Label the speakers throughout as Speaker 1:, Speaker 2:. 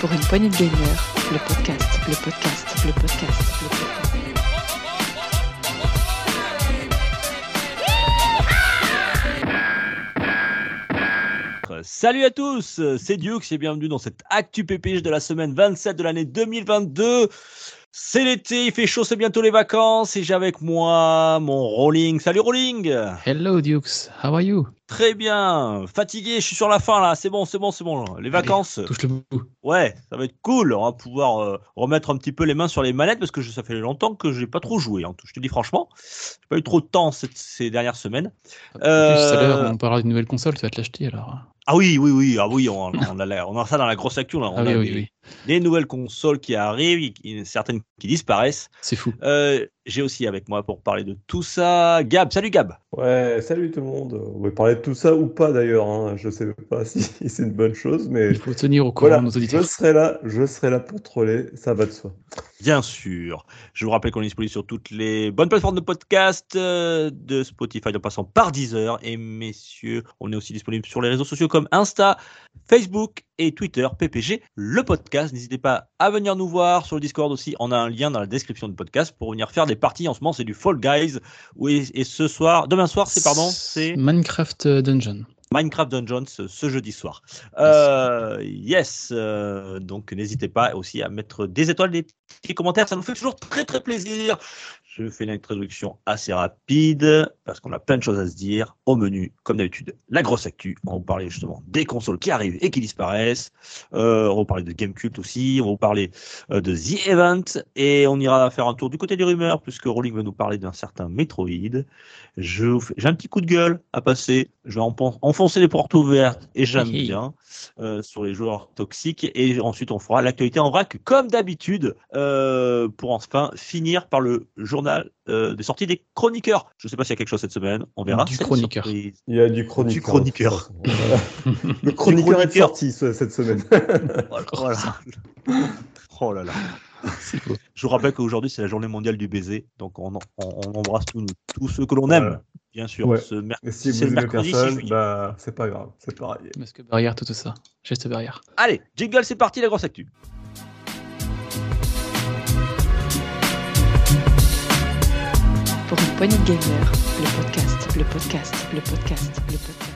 Speaker 1: Pour une poignée de gagneurs, le podcast, le podcast, le podcast, le podcast.
Speaker 2: Salut à tous, c'est Dukes et bienvenue dans cette Actu PPG de la semaine 27 de l'année 2022. C'est l'été, il fait chaud, c'est bientôt les vacances et j'ai avec moi mon Rolling. Salut Rolling
Speaker 3: Hello Dukes, how are you?
Speaker 2: Très bien, fatigué, je suis sur la fin là, c'est bon, c'est bon, c'est bon. Les vacances,
Speaker 3: Touche le bout.
Speaker 2: ouais, ça va être cool. On va pouvoir euh, remettre un petit peu les mains sur les manettes parce que je- ça fait longtemps que j'ai pas trop joué. hein. Je te dis franchement, j'ai pas eu trop de temps cette- ces dernières semaines.
Speaker 3: Plus, l'heure,
Speaker 2: Euh,
Speaker 3: on parlera d'une nouvelle console, tu vas te l'acheter alors.
Speaker 2: Ah oui, oui, oui, ah oui, on, on a, la- on a ça dans la grosse actu. là. On
Speaker 3: Ah
Speaker 2: a
Speaker 3: oui, oui,
Speaker 2: des,
Speaker 3: oui.
Speaker 2: des nouvelles consoles qui arrivent, certaines qui disparaissent.
Speaker 3: C'est fou.
Speaker 2: Euh, j'ai aussi avec moi pour parler de tout ça Gab. Salut Gab.
Speaker 4: Ouais, salut tout le monde. On va parler de tout ça ou pas d'ailleurs. Hein. Je sais pas si c'est une bonne chose, mais
Speaker 3: Il faut tenir au courant
Speaker 4: voilà,
Speaker 3: nos
Speaker 4: je
Speaker 3: auditeurs.
Speaker 4: serai là, je serai là pour troller, ça va de soi.
Speaker 2: Bien sûr. Je vous rappelle qu'on est disponible sur toutes les bonnes plateformes de podcast, euh, de Spotify en passant par Deezer. Et messieurs, on est aussi disponible sur les réseaux sociaux comme Insta, Facebook et Twitter, PPG, le podcast. N'hésitez pas à venir nous voir sur le Discord aussi. On a un lien dans la description du podcast pour venir faire des parties. En ce moment, c'est du Fall Guys. Oui, et ce soir, demain soir, c'est pardon, c'est
Speaker 3: Minecraft euh, Dungeon.
Speaker 2: Minecraft Dungeons ce, ce jeudi soir. Euh, yes, euh, donc n'hésitez pas aussi à mettre des étoiles, des petits commentaires, ça nous fait toujours très très plaisir. Je fais une introduction assez rapide parce qu'on a plein de choses à se dire. Au menu, comme d'habitude, la grosse actu. On va vous parler justement des consoles qui arrivent et qui disparaissent. Euh, on va vous parler de Gamecult aussi. On va vous parler euh, de The Event et on ira faire un tour du côté des rumeurs puisque Rolling va nous parler d'un certain Metroid. Je J'ai un petit coup de gueule à passer. Je vais enfoncer- les portes ouvertes et j'aime bien euh, sur les joueurs toxiques. Et ensuite, on fera l'actualité en vrac comme d'habitude euh, pour enfin finir par le journal euh, des sorties des chroniqueurs. Je ne sais pas s'il y a quelque chose cette semaine. On verra.
Speaker 3: Du chroniqueur.
Speaker 2: surprise.
Speaker 4: Il y a du chroniqueur.
Speaker 2: Du chroniqueur.
Speaker 4: Voilà. Le chroniqueur est
Speaker 2: chroniqueur.
Speaker 4: sorti ce- cette semaine.
Speaker 2: Voilà. Oh là là. Je vous rappelle qu'aujourd'hui, c'est la journée mondiale du baiser. Donc, on, on- on embrasse tous, tous ceux que l'on aime,
Speaker 4: Voilà.
Speaker 2: bien sûr.
Speaker 4: Ouais.
Speaker 2: Ce merc-
Speaker 4: Et si
Speaker 2: c'est
Speaker 4: vous
Speaker 2: le
Speaker 4: aimez
Speaker 2: mercredi 6
Speaker 4: personne, bah c'est pas grave, c'est pareil.
Speaker 3: Masque barrière, tout, tout ça. Geste barrière.
Speaker 2: Allez, jingle, c'est parti, la grosse actu.
Speaker 1: Pour une poignée de gagneurs, le podcast, le podcast, le podcast, le podcast.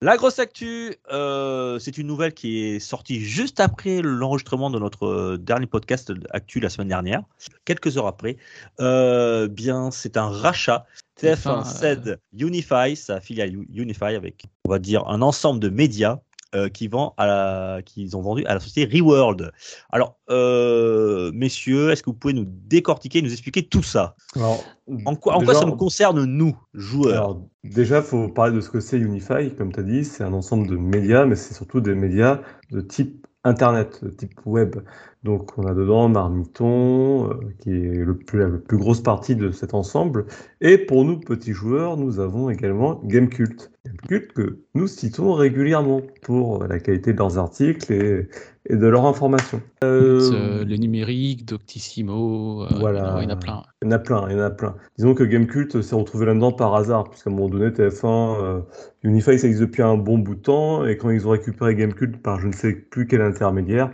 Speaker 2: La grosse actu, euh, c'est une nouvelle qui est sortie juste après l'enregistrement de notre euh, dernier podcast actu la semaine dernière, quelques heures après. Euh, bien, c'est un rachat. TF1
Speaker 3: Enfin, euh,
Speaker 2: cède Unify, sa filiale Unify, avec, on va dire, un ensemble de médias euh, qui vend à la, qu'ils ont vendu à la société Reworld. Alors, euh, messieurs, est-ce que vous pouvez nous décortiquer, nous expliquer tout ça?
Speaker 4: Alors,
Speaker 2: En quoi, en quoi
Speaker 4: déjà,
Speaker 2: ça nous concerne, nous, joueurs?
Speaker 4: Alors, déjà, faut parler de ce que c'est Unify. Comme tu as dit, c'est un ensemble de médias, mais c'est surtout des médias de type Internet, de type web. Donc, on a dedans Marmiton, euh, qui est le plus, la plus grosse partie de cet ensemble. Et pour nous, petits joueurs, nous avons également Gamecult. Gamecult que nous citons régulièrement pour la qualité de leurs articles et, et de leurs informations. Euh,
Speaker 3: Euh, le numérique, Doctissimo, euh,
Speaker 4: Voilà.
Speaker 3: il y en a plein.
Speaker 4: Il y en a plein, il y en a plein. Disons que Gamecult s'est retrouvé là-dedans par hasard, puisqu'à un moment donné, TF1, euh, Unify, ça existe depuis un bon bout de temps, et quand ils ont récupéré Gamecult par je ne sais plus quel intermédiaire,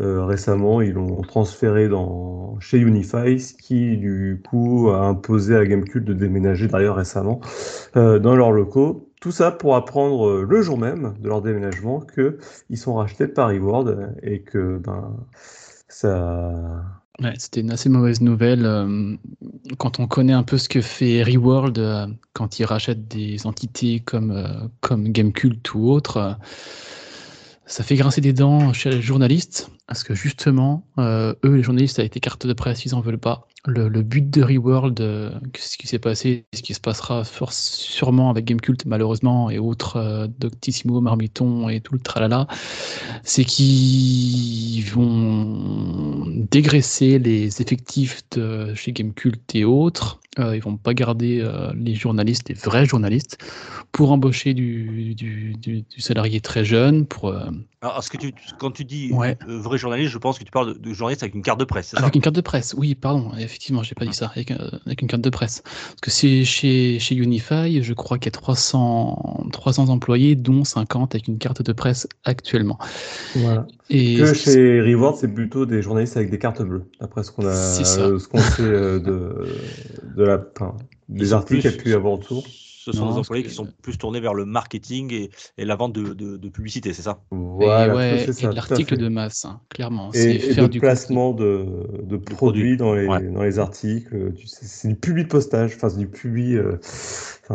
Speaker 4: euh, récemment, ils l'ont transféré dans, chez Unify, ce qui, du coup, a imposé à Gamecult de déménager, d'ailleurs récemment, euh, dans leurs locaux. Tout ça pour apprendre euh, le jour même de leur déménagement qu'ils sont rachetés par Reward et que ben, ça,
Speaker 3: Ouais, c'était une assez mauvaise nouvelle. euh, quand on connaît un peu ce que fait Reworld euh, quand ils rachètent des entités comme, comme Gamecult ou autre, ça fait grincer des dents chez les journalistes. Parce que justement, eux, les journalistes, avec les cartes de presse, ils en veulent pas. Le, but de Reworld, euh, ce qui s'est passé, ce qui se passera sûrement avec Gamecult, malheureusement, et autres, euh, Doctissimo, Marmiton et tout le tralala, c'est qu'ils vont dégraisser les effectifs de chez Gamecult et autres Euh, ils vont pas garder euh, les journalistes, les vrais journalistes, pour embaucher du, du, du, du salarié très jeune. Pour, euh,
Speaker 2: Alors, ce que tu, quand tu dis
Speaker 3: Ouais.
Speaker 2: euh, vrai journaliste, je pense que tu parles de, de journaliste avec une carte de presse, ça?
Speaker 3: Avec une carte de presse, oui, pardon, effectivement, j'ai pas dit ça, avec, avec une carte de presse. Parce que c'est chez, chez Unify, je crois qu'il y a 300, 300 employés, dont 50 avec une carte de presse actuellement.
Speaker 4: Voilà.
Speaker 3: Et
Speaker 4: Que chez Reward, c'est plutôt des journalistes avec des cartes bleues, d'après ce qu'on a,
Speaker 3: C'est ça.
Speaker 4: euh, ce qu'on sait euh, de, de la, enfin, des articles qu'il y a
Speaker 2: plus-
Speaker 4: pu y avoir autour.
Speaker 2: Ce sont
Speaker 3: Non,
Speaker 2: des employés qui sont plus tournés vers le marketing et, et la vente de, de, de publicité, c'est ça?
Speaker 4: Voilà,
Speaker 3: ouais, et
Speaker 4: ça,
Speaker 3: l'article de masse, hein, clairement.
Speaker 4: Et,
Speaker 3: C'est
Speaker 4: et
Speaker 3: faire
Speaker 4: de
Speaker 3: du
Speaker 4: placement de, de produits dans les,
Speaker 2: Ouais.
Speaker 4: dans les articles. C'est du public de postage, enfin, c'est du public. euh,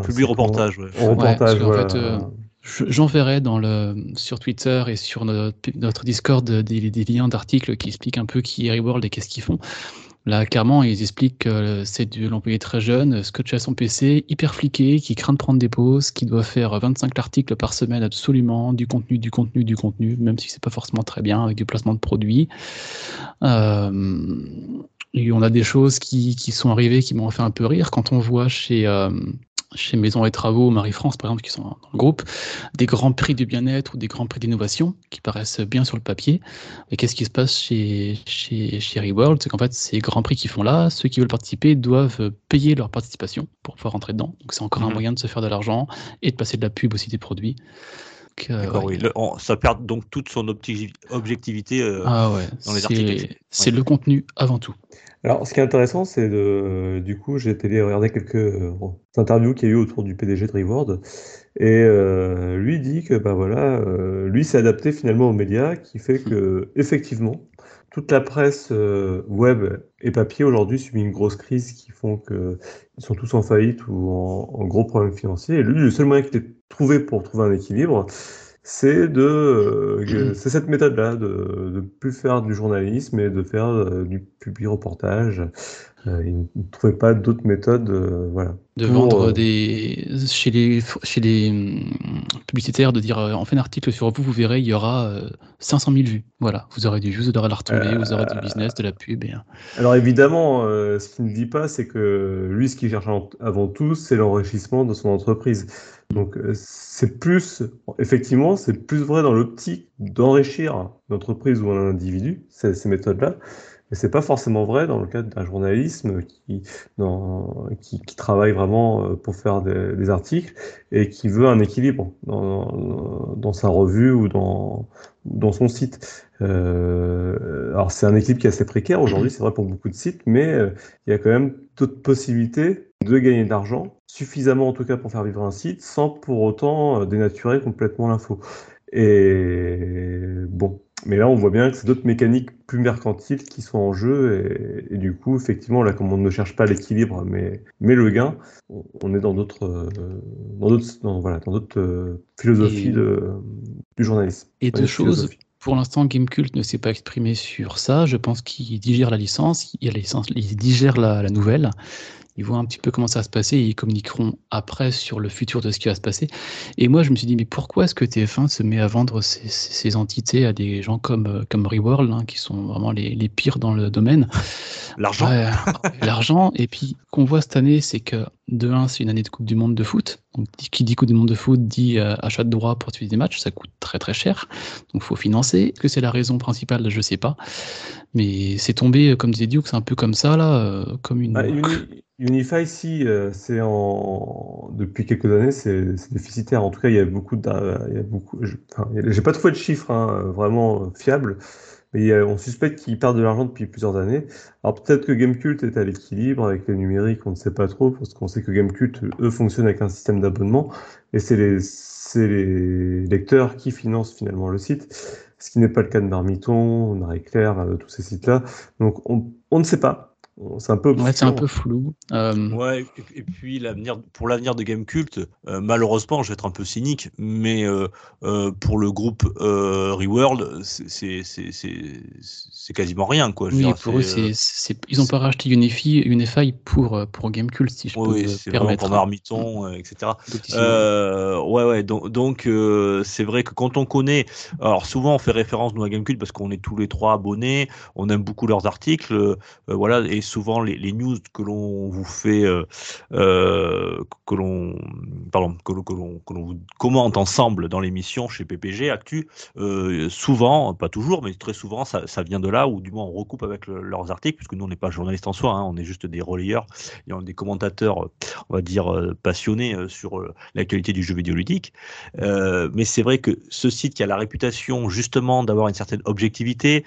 Speaker 2: Public
Speaker 4: c'est
Speaker 2: reportage, ouais.
Speaker 4: Reportage, voilà.
Speaker 3: fait, euh, J'enverrai dans le sur Twitter et sur notre, Discord des, des liens d'articles qui expliquent un peu qui est Reworld et qu'est-ce qu'ils font. Là, clairement, ils expliquent que c'est de l'employé très jeune, scotché à son PC, hyper fliqué, qui craint de prendre des pauses, qui doit faire 25 articles par semaine absolument, du contenu, du contenu, du contenu, même si c'est pas forcément très bien, avec du placement de produits. Euh, et on a des choses qui, qui sont arrivées qui m'ont fait un peu rire quand on voit chez, euh, chez Maison et Travaux, Marie-France par exemple, qui sont dans le groupe, des grands prix du bien-être ou des grands prix d'innovation qui paraissent bien sur le papier. Et qu'est-ce qui se passe chez, chez, chez Reworld? C'est qu'en fait, ces grands prix qui font là, ceux qui veulent participer doivent payer leur participation pour pouvoir rentrer dedans. Donc c'est encore un
Speaker 2: Mhm.
Speaker 3: moyen de se faire de l'argent et de passer de la pub aussi des produits. Donc, euh, ouais.
Speaker 2: oui. Le- on- ça perd donc toute son objectivité. euh,
Speaker 3: Ah ouais,
Speaker 2: dans les
Speaker 3: c'est-
Speaker 2: articles.
Speaker 3: c'est
Speaker 2: Ouais.
Speaker 3: le contenu avant tout.
Speaker 4: Alors, ce qui est intéressant, c'est de, du coup, j'ai été regarder quelques euh, interviews qu'il y a eu autour du PDG de Reward, et euh, lui dit que, bah voilà, euh, lui s'est adapté finalement aux médias, qui fait que, effectivement, toute la presse euh, web et papier aujourd'hui subit une grosse crise qui font que ils sont tous en faillite ou en, en gros problèmes financiers. Et lui, le seul moyen qu'il ait trouvé pour trouver un équilibre, c'est de, euh, que- c'est cette méthode-là, de, de plus faire du journalisme et de faire euh, du public reportage. Euh, il ne trouvait pas d'autres méthodes, euh, voilà.
Speaker 3: de
Speaker 4: pour,
Speaker 3: vendre
Speaker 4: euh,
Speaker 3: des chez les chez les hum, publicitaires de dire on fait un article sur vous vous verrez il y aura euh, 500 000 vues voilà vous aurez du views vous aurez la retombée vous aurez du business de la pub et,
Speaker 4: Alors évidemment, ce qu'il ne dit pas, c'est que lui, ce qu'il cherche avant- tout, c'est l'enrichissement de son entreprise. Donc c'est plus, effectivement, c'est plus vrai dans l'optique d'enrichir une entreprise ou un individu, ces, ces méthodes-là. Mais c'est pas forcément vrai dans le cadre d'un journalisme qui, travaille vraiment euh, pour faire des, articles et qui veut un équilibre dans, sa revue ou dans, son site. Euh, alors c'est un équilibre qui est assez précaire aujourd'hui, c'est vrai pour beaucoup de sites, mais euh, il y a quand même d'autres possibilités de gagner de l'argent, suffisamment en tout cas pour faire vivre un site, sans pour autant dénaturer complètement l'info. Et bon, mais là on voit bien que c'est d'autres mécaniques plus mercantiles qui sont en jeu, et, et du coup effectivement là comme on ne cherche pas l'équilibre, mais, mais le gain, on, est dans d'autres, euh, dans d'autres, dans, voilà, dans d'autres euh, philosophies
Speaker 3: Et-
Speaker 4: de, du journalisme.
Speaker 3: et deux choses pour l'instant Gamecult ne s'est pas exprimé sur ça. Je pense qu'il digère la licence il, la licence, il digère la, la nouvelle ils voient un petit peu comment ça va se passer et ils communiqueront après sur le futur de ce qui va se passer. Et moi, je me suis dit, mais pourquoi est-ce que TF1 se met à vendre ces, entités à des gens comme, euh, comme Reworld, hein, qui sont vraiment les, les pires dans le domaine?
Speaker 2: L'argent.
Speaker 3: Ouais, L'argent. Et puis, qu'on voit cette année, c'est que de 1, c'est une année de Coupe du Monde de foot. Donc, qui dit Coupe du Monde de foot dit euh, achat de droits pour suivre des matchs. Ça coûte très très cher. Donc, faut financer. Est-ce que c'est la raison principale? Je sais pas. Mais c'est tombé, euh, comme disait Duke, c'est un peu comme ça, là, euh, comme une.
Speaker 4: Ah, Uni- Unify, si, euh, c'est en depuis quelques années, c'est déficitaire. En tout cas, il y a beaucoup de, il y a beaucoup. enfin, il J'ai pas trouvé de chiffres hein, vraiment fiables, mais a- on suspecte qu'ils perdent de l'argent depuis plusieurs années. Alors peut-être que Gamecult est à l'équilibre avec le numérique, on ne sait pas trop, parce qu'on sait que Gamecult, eux, fonctionnent avec un système d'abonnement, et c'est les les lecteurs qui financent finalement le site, ce qui n'est pas le cas de Marmiton, Marie Claire, euh, tous ces sites-là. Donc on, on ne sait pas. C'est un peu
Speaker 3: Ouais, c'est un peu flou. Euh,
Speaker 2: Ouais, et, et puis l'avenir, pour l'avenir de Gamecult, euh, malheureusement, je vais être un peu cynique, mais euh, euh, pour le groupe euh, Reworld, c'est- c'est c'est- c'est- c'est quasiment rien, quoi.
Speaker 3: Oui,
Speaker 2: dire,
Speaker 3: pour eux,
Speaker 2: c'est,
Speaker 3: c'est, c'est- ils n'ont pas racheté Unify, Unify pour, pour Gamecult, si je
Speaker 2: oui,
Speaker 3: peux
Speaker 2: oui,
Speaker 3: me
Speaker 2: c'est vraiment
Speaker 3: permettre.
Speaker 2: pour Marmiton, etc. Euh, ouais, ouais. Donc, donc euh, c'est vrai que quand on connaît, alors souvent on fait référence nous à Gamecult parce qu'on est tous les trois abonnés, on aime beaucoup leurs articles, euh, voilà, et souvent les, news que l'on vous fait, euh, euh, que l'on, que, que l'on vous commente ensemble dans l'émission chez PPG Actu, euh, souvent, pas toujours, mais très souvent, ça, vient de là, ou du moins on recoupe avec le- leurs articles, puisque nous on n'est pas journalistes en soi, hein, on est juste des relayeurs, et des commentateurs, on va dire passionnés sur l'actualité du jeu vidéo ludique. Euh, mais c'est vrai que ce site qui a la réputation justement d'avoir une certaine objectivité,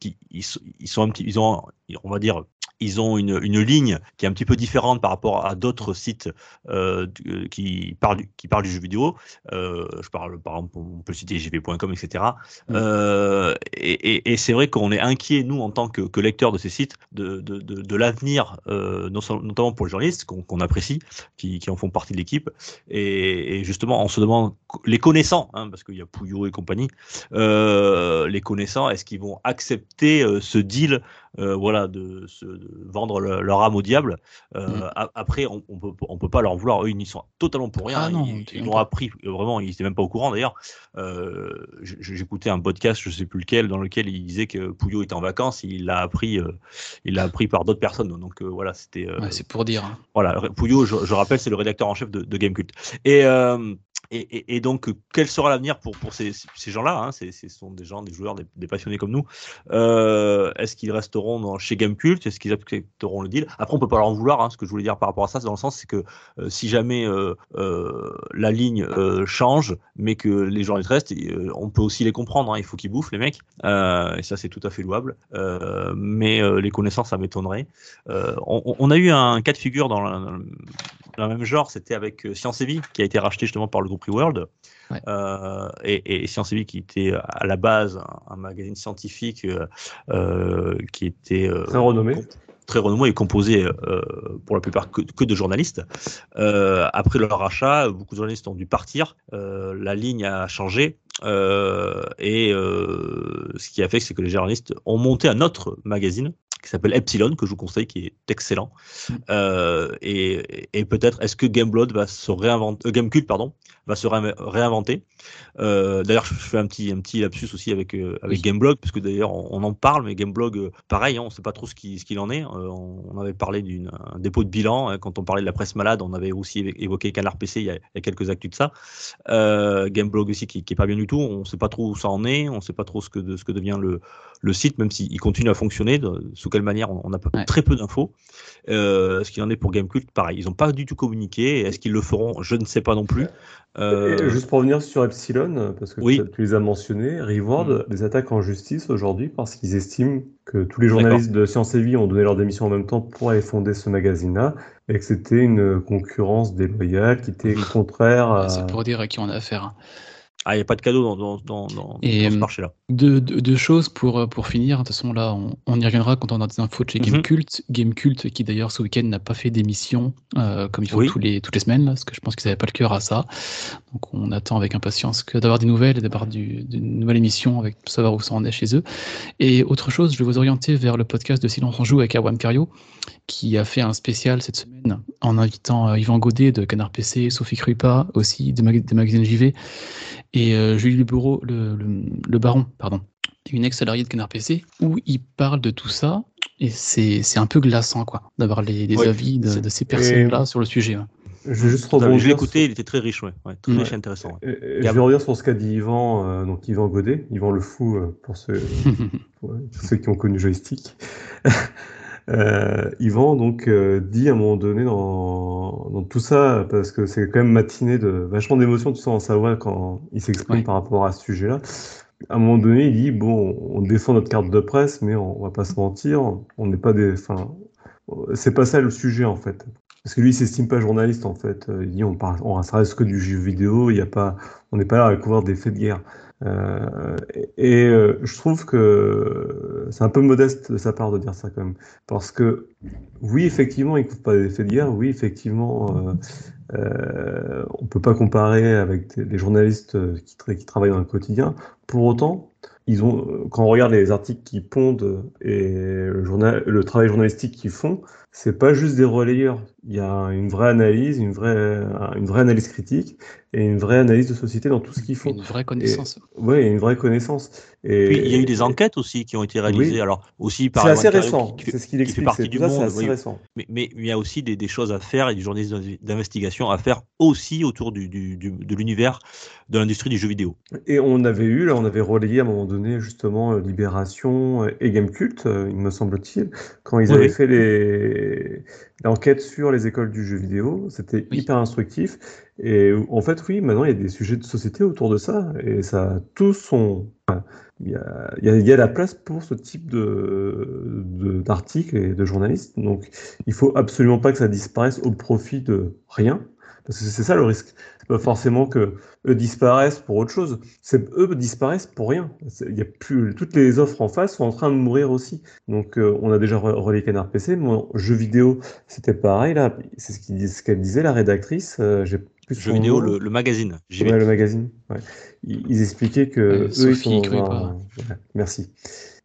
Speaker 2: qui, ils, sont- ils sont un petit, ils ont, on va dire, ils ont une, une ligne qui est un petit peu différente par rapport à d'autres sites euh, du- qui, parlent, du- qui parlent du jeu vidéo. Euh, je parle par exemple, on peut citer jv.com, etc.
Speaker 3: Mm.
Speaker 2: Euh, et et- et c'est vrai qu'on est inquiet, nous, en tant que, que lecteurs de ces sites, de, de, de, de l'avenir, euh, notamment pour les journalistes qu'on apprécie, qui, qui en font partie de l'équipe. Et, et justement, on se demande, les connaissants, hein, parce qu'il y a Pouillot et compagnie, euh, les connaissants, est-ce qu'ils vont accepter euh, ce deal euh, voilà, de, se, de vendre le- leur âme au diable Euh,
Speaker 3: Mm.
Speaker 2: a- Après, on on peut, on peut pas leur vouloir. Eux, ils n'y sont totalement pour rien.
Speaker 3: Ah non,
Speaker 2: ils l'ont
Speaker 3: pas.
Speaker 2: appris, euh, vraiment, ils n'étaient même pas au courant d'ailleurs. Euh, J'écoutais un podcast, je sais plus lequel, dans lequel il disait que Pouillot était en vacances. Il l'a appris, il l'a appris par d'autres personnes. Donc voilà, c'était.
Speaker 3: Ouais, c'est pour dire. hein.
Speaker 2: voilà, Pouillot, je, je rappelle, c'est le rédacteur en chef de, de Gamecult. Et, et, donc, quel sera l'avenir pour, pour ces, ces gens-là hein? Ce sont des gens, des joueurs, des, passionnés comme nous. Euh, Est-ce qu'ils resteront dans, chez Gamecult? Est-ce qu'ils accepteront le deal? Après, on peut pas leur en vouloir. Hein, ce que je voulais dire par rapport à ça, c'est dans le sens, c'est que euh, si jamais euh, euh, la ligne euh, change, mais que les journalistes restent, euh, on peut aussi les comprendre. Hein, il faut qu'ils bouffent, les mecs. Euh, et ça, c'est tout à fait louable. Euh, mais euh, les connaissances, ça m'étonnerait. Euh, on, a eu un cas de figure dans, dans le, dans le même genre, c'était avec euh, Science et Vie, qui a été racheté justement par le groupe Reworld.
Speaker 3: Ouais.
Speaker 2: Euh, et, et Science et Vie, qui était à la base un, un magazine scientifique euh, qui était euh,
Speaker 4: Très renommé.
Speaker 2: très renommé et composé euh, pour la plupart que, que de journalistes. Euh, après leur rachat, beaucoup de journalistes ont dû partir. Euh, la ligne a changé. Euh, et euh, ce qui a fait, c'est que les journalistes ont monté un autre magazine qui s'appelle Epsilon, que je vous conseille, qui est excellent. Euh, et et peut-être, est-ce que Gameblood va se réinventer, euh, Gamecube, pardon, va se ré- réinventer. Euh, d'ailleurs, je fais un petit, un petit lapsus aussi avec, euh, avec
Speaker 3: Oui.
Speaker 2: Gameblog, parce que d'ailleurs, on, on en parle, mais Gameblog, euh, pareil, hein, on ne sait pas trop ce qu'il ce en est. Euh, on, avait parlé d'un dépôt de bilan, hein, quand on parlait de la presse malade, on avait aussi évo- évoqué Canard PC il y a, il y a quelques actus de ça. Gameblog aussi, qui, qui est pas bien du tout, on ne sait pas trop où ça en est, on ne sait pas trop ce que, de, ce que devient le, le site, même s'il continue à fonctionner, de- sous quelle manière, on, on a
Speaker 3: Ouais.
Speaker 2: très peu d'infos. Ce qu'il en est pour Gamecult, pareil, ils n'ont pas du tout communiqué, est-ce qu'ils le feront Je ne sais pas non plus. Euh,
Speaker 4: juste pour revenir sur Epsilon, parce que
Speaker 2: Oui.
Speaker 4: tu, les as mentionnés, Reward les attaque en justice aujourd'hui parce qu'ils estiment que tous les journalistes de Science et Vie ont donné leur démission en même temps pour aller fonder ce magazine-là et que c'était une concurrence déloyale qui était contraire à...
Speaker 3: C'est pour dire à qui on a affaire.
Speaker 2: Ah, il n'y a pas de cadeau dans, dans, dans, dans-
Speaker 3: Et,
Speaker 2: dans ce
Speaker 3: euh,
Speaker 2: marché-là.
Speaker 3: Deux, deux- deux choses pour, euh, pour finir. De toute façon, là, on, on y reviendra quand on a des infos de chez
Speaker 2: Mhm.
Speaker 3: Gamecult. Gamecult, qui d'ailleurs ce week-end n'a pas fait d'émission euh, comme ils font
Speaker 2: Oui.
Speaker 3: tous les, toutes les semaines, là, parce que je pense qu'ils n'avaient pas le cœur à ça. Donc on attend avec impatience que d'avoir des nouvelles et d'avoir du- d'une nouvelle émission avec savoir où ça en est chez eux. Et autre chose, je vais vous orienter vers le podcast de Silence on Joue avec Erwan Cario, qui a fait un spécial cette semaine en invitant euh, Yvan Godet de Canard PC, Sophie Krupa aussi des, mag- des magazines JV, et euh, Julie Le, Bureau, le, le- le Baron, pardon, une ex-salariée de Canard PC, où il parle de tout ça. Et c'est c'est un peu glaçant, quoi, d'avoir les, avis de, ces personnes-là sur le sujet. ouais.
Speaker 4: Je vais juste rebondir
Speaker 2: Je l'ai écouté,
Speaker 4: sur-
Speaker 2: il était très riche, ouais. ouais, très
Speaker 3: Ouais.
Speaker 2: riche et intéressant. ouais.
Speaker 4: Et- et Je vais revenir sur ce qu'a dit Yvan, euh, donc Yvan Godet, Yvan le fou euh, pour ceux, pour ceux qui ont connu Joystick. Euh, Yvan donc euh, dit à un moment donné dans, dans tout ça, parce que c'est quand même matiné de vachement d'émotions tout ça dans sa voix quand il s'exprime
Speaker 3: Ouais.
Speaker 4: par rapport à ce sujet-là. À un moment donné, il dit bon, on défend notre carte de presse, mais on, va pas se mentir, on n'est pas des, enfin, c'est pas ça le sujet en fait. Parce que lui, il s'estime pas journaliste en fait. Euh, Il dit on parle, on reste que du jeu vidéo. Il y a pas, on n'est pas là à couvrir des faits de guerre. Euh, et euh, je trouve que c'est un peu modeste de sa part de dire ça quand même, parce que oui, effectivement, il couvre pas des faits de guerre. Oui, effectivement, euh, on peut pas comparer avec des journalistes qui, tra- qui travaillent dans le quotidien. Pour autant, ils ont, quand on regarde les articles qu'ils pondent et le travail journalistique qu'ils font, c'est pas juste des relayeurs. Il y a une vraie analyse, une vraie, une vraie analyse critique et une vraie analyse de société dans tout ce qu'ils font.
Speaker 3: Une vraie connaissance.
Speaker 4: Oui, une vraie connaissance.
Speaker 2: Et, Puis, il y a eu des enquêtes aussi qui ont été réalisées. Alors aussi par.
Speaker 4: C'est assez récent. C'est ce qu'il
Speaker 2: explique. Qui fait partie du ça, monde.
Speaker 4: Assez récent.
Speaker 2: Mais, mais, il y a aussi des, des, choses à faire et des journalistes d'investigation à faire aussi autour du, du, du de l'univers de l'industrie du jeu vidéo.
Speaker 4: Et on avait eu, là, on avait relayé à un moment donné justement euh, Libération et Gamecult, euh, il me semble-t-il, quand ils avaient fait les l'enquête sur les écoles du jeu vidéo. C'était hyper instructif. Et en fait, oui, maintenant, il y a des sujets de société autour de ça. Et ça, tous sont. Il y, a, il, y a, la place pour ce type de, d'articles et de journalistes. Donc, il faut absolument pas que ça disparaisse au profit de rien. Parce que c'est ça le risque. Pas forcément que eux disparaissent pour autre chose. C'est eux disparaissent pour rien. Il y a plus toutes les offres en face sont en train de mourir aussi. Donc euh, on a déjà relayé Canard PC. Mon jeu vidéo, c'était pareil là. C'est ce ce qu'elle disait la rédactrice. Euh, j'ai
Speaker 2: plus jeu vidéo, le, le, magazine.
Speaker 4: Ouais, le magazine. Ouais. Ils, expliquaient que eux ils sont dans un... Merci.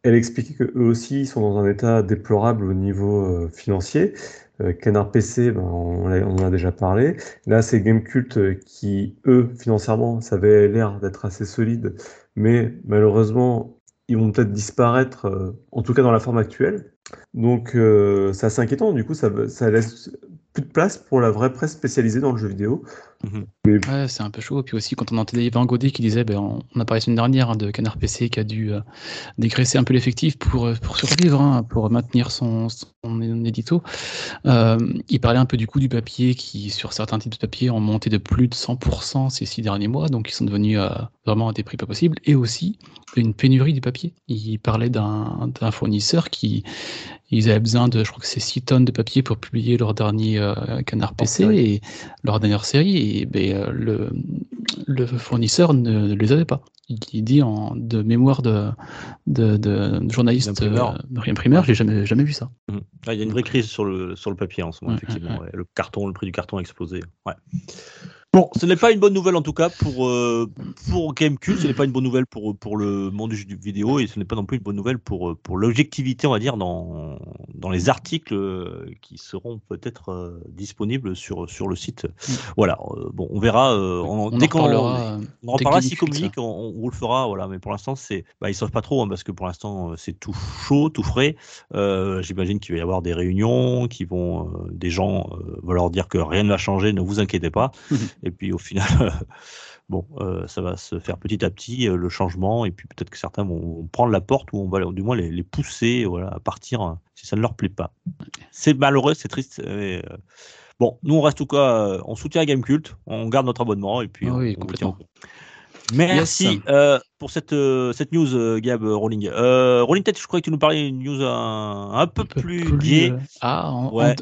Speaker 4: Elle expliquait que eux aussi ils sont dans un état déplorable au niveau euh, financier euh, Canard PC, ben, on, en a déjà parlé. Là, c'est Gamecult euh, qui, eux, financièrement, ça avait l'air d'être assez solide, mais malheureusement, ils vont peut-être disparaître, euh, en tout cas dans la forme actuelle. Donc, c'est assez inquiétant. Du coup, ça laisse plus de place pour la vraie presse spécialisée dans le jeu vidéo.
Speaker 3: Mhm. Ouais, c'est un peu chaud. Puis aussi, quand on entendait Yvan Godet qui disait, ben, on, a parlé une dernière hein, de Canard PC qui a dû euh, dégraisser un peu l'effectif pour, euh, pour survivre, hein, pour maintenir son, son édito. Euh, il parlait un peu du coût du papier qui, sur certains types de papier, ont monté de plus de 100% ces six derniers mois, donc ils sont devenus vraiment à des prix pas possibles. Et aussi une pénurie du papier. Il parlait d'un fournisseur qui ils avaient besoin de, je crois que c'est 6 tonnes de papier pour publier leur dernier Canard PC et leur dernière série. Et ben, euh, le, le, fournisseur ne, les avait pas. Il, dit en, de mémoire de, de, de journaliste imprimeur, euh, imprimeur j'ai jamais, jamais vu ça.
Speaker 2: Mmh. Ah, il y a une vraie crise sur le, sur le papier en ce moment, effectivement. Le carton, le prix du carton a explosé. Bon, ce n'est pas une bonne nouvelle en tout cas pour, euh, pour Gamecube, ce n'est pas une bonne nouvelle pour, pour le monde du jeu vidéo et ce n'est pas non plus une bonne nouvelle pour, pour l'objectivité, on va dire, dans, dans les articles euh, qui seront peut-être euh, disponibles sur, sur le site. Mm. Voilà, bon, on verra. on,
Speaker 3: dès qu'on on,
Speaker 2: on en parlera si communique, on, on, le fera, voilà, mais pour l'instant, c'est, bah, ils savent pas trop hein, parce que pour l'instant, c'est tout chaud, tout frais. J'imagine qu'il va y avoir des réunions, qui vont, des gens vont leur dire que rien ne va changer, ne vous inquiétez pas. Et puis au final, bon, euh, ça va se faire petit à petit euh, le changement. Et puis peut-être que certains vont prendre la porte ou on va du moins les, pousser voilà, à partir hein, si ça ne leur plaît pas. C'est malheureux, c'est triste. bon, nous on reste tout cas, on soutient Gamecult, on garde notre abonnement et puis
Speaker 3: oui,
Speaker 2: on,
Speaker 3: complètement.
Speaker 2: Merci euh, pour cette, euh, cette news, euh, Gab Rolling. Rolling Tête, je crois que tu nous parlais d'une news un, un, peu, plus, gai.
Speaker 3: ah,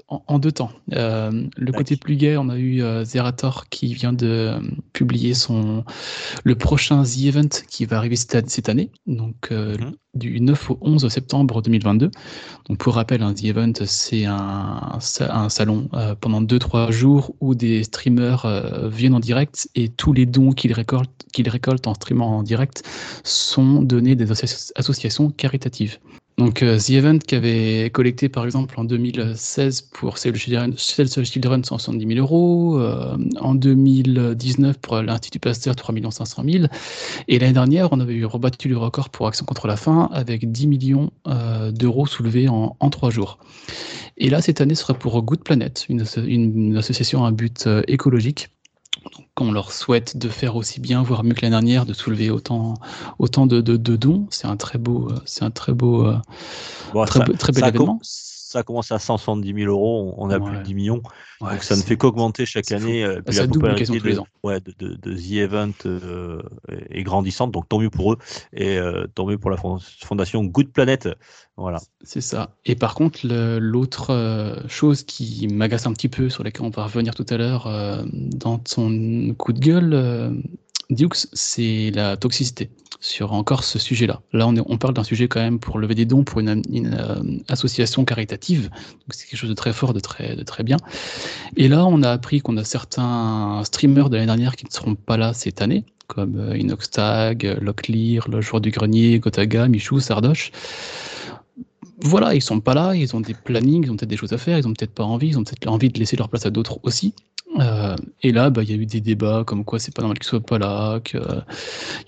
Speaker 3: en, deux temps. le côté plus gai, on a eu Zerator qui vient de publier son, le prochain The Event qui va arriver cette, année, donc mhm. du 9 au 11 septembre 2022. Donc pour rappel, un The Event, c'est un, un salon pendant 2-3 jours où des streamers viennent en direct et tous les dons qu'ils récoltent, qu'ils récoltent en streamant en direct sont donnés des associations caritatives. Donc euh, The Event qui avait collecté par exemple en 2016 pour Save the Children 170 000 euros, euh, en 2019 pour l'Institut Pasteur 3 500 000, et l'année dernière on avait eu rebattu le record pour Action contre la faim avec 10 millions euh, d'euros soulevés en, en 3 jours. Et là cette année sera pour Good Planet, une association à but écologique qu'on leur souhaite de faire aussi bien, voire mieux que l'année dernière, de soulever autant, autant de, de, de dons. C'est un très beau, c'est un très beau, euh,
Speaker 2: bon, très, ça, très bel événement ça commence à 170 000 euros, on a plus de 10 millions. donc ça ne fait qu'augmenter chaque année.
Speaker 3: Euh, puis ça double tous les ans.
Speaker 2: Ouais, de, de, de, The Event euh, est grandissante, donc tant mieux pour eux et euh, tant mieux pour la fondation Good Planet. Voilà.
Speaker 3: C'est ça. Et par contre, l'autre chose qui m'agace un petit peu, sur laquelle on va revenir tout à l'heure dans son coup de gueule, Dukes, c'est la toxicité sur encore ce sujet-là. Là, on, parle d'un sujet quand même pour lever des dons pour une, euh, association caritative. c'est quelque chose de très fort, de très, de très bien. Et là, on a appris qu'on a certains streamers de l'année dernière qui ne seront pas là cette année, comme euh, Inoxtag, Locklear, Le Joueur du Grenier, Gotaga, Michou, Sardoche voilà, ils sont pas là, ils ont des plannings, ils ont peut-être des choses à faire, ils ont peut-être pas envie, ils ont peut-être envie de laisser leur place à d'autres aussi. Euh, et là, bah, il y a eu des débats comme quoi c'est pas normal qu'ils soient pas là, qu'il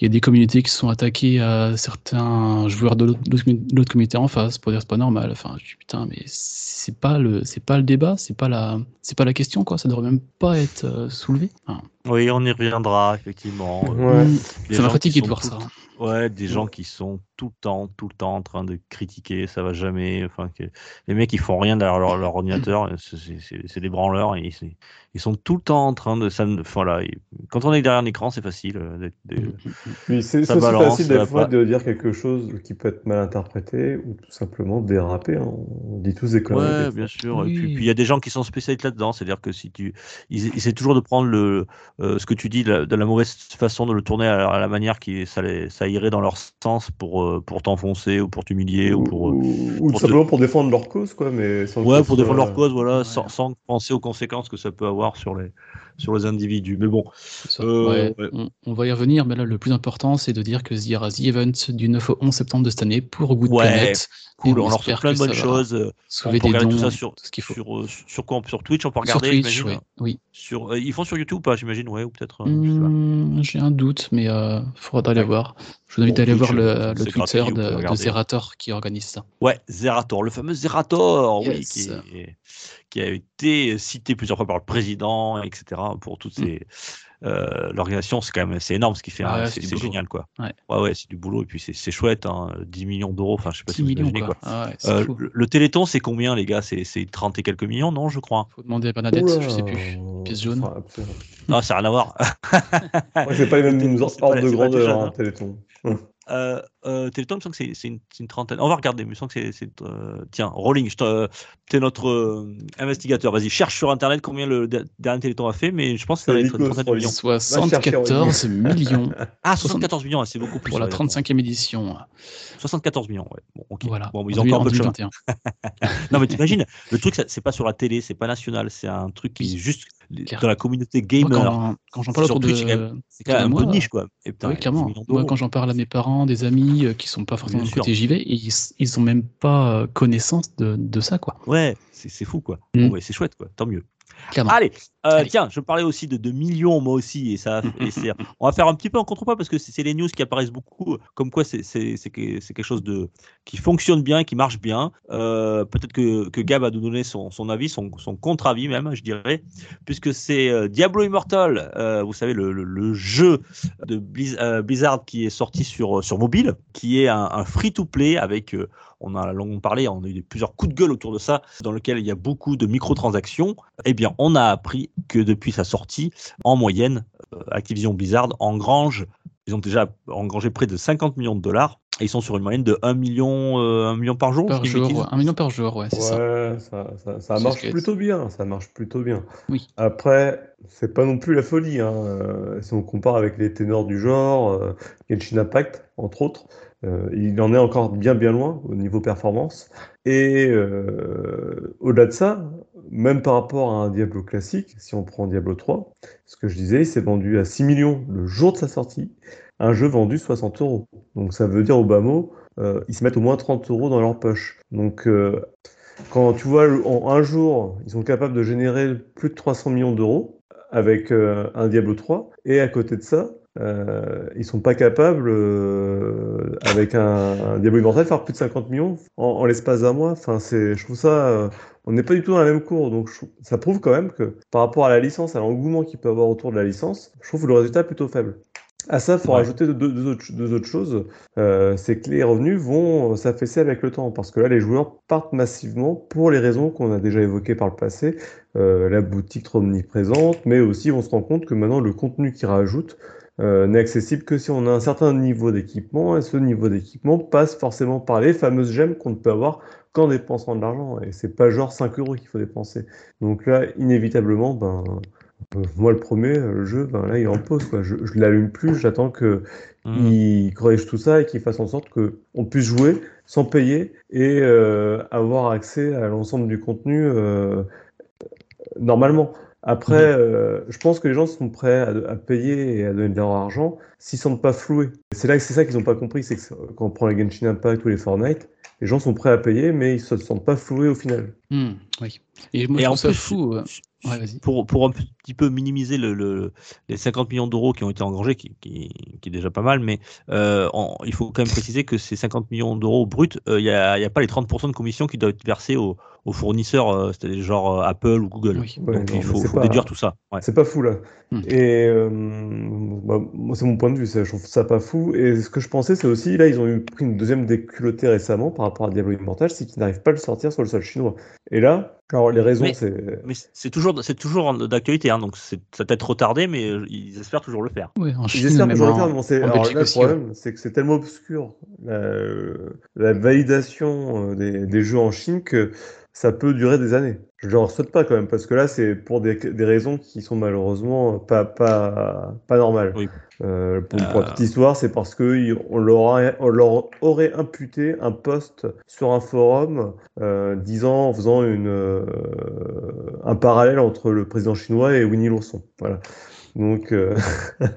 Speaker 3: y a des communautés qui sont attaquées à certains joueurs de l'autre communauté en face pour dire c'est pas normal. Enfin, je dis putain, mais c'est pas le, c'est pas le débat, c'est pas la, c'est pas la question quoi. Ça devrait même pas être euh, soulevé.
Speaker 2: Oui, on y reviendra effectivement.
Speaker 3: Ouais. Ça m'a fatigué de voir ça.
Speaker 2: Ouais, des gens qui sont tout le temps, tout le temps en train de critiquer, ça va jamais. Enfin, que... les mecs ils font rien derrière leur, ordinateur, c'est des branleurs, et ils, sont tout le temps en train de. Ça, voilà, quand on est derrière un écran, c'est facile. Euh,
Speaker 4: oui, c'est aussi facile des fois de dire quelque chose qui peut être mal interprété ou tout simplement déraper. Hein. On dit tous des conneries.
Speaker 2: Ouais, bien sûr. Et puis il y a des gens qui sont spécialistes là-dedans, c'est-à-dire que si tu, ils, essaient toujours de prendre le, euh, ce que tu dis de la, mauvaise façon de le tourner à, la manière qui ça, ça irait dans leur sens pour euh, pour t'enfoncer ou pour t'humilier ou, pour
Speaker 4: ou, ou tout simplement pour défendre leur cause quoi mais
Speaker 2: sans ouais pour défendre leur cause voilà sans, sans, penser aux conséquences que ça peut avoir sur les sur les individus. Mais bon
Speaker 3: euh, On, va y revenir mais là le plus important c'est de dire que il y aura The Event du 9 au 11 septembre de cette année pour Good Planet.
Speaker 2: cool. On, leur fait plein de bonnes choses
Speaker 3: sauver des dons
Speaker 2: tout ça sur, ce qu'il faut. Sur, sur, quoi sur Twitch on peut regarder
Speaker 3: sur Twitch, oui.
Speaker 2: sur ils font sur YouTube pas j'imagine ouais ou peut-être
Speaker 3: mmh, j'ai un doute mais il faudra aller voir. Je vous invite à aller voir le, le Twitter de, de, Zerator qui organise ça.
Speaker 2: Ouais, Zerator, le fameux Zerator, oui, qui, qui, a été cité plusieurs fois par le président, etc. pour toutes mm. ces. Euh, L'organisation, c'est quand même c'est énorme ce qu'il fait,
Speaker 3: ah
Speaker 2: hein, c'est génial quoi.
Speaker 3: Ouais,
Speaker 2: ouais, ouais c'est du boulot et puis c'est chouette, hein, 10 millions d'euros, enfin je sais pas si vous
Speaker 3: millions,
Speaker 2: quoi.
Speaker 3: quoi. Ah
Speaker 2: euh, le, le, Téléthon, c'est combien les gars? C'est 30 et quelques millions, non je crois?
Speaker 3: Faut demander à Bernadette, je sais plus. Pièce jaune.
Speaker 2: non, ça n'a rien à voir.
Speaker 4: ouais, c'est pas les mêmes ordres de grandeur, hein, Téléthon.
Speaker 2: Euh, euh, Téléthon, il me semble que c'est une, une, trentaine. On va regarder, mais il me semble que c'est. Euh, tiens, Rolling, tu es notre euh, investigateur. Vas-y, cherche sur Internet combien le dernier Téléthon a fait, mais je pense que ça va être une trentaine de millions.
Speaker 3: 74 millions.
Speaker 2: Ah, 74 millions, c'est beaucoup plus.
Speaker 3: Pour la 35e édition.
Speaker 2: 74 millions, ouais. Bon, ok.
Speaker 3: Voilà.
Speaker 2: Bon, ils ont encore un peu de chemin. non, mais t'imagines, le truc, c'est pas sur la télé, c'est pas national, c'est un truc qui est juste dans la communauté gamer.
Speaker 3: Moi, quand, j'en parle autour de.
Speaker 2: C'est un peu de niche, quoi.
Speaker 3: Et putain, oui, clairement. Moi, quand j'en parle à mes parents, des amis euh, qui sont pas forcément du côté j'y vais, ils, ils ont même pas euh, connaissance de, de ça, quoi.
Speaker 2: Ouais, c'est fou, quoi. Mm. Bon, ouais, c'est chouette, quoi. Tant mieux. Allez, euh, tiens, je parlais aussi de, de, millions, moi aussi, et ça, et on va faire un petit peu en contrepoids parce que c'est les news qui apparaissent beaucoup, comme quoi c'est quelque chose de qui fonctionne bien, qui marche bien. Euh, Peut-être que, que, Gab a nous donner son, son avis, son, son contre-avis même, je dirais, puisque c'est euh, Diablo Immortal, euh, vous savez, le, le, le, jeu de euh, Blizzard qui est sorti sur, sur mobile, qui est un, un free-to-play avec on a longuement parlé, on a eu plusieurs coups de gueule autour de ça, dans lequel il y a beaucoup de microtransactions. Eh bien, on a appris que depuis sa sortie, en moyenne, euh, Activision Blizzard engrange, ils ont déjà engrangé près de 50 millions de dollars. Et ils sont sur une moyenne de 1 million, euh, million par jour.
Speaker 3: Par jour 1 million par jour, ouais, c'est
Speaker 4: ça. ça. ça, marche plutôt bien. Ça marche plutôt bien.
Speaker 3: Oui.
Speaker 4: Après, c'est pas non plus la folie. Hein. Euh, si on compare avec les ténors du genre, Genshin Impact, entre autres, euh, il en est encore bien bien loin au niveau performance. Et euh, au-delà de ça, même par rapport à un Diablo classique, si on prend Diablo 3, ce que je disais, il s'est vendu à 6 millions le jour de sa sortie, un jeu vendu 60 euros. Donc ça veut dire au bas mot, euh, ils se mettent au moins 30 euros dans leur poche. Donc quand tu vois en un jour, ils sont capables de générer plus de 300 millions d'euros avec un Diablo 3, et à côté de ça, euh, ils sont pas capables, euh, avec un, un Diablo Immortal, de faire plus de 50 millions en, en l'espace d'un mois. Enfin, c'est, je trouve ça, euh, on n'est pas du tout dans la même cour. Donc, ça prouve quand même que par rapport à la licence, à l'engouement qu'il peut avoir autour de la licence, je trouve le résultat plutôt faible. À ça, il faut rajouter deux, deux, autres, deux, autres, choses. Euh, c'est que les revenus vont s'affaisser avec le temps. Parce que là, les joueurs partent massivement pour les raisons qu'on a déjà évoquées par le passé. Euh, la boutique trop omniprésente, mais aussi on se rend compte que maintenant, le contenu qu'ils rajoutent euh, n'est accessible que si on a un certain niveau d'équipement, et ce niveau d'équipement passe forcément par les fameuses gemmes qu'on ne peut avoir qu'en dépensant de l'argent, et c'est pas genre 5 euros qu'il faut dépenser. Donc là, inévitablement, ben, euh, moi le premier, le jeu, ben là il est en pause, quoi. je, je l'allume plus, j'attends que mmh. il corrige tout ça et qu'il fasse en sorte que on puisse jouer sans payer et euh, avoir accès à l'ensemble du contenu euh, normalement. Après, euh, je pense que les gens sont prêts à, à payer et à donner de leur argent s'ils ne sentent pas floués. C'est là que c'est ça qu'ils n'ont pas compris, c'est que quand on prend les Genshin Impact ou les Fortnite, les gens sont prêts à payer, mais ils ne se sentent pas floués au final.
Speaker 3: Hmm, oui. Et moi,
Speaker 2: Et
Speaker 3: je
Speaker 2: en
Speaker 3: trouve ça
Speaker 2: plus,
Speaker 3: fou. euh. Ouais,
Speaker 2: pour, pour un petit peu minimiser le, le- les 50 millions d'euros qui ont été engrangés, qui, qui, qui est déjà pas mal, mais euh, en- il faut quand même préciser que ces 50 millions d'euros bruts, euh, il n'y a, il y a pas les 30% de commission qui doivent être versés aux, aux fournisseurs, euh, c'est-à-dire genre Apple ou Google.
Speaker 3: Oui.
Speaker 4: Ouais,
Speaker 2: Donc
Speaker 4: non,
Speaker 2: il faut,
Speaker 4: c'est
Speaker 2: faut
Speaker 4: pas-
Speaker 2: déduire tout ça. Ouais.
Speaker 4: C'est pas fou là.
Speaker 3: Hmm.
Speaker 4: Et euh, bah, moi, c'est mon point de vue, ça, je trouve ça pas fou. Et ce que je pensais, c'est aussi, là, ils ont eu pris une deuxième déculottée récemment par rapport à Diablo Immortal, c'est qu'ils n'arrivent pas à le sortir sur le sol chinois. Et là, alors les raisons, c'est.
Speaker 2: Mais c'est toujours, c'est toujours d'actualité, hein, donc c'est- ça peut être retardé, mais euh, ils espèrent toujours le faire.
Speaker 3: Ouais, en
Speaker 4: Ils
Speaker 3: Chine,
Speaker 4: espèrent
Speaker 3: même
Speaker 4: toujours le faire, mais bon, c'est-
Speaker 3: en
Speaker 4: alors
Speaker 3: Belgique
Speaker 4: là, le problème, c'est que c'est tellement obscur, la, la validation euh, des, des jeux en Chine, que ça peut durer des années. Je leur souhaite pas quand même, parce que là, c'est pour des, des raisons qui sont malheureusement pas, pas, pas normales.
Speaker 2: Oui.
Speaker 4: Euh, pour, pour la
Speaker 2: Euh.
Speaker 4: petite histoire, c'est parce qu'on leur, on leur aurait imputé un post sur un forum euh, disant, en faisant une, euh, un parallèle entre le président chinois et Winnie l'ourson. Voilà. Donc, euh,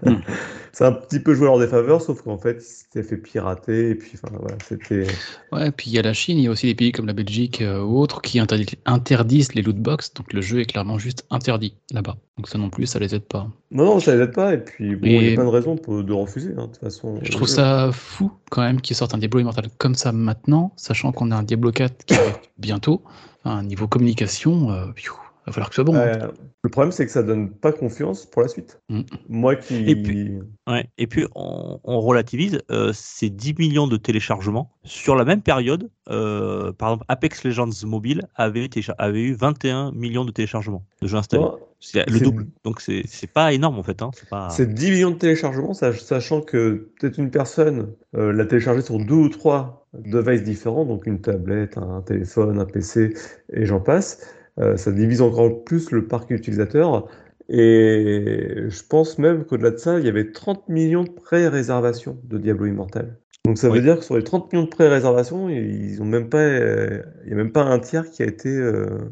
Speaker 3: Hmm.
Speaker 4: c'est un petit peu joué à leur défaveur, sauf qu'en fait, il s'était fait pirater, et puis, enfin, voilà, c'était.
Speaker 3: Ouais, puis il y a la Chine, il y a aussi des pays comme la Belgique euh, ou autres qui interdisent, les loot box, donc le jeu est clairement juste interdit là-bas. Donc ça non plus, ça les aide pas.
Speaker 4: Non, non, ça les aide pas, et puis, bon, il y a plein de raisons pour, de refuser, hein, de toute façon.
Speaker 3: Je trouve ça fou quand même qu'ils sortent un Diablo Immortal comme ça maintenant, sachant qu'on a un Diablo 4 qui arrive bientôt. Enfin, niveau communication, euh, pfiou, va falloir que ce soit bon. hein.
Speaker 4: Euh, le problème, c'est que ça donne pas confiance pour la suite.
Speaker 3: Mm.
Speaker 4: Moi qui.
Speaker 2: Et puis- Ouais. Et puis on, on relativise, euh, ces 10 millions de téléchargements sur la même période. euh, par exemple, Apex Legends Mobile avait, avait eu 21 millions de téléchargements de jeux installés. C'est le double. Donc c'est c'est pas énorme en fait. Hein. C'est pas.
Speaker 4: C'est 10 millions de téléchargements, sach- sachant que peut-être une personne euh, l'a téléchargé sur deux ou trois devices différents, donc une tablette, un téléphone, un PC, et j'en passe. Euh, ça divise encore plus le parc utilisateur. Et je pense même qu'au-delà de ça, il y avait 30 millions de pré-réservations de Diablo Immortal. Donc ça veut dire que sur les 30 millions de pré-réservations, ils ont même pas, euh, il n'y a même pas un tiers qui a été. euh,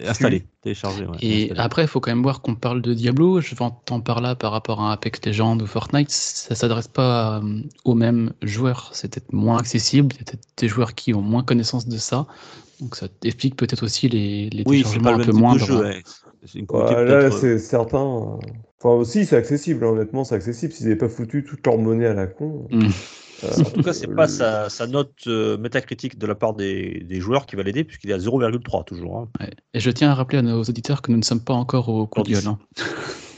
Speaker 2: installé, téléchargé. ouais,
Speaker 3: Et
Speaker 2: installé.
Speaker 3: après, il faut quand même voir qu'on parle de Diablo. Je t'en par là par rapport à Apex Legends ou Fortnite. Ça s'adresse pas euh, aux mêmes joueurs. C'est peut-être moins accessible. Il y a peut-être des joueurs qui ont moins connaissance de ça. Donc ça explique peut-être aussi les, les
Speaker 2: oui, c'est
Speaker 3: téléchargements
Speaker 2: pas le
Speaker 3: un peu
Speaker 2: jeu. ouais.
Speaker 4: Ouais, là,
Speaker 2: euh,
Speaker 4: c'est certain. euh, Enfin, aussi, c'est accessible, hein, honnêtement, c'est accessible. S'ils n'avaient pas foutu toute leur monnaie à la con.
Speaker 3: Mm.
Speaker 4: euh,
Speaker 2: En tout cas, c'est pas sa, sa note euh, métacritique de la part des, des joueurs qui va l'aider, puisqu'il est à 0,3 toujours. hein.
Speaker 3: Ouais. Et je tiens à rappeler à nos auditeurs que nous ne sommes pas encore au coup de
Speaker 2: Tandis-
Speaker 3: gueule. hein.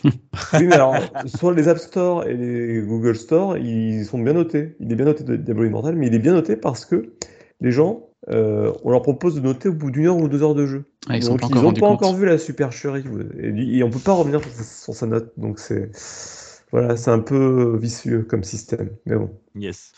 Speaker 4: Oui, mais alors, sur les App Store et les Google Store, ils sont bien notés. Il est bien noté de Diablo Immortal, mais il est bien noté parce que les gens, euh, on leur propose de noter au bout d'une heure ou deux heures de jeu.
Speaker 3: Ah, ils
Speaker 4: Donc,
Speaker 3: pas
Speaker 4: ils
Speaker 3: encore
Speaker 4: n'ont pas encore vu la supercherie. Et, et on peut pas revenir sur sa, sur sa note. Donc, c'est. Voilà, c'est un peu vicieux comme système. Mais bon.
Speaker 2: Yes.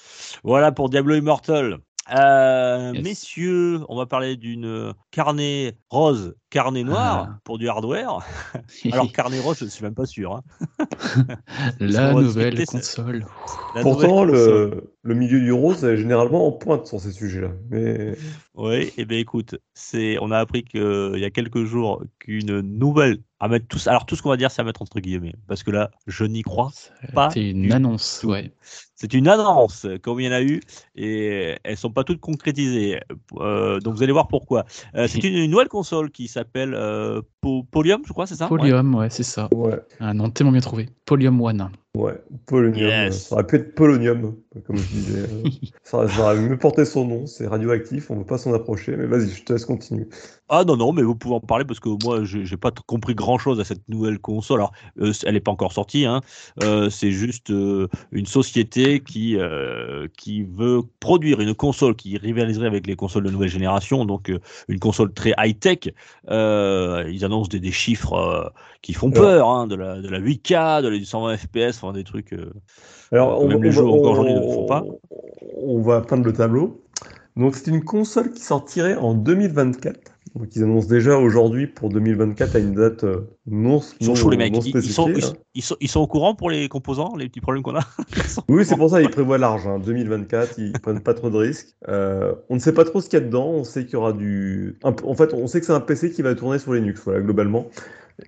Speaker 2: Voilà pour Diablo Immortal. Euh,
Speaker 3: Yes.
Speaker 2: Messieurs, on va parler d'une carnet rose, carnet noir
Speaker 3: Ah.
Speaker 2: pour du hardware. Alors carnet rose, je ne suis même pas sûr. hein.
Speaker 3: la nouvelle console.
Speaker 2: La
Speaker 4: Pourtant,
Speaker 2: nouvelle console.
Speaker 4: le, le milieu du rose est généralement en pointe sur ces sujets-là. Mais
Speaker 2: Oui, et bien écoute, c'est, on a appris qu'il y a quelques jours qu'une nouvelle à mettre tous. Alors tout ce qu'on va dire, c'est à mettre entre guillemets, parce que là, je n'y crois. Pas
Speaker 3: C'est une annonce,
Speaker 2: tout.
Speaker 3: ouais.
Speaker 2: C'est une annonce, comme il y en a eu, et elles sont pas toutes concrétisées. Euh, donc vous allez voir pourquoi. Euh, c'est une, une nouvelle console qui s'appelle euh, Po- Polium, je crois, c'est ça?
Speaker 3: Polium, ouais, c'est ça.
Speaker 4: ouais,
Speaker 3: Un nom tellement bien trouvé. Polium One.
Speaker 4: ouais, polonium.
Speaker 2: Yes.
Speaker 4: euh, Ça aurait pu être polonium, comme je disais. euh, ça, ça aurait mieux porté son nom. C'est radioactif, on ne veut pas s'en approcher. Mais vas-y, je te laisse continuer.
Speaker 2: Ah non, non, mais vous pouvez en parler parce que moi, j'ai j'ai pas compris grand-chose à cette nouvelle console. Alors, euh, elle n'est pas encore sortie, hein. Euh, c'est juste euh, une société qui, euh, qui veut produire une console qui rivaliserait avec les consoles de nouvelle génération, donc euh, une console très high-tech. Euh, ils annoncent des, des chiffres qui font peur, hein, de, la, de la 8K, de la 120 FPS, enfin des trucs...
Speaker 4: Alors,
Speaker 2: Même les jeux encore aujourd'hui ne font pas.
Speaker 4: On va peindre le tableau. Donc, c'est une console qui sortirait en 2024. Donc, ils annoncent déjà aujourd'hui pour 2024 à une date euh, non,
Speaker 2: Ils sont
Speaker 4: non-
Speaker 2: chauds les mecs,
Speaker 4: non
Speaker 2: ils, ils sont,
Speaker 4: spécifiée,
Speaker 2: ils,
Speaker 4: hein.
Speaker 2: ils sont, ils sont au courant pour les composants, les petits problèmes qu'on a
Speaker 4: Oui, c'est pour ça ils prévoient large. hein. 2024, ils prennent pas trop de risques. Euh, on ne sait pas trop ce qu'il y a dedans. On sait qu'il y aura du. En fait, on sait que c'est un PC qui va tourner sur Linux, voilà, globalement.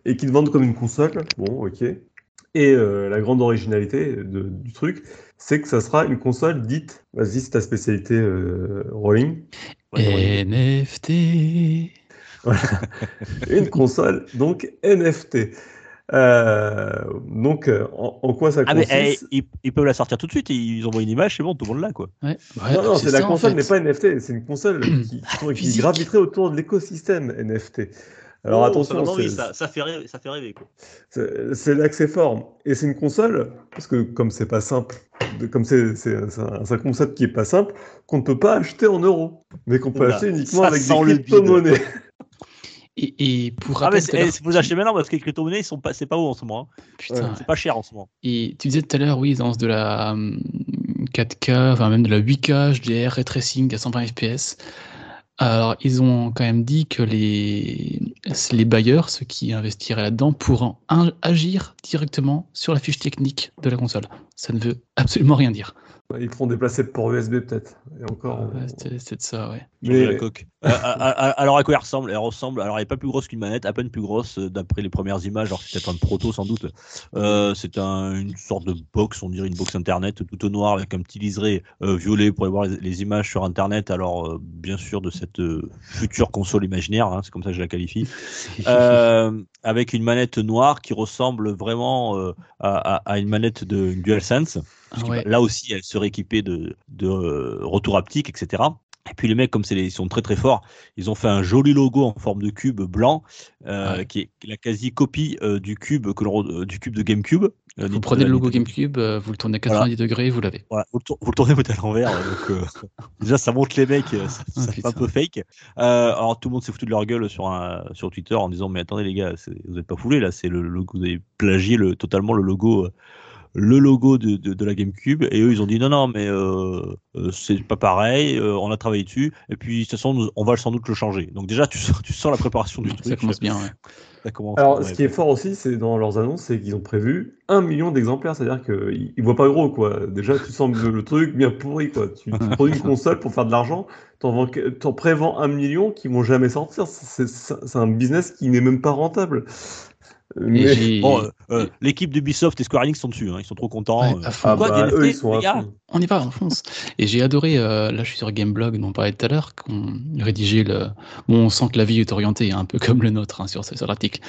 Speaker 4: et qui te vendent comme une console. Bon, ok. Et euh, la grande originalité de- du truc, c'est que ça sera une console dite, vas-y, c'est ta spécialité euh, rolling,
Speaker 3: NFT.
Speaker 4: une console donc NFT. Euh, donc, euh, en, en quoi ça
Speaker 2: Ah, mais
Speaker 4: consiste
Speaker 2: eh, ils, ils peuvent la sortir tout de suite. Ils envoient une image, c'est bon, tout le monde là, quoi.
Speaker 3: Ouais, ouais,
Speaker 4: Non, non, c'est la
Speaker 3: ça, en
Speaker 4: console,
Speaker 3: fait.
Speaker 4: n'est pas NFT, c'est une console qui, graviterait autour de l'écosystème NFT. Alors
Speaker 2: Oh,
Speaker 4: attention,
Speaker 2: ça, ça, ça fait rêver, ça fait rêver, quoi.
Speaker 4: C'est c'est là que c'est fort. Et c'est une console, parce que comme c'est pas simple, comme c'est c'est- c'est un, concept qui est pas simple, qu'on ne peut pas acheter en euros, mais qu'on peut
Speaker 2: Oula,
Speaker 4: acheter uniquement avec des crypto-monnaies.
Speaker 3: Et, et pour
Speaker 2: Ah, faut vous acheter maintenant parce que les crypto-monnaies, sont pas, c'est pas haut en ce moment. hein.
Speaker 3: putain,
Speaker 2: C'est pas cher en ce moment.
Speaker 3: Et tu disais tout à l'heure, oui, lancent de la hum, 4K, enfin même de la 8K, HDR, ray tracing à 120 FPS. Alors, ils ont quand même dit que les, les bailleurs, ceux qui investiraient là-dedans, pourront agir directement sur la fiche technique de la console. Ça ne veut absolument rien dire.
Speaker 4: Ils feront déplacer le port USB peut-être. Et encore.
Speaker 3: Ouais, C'était c'était de ça, ouais.
Speaker 4: Mais
Speaker 2: la coque. Euh, à- à- à- alors à quoi elle ressemble? Elle ressemble. Alors elle est pas plus grosse qu'une manette, à peine plus grosse euh, d'après les premières images. Alors c'est peut-être un proto sans doute. Euh, c'est un, une sorte de box, on dirait une box internet tout au noir avec un petit liseré euh, violet pour aller voir les, les images sur internet. Alors euh, bien sûr de cette euh, future console imaginaire, hein, c'est comme ça que je la qualifie. Euh, avec une manette noire qui ressemble vraiment euh, à, à- à une manette de DualSense.
Speaker 3: Ouais.
Speaker 2: Là aussi, elle serait équipée de, de euh, retour haptique, etc. Et puis les mecs, comme ils sont très très forts, ils ont fait un joli logo en forme de cube blanc, euh,
Speaker 3: Ouais.
Speaker 2: qui est la quasi copie euh, du cube que euh, du cube de GameCube.
Speaker 3: Vous prenez le logo GameCube, vous le tournez à 90 degrés, vous l'avez.
Speaker 2: Voilà, vous, le tour- vous le tournez peut-être à l'envers, déjà ça montre les mecs, ça,
Speaker 3: Ah,
Speaker 2: ça fait
Speaker 3: putain.
Speaker 2: un peu fake. Alors tout le monde s'est foutu de leur gueule sur un, sur Twitter en disant mais attendez les gars, vous n'êtes pas foulés là, c'est le logo, vous avez plagié le, totalement le logo. Le logo de, de, de la GameCube et eux ils ont dit non non mais euh, euh, c'est pas pareil euh, on a travaillé dessus et puis de toute façon nous- on va sans doute le changer donc déjà tu sens, tu sens la préparation du
Speaker 3: Ça
Speaker 2: truc
Speaker 3: commence bien, ouais.
Speaker 2: Ça commence,
Speaker 4: Alors,
Speaker 2: ouais.
Speaker 4: ce qui est fort aussi, c'est dans leurs annonces, c'est qu'ils ont prévu un million d'exemplaires. C'est-à-dire qu'ils ne voient pas gros, quoi. Déjà, tu sens le, truc bien pourri, quoi. Tu, tu produis une console pour faire de l'argent, t'en prévends un million qui vont jamais sortir. C'est un business qui n'est même pas rentable. Mais-
Speaker 2: Bon, euh, euh, l'équipe d'Ubisoft et Square Enix sont dessus, hein, ils sont trop contents.
Speaker 3: Ouais,
Speaker 2: euh.
Speaker 4: ah
Speaker 2: Quoi,
Speaker 4: bah,
Speaker 2: des
Speaker 4: eux,
Speaker 2: NFT,
Speaker 4: ils sont
Speaker 2: les
Speaker 4: à
Speaker 2: gars
Speaker 4: fond.
Speaker 3: On y va, on fonce. Et j'ai adoré, euh, là je suis sur Gameblog, dont on parlait tout à l'heure, qu'on rédigeait le. Bon, on sent que la vie est orientée, hein, un peu comme le nôtre hein, sur, sur l'article.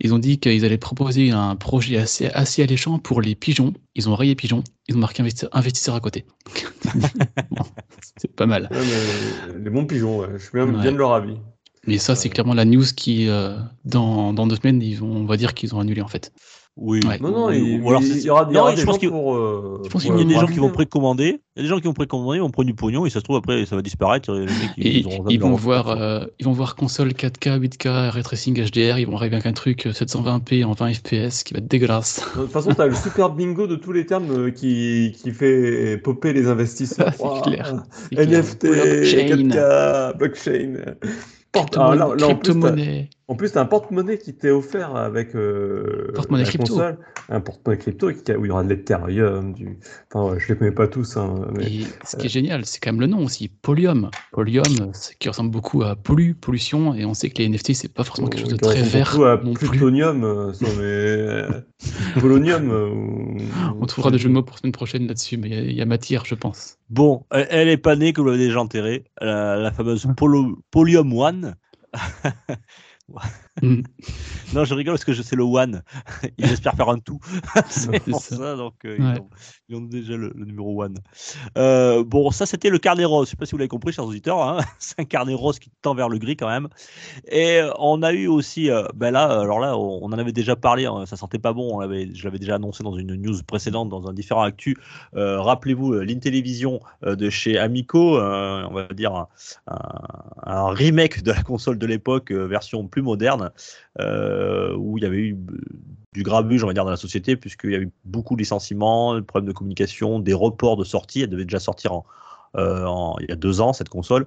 Speaker 3: Ils ont dit qu'ils allaient proposer un projet assez, assez alléchant pour les pigeons. Ils ont rayé pigeons, ils ont marqué investi- investisseur à côté. Bon, c'est pas mal.
Speaker 4: Ouais, mais les bons pigeons, ouais. je suis bien,
Speaker 3: Ouais.
Speaker 4: bien de leur avis.
Speaker 3: Mais ça, c'est clairement la news qui, euh, dans, dans deux semaines, ils vont, on va dire qu'ils ont annulé en fait.
Speaker 2: Oui.
Speaker 3: Ouais.
Speaker 4: Non, non, il,
Speaker 2: ou alors
Speaker 4: il y aura,
Speaker 2: Non, je
Speaker 4: des
Speaker 2: pense
Speaker 4: gens pour. euh,
Speaker 3: je pense
Speaker 2: Il
Speaker 3: qu'il
Speaker 2: y a des gens qui vont précommander, il y a des gens qui vont précommander, ils vont prendre du pognon, et ça se trouve après ça va disparaître. les mecs,
Speaker 3: Et
Speaker 2: ils,
Speaker 3: ils vont voir, euh, ils vont voir console 4K, 8K, ray tracing HDR, ils vont arriver avec un truc euh, 720p en 20 FPS qui va être dégueulasse.
Speaker 4: De toute façon, tu as le super bingo de tous les termes euh, qui, qui fait popper les investisseurs.
Speaker 3: C'est
Speaker 4: Ouah,
Speaker 3: clair. C'est clair.
Speaker 4: NFT,
Speaker 3: Blockchain.
Speaker 4: 4K, blockchain. Ah, là- là, en plus, t'as- plus, un porte-monnaie qui t'est offert avec euh,
Speaker 3: Porte-monnaie
Speaker 4: la
Speaker 3: crypto.
Speaker 4: console. Un porte-monnaie crypto qui, où il y aura de l'Ethereum. Du... Enfin, ouais, je les connais pas tous. hein, mais...
Speaker 3: Et ce qui est génial, c'est quand même le nom aussi, Polyum. Polyum, c'est qui ressemble beaucoup à pollu, pollution, et on sait que les NFT, c'est pas forcément quelque chose de très vert
Speaker 4: beaucoup à
Speaker 3: non plus.
Speaker 4: plutonium, euh, les... euh, polonium. euh, ou-
Speaker 3: On trouvera des jeux de mots pour semaine prochaine là-dessus, mais il y a- il y, a matière, je pense.
Speaker 2: Bon, elle, est pas née, que vous l'avez déjà enterrée, la, la fameuse Polo- Polium One.
Speaker 3: Mm.
Speaker 2: Non, je rigole parce que je sais le One. Ils espèrent faire un tout. c'est pour
Speaker 3: ça.
Speaker 2: ça, donc euh,
Speaker 3: Ouais.
Speaker 2: Ils, ont, déjà le, numéro One. Euh, bon, ça c'était le carnet rose. Je sais pas si vous l'avez compris, chers auditeurs. hein. C'est un carnet rose qui tend vers le gris quand même. Et euh, on a eu aussi, euh, ben là, alors là, on, en avait déjà parlé. hein, ça sentait pas bon. Je l'avais déjà annoncé dans une news précédente, dans un différent actu. Rappelez-vous l'Intellivision de chez Amico, on va dire un, remake de la console de l'époque, version plus moderne, où il y avait eu du grabuge, on va dire, dans la société, puisqu'il y a eu beaucoup de licenciements, de problèmes de communication, des reports de sortie. Elle devait déjà sortir en, euh, il y a deux ans, cette console.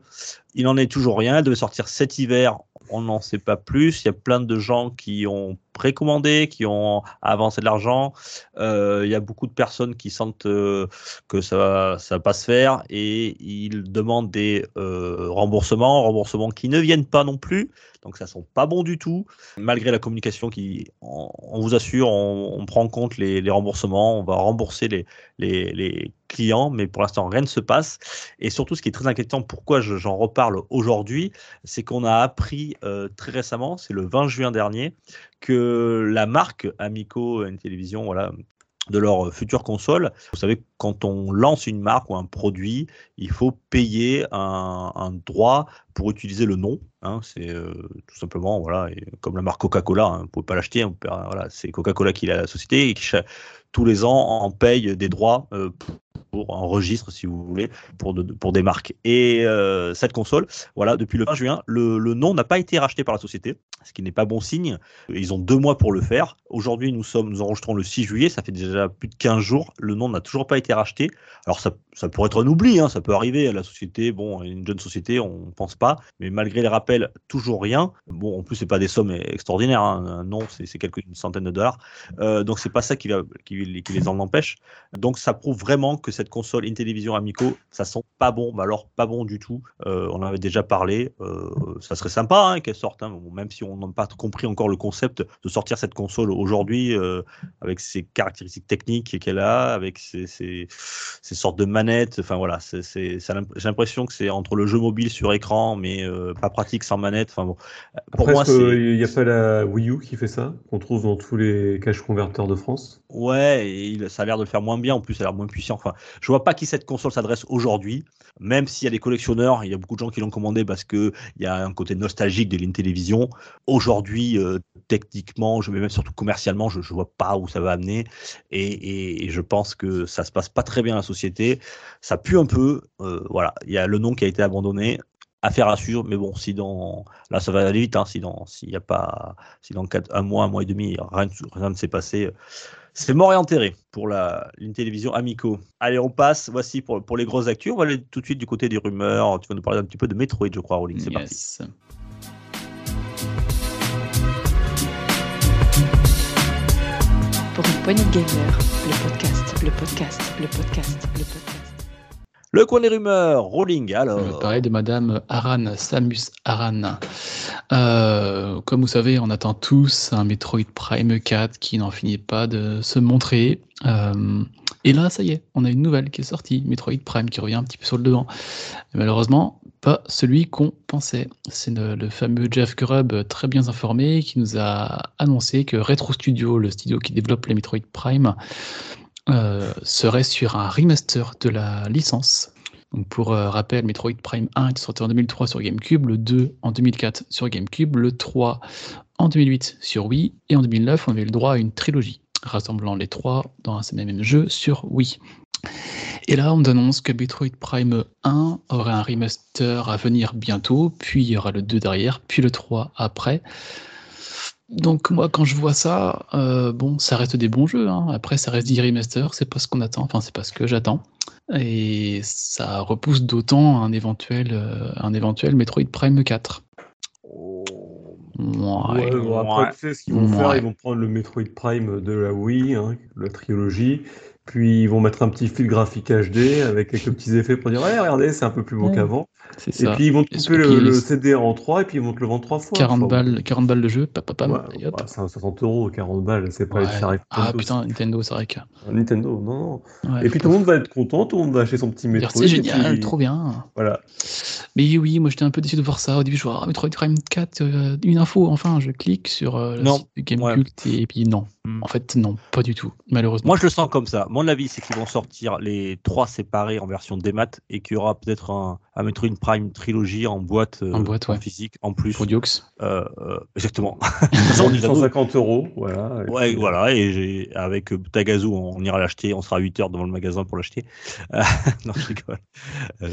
Speaker 2: Il n'en est toujours rien. Elle devait sortir cet hiver. On n'en sait pas plus. Il y a plein de gens qui ont précommandé, qui ont avancé de l'argent. Euh, il y a beaucoup de personnes qui sentent euh, que ça ça va pas se faire et ils demandent des euh, remboursements, remboursements qui ne viennent pas non plus. Donc ça sent pas bon du tout. Malgré la communication qui, on, vous assure, on, prend en compte les, remboursements, on va rembourser les, les clients, mais pour l'instant rien ne se passe. Et surtout, ce qui est très inquiétant, pourquoi j'en reparle aujourd'hui, c'est qu'on a appris euh, très récemment, c'est le 20 juin dernier, que la marque Amico, une télévision, voilà, de leur future console. Vous savez, quand on lance une marque ou un produit, il faut payer un, droit pour utiliser le nom. Hein, c'est euh, tout simplement, voilà, comme la marque Coca-Cola, hein, vous ne pouvez pas l'acheter, voilà, c'est Coca-Cola qui est la société et qui tous les ans en paye des droits euh, pour un registre, si vous voulez, pour, pour des marques. Et euh, cette console, voilà, depuis le 20 juin, le, le nom n'a pas été racheté par la société, ce qui n'est pas bon signe. Ils ont deux mois pour le faire. Aujourd'hui, nous sommes, nous enregistrons le 6 juillet, ça fait déjà plus de 15 jours. Le nom n'a toujours pas été racheté. Alors ça, ça pourrait être un oubli, hein, ça peut arriver. La société, bon, une jeune société, on ne pense pas, mais malgré les rappels, toujours rien. Bon, en plus, c'est pas des sommes extraordinaires. Hein. Non, c'est quelques centaines de dollars. Euh, donc c'est pas ça qui, va, qui, qui les en empêche. Donc ça prouve vraiment que cette console Intellivision Amico, ça sent pas bon, mais alors pas bon du tout. Euh, on en avait déjà parlé. Euh, ça serait sympa hein, qu'elle sorte, hein, même si on n'a pas compris encore le concept de sortir cette console aujourd'hui euh, avec ses caractéristiques techniques qu'elle a, avec ses, ses, ses, sortes de manettes. Enfin voilà, j'ai l'impression que c'est entre le jeu mobile sur écran, mais pas pratique sans manette. Enfin bon,
Speaker 4: pour Après, moi, il n'y a pas la Wii U qui fait ça, qu'on trouve dans tous les caches converteurs de France?
Speaker 2: Ouais, et il, ça a l'air de le faire moins bien. En plus, ça a l'air moins puissant. Enfin, je vois pas qui cette console s'adresse aujourd'hui, même s'il y a des collectionneurs, il y a beaucoup de gens qui l'ont commandé parce qu'il y a un côté nostalgique de l'Intellivision. Aujourd'hui, euh, techniquement, je, mais même surtout commercialement, je ne vois pas où ça va amener. Et, je pense que ça se passe pas très bien à la société. Ça pue un peu. Euh, voilà, il y a le nom qui a été abandonné affaire à suivre, mais bon, si dans là ça va aller vite, hein, si dans s'il n'y a pas, si dans quatre, un mois, un mois et demi, rien, rien ne s'est passé, c'est mort et enterré pour la une télévision Amico. Allez, on passe. Voici pour, pour les grosses actus. On va aller tout de suite du côté des rumeurs. Tu vas nous parler un petit peu de Metroid, je crois, Rolling. C'est yes. parti.
Speaker 1: Pour une poignée de gamer, le podcast, le podcast, le podcast, le podcast.
Speaker 2: Le coin des rumeurs, Rolling, alors.
Speaker 3: Je parler de Madame Aran, Samus Aran. Euh, comme vous savez, on attend tous un Metroid Prime 4 qui n'en finit pas de se montrer. Euh, et là, ça y est, on a une nouvelle qui est sortie, Metroid Prime, qui revient un petit peu sur le devant. Et malheureusement, pas celui qu'on pensait. C'est le, le, fameux Jeff Grubb, très bien informé, qui nous a annoncé que Retro Studio, le studio qui développe les Metroid Prime, euh, serait sur un remaster de la licence. Donc pour euh, rappel, Metroid Prime 1 est sorti en 2003 sur GameCube, le 2 en 2004 sur GameCube, le 3 en 2008 sur Wii, et en 2009 on avait le droit à une trilogie rassemblant les trois dans un même jeu sur Wii. Et là, on annonce que Metroid Prime 1 aurait un remaster à venir bientôt, puis il y aura le 2 derrière, puis le 3 après. Donc moi, quand je vois ça, euh, bon, ça reste des bons jeux. Hein. Après, ça reste des remaster, c'est pas ce qu'on attend. Enfin, c'est pas ce que j'attends. Et ça repousse d'autant un éventuel, euh, un éventuel Metroid Prime 4.
Speaker 4: Ouais, ouais, bon, après, tu sais ce qu'ils vont ouais. faire, ils vont prendre le Metroid Prime de la Wii, hein, la trilogie, puis ils vont mettre un petit fil graphique HD avec quelques petits effets pour dire ouais regardez c'est un peu plus beau ouais, qu'avant. et puis ils vont te couper le, le, CD en 3 et puis ils vont te le vendre 3 fois
Speaker 3: 40 balles, 40 balles de jeu papa, papa,
Speaker 4: ouais, ouais, 60 euros 40 balles c'est pas ouais. les
Speaker 3: ah putain Nintendo c'est vrai que
Speaker 4: Nintendo non, non. et puis tout le monde va être content tout le monde va acheter son petit Metroid
Speaker 3: c'est génial puis... trop bien.
Speaker 4: voilà.
Speaker 3: Mais oui moi j'étais un peu déçu de voir ça. Au début je vois ah, Metroid Prime 4 euh, une info enfin je clique sur euh,
Speaker 2: non.
Speaker 3: Et puis non. En fait non pas du tout malheureusement.
Speaker 2: Moi je le sens comme ça mon avis, c'est qu'ils vont sortir les trois séparés en version démat et qu'il y aura peut-être un, un Metroid Prime trilogie en boîte, euh,
Speaker 3: en, boîte
Speaker 2: en
Speaker 3: ouais.
Speaker 2: physique en plus.
Speaker 3: Pour.
Speaker 2: Euh, euh, exactement.
Speaker 4: 150 euros, voilà.
Speaker 2: Et ouais, puis... voilà. Et avec Tagazu, on, ira l'acheter. On sera à 8 heures devant le magasin pour l'acheter. non, je rigole.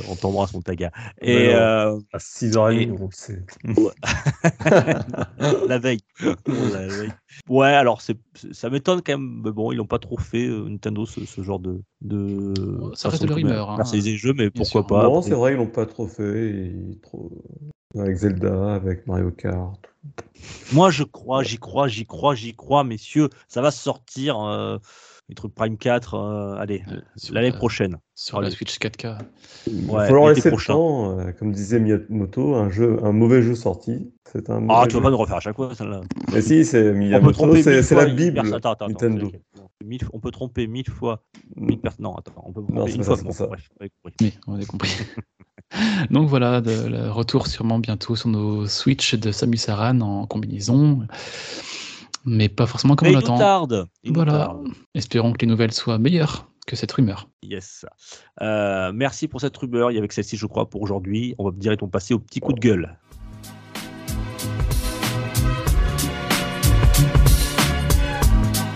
Speaker 2: on t'embrasse, mon Taga. Et
Speaker 4: à 6h30, et... on sait.
Speaker 2: la veille. la veille. Ouais, alors ça m'étonne quand même. Mais bon, ils n'ont pas trop fait Nintendo ce, ce, genre de. de
Speaker 3: ça reste de rumeur.
Speaker 2: Hein. les jeux, mais pourquoi
Speaker 4: sûr.
Speaker 2: pas
Speaker 4: Non, c'est vrai, ils l'ont pas trop fait. Trop... Avec Zelda, avec Mario Kart.
Speaker 2: Moi, je crois, j'y crois, j'y crois, j'y crois, messieurs. Ça va sortir. Euh, les trucs Prime 4, euh, allez,
Speaker 3: Euh,
Speaker 2: l'année
Speaker 3: la-
Speaker 2: prochaine.
Speaker 3: Sur la
Speaker 2: Allez.
Speaker 3: Switch 4K.
Speaker 4: Il
Speaker 2: Ouais,
Speaker 4: va falloir laisser le
Speaker 2: prochain.
Speaker 4: temps, euh, comme disait Miyamoto, un, jeu, un mauvais jeu sorti. C'est un
Speaker 2: Ah,
Speaker 4: mauvais
Speaker 2: tu vas pas nous refaire à chaque fois, celle-là.
Speaker 4: Mais si, c'est
Speaker 2: On
Speaker 4: Miyamoto, c'est la Bible
Speaker 2: Attends, attends, attends,
Speaker 4: Nintendo.
Speaker 2: ok. Mille- On peut tromper mille fois. Mille personnes. Non, attends, on peut tromper
Speaker 4: c'est
Speaker 2: une fois.
Speaker 4: ça,
Speaker 2: bon, bref, compris.
Speaker 3: Oui, on a compris. Donc voilà, de, le retour sûrement bientôt sur nos Switch de Samus Aran en combinaison. Mais pas forcément comme
Speaker 2: Mais
Speaker 3: on
Speaker 2: il nous
Speaker 3: attend.
Speaker 2: tarde. il nous
Speaker 3: Voilà.
Speaker 2: tarde.
Speaker 3: Espérons que les nouvelles soient meilleures que cette rumeur.
Speaker 2: Yes. Euh, merci pour cette rumeur. Il y avait que celle-ci, je crois, pour aujourd'hui. On va directement passer au petit coup de gueule.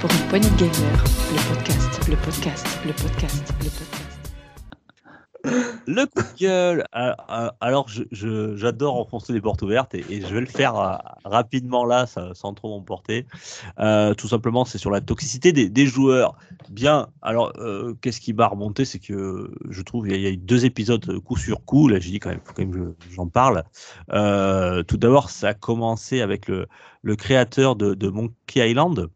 Speaker 1: Pour une poignée de gamers, le podcast, le podcast, le podcast, le podcast.
Speaker 2: Le coup de gueule. euh, euh, Alors, j'adore enfoncer des portes ouvertes et, et je vais le faire euh, rapidement là, sans trop m'emporter. Euh, tout simplement, c'est sur la toxicité des, des joueurs. Bien. Alors, euh, qu'est-ce qui m'a remonté, c'est que je trouve il y, a- il y a eu deux épisodes coup sur coup. Là, j'ai dit quand même, faut quand même j'en parle. Euh, tout d'abord, ça a commencé avec le, le créateur de, de Monkey Island,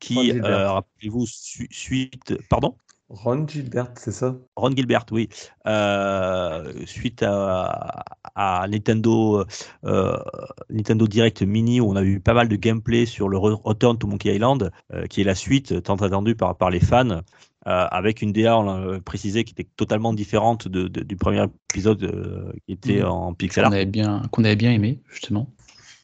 Speaker 2: qui, euh, rappelez-vous, su- suite, pardon.
Speaker 4: Ron Gilbert, c'est ça?
Speaker 2: Ron Gilbert, oui. Euh, suite à, à Nintendo, euh, Nintendo Direct Mini, où on a eu pas mal de gameplay sur le Re- Return to Monkey Island, euh, qui est la suite tant attendue par, par les fans, euh, avec une DA, on l'a précisé, qui était totalement différente de- de- du premier épisode euh, qui était
Speaker 3: Mhm.
Speaker 2: en pixel
Speaker 3: Qu'on
Speaker 2: art.
Speaker 3: avait, bien, qu'on avait bien aimé, justement.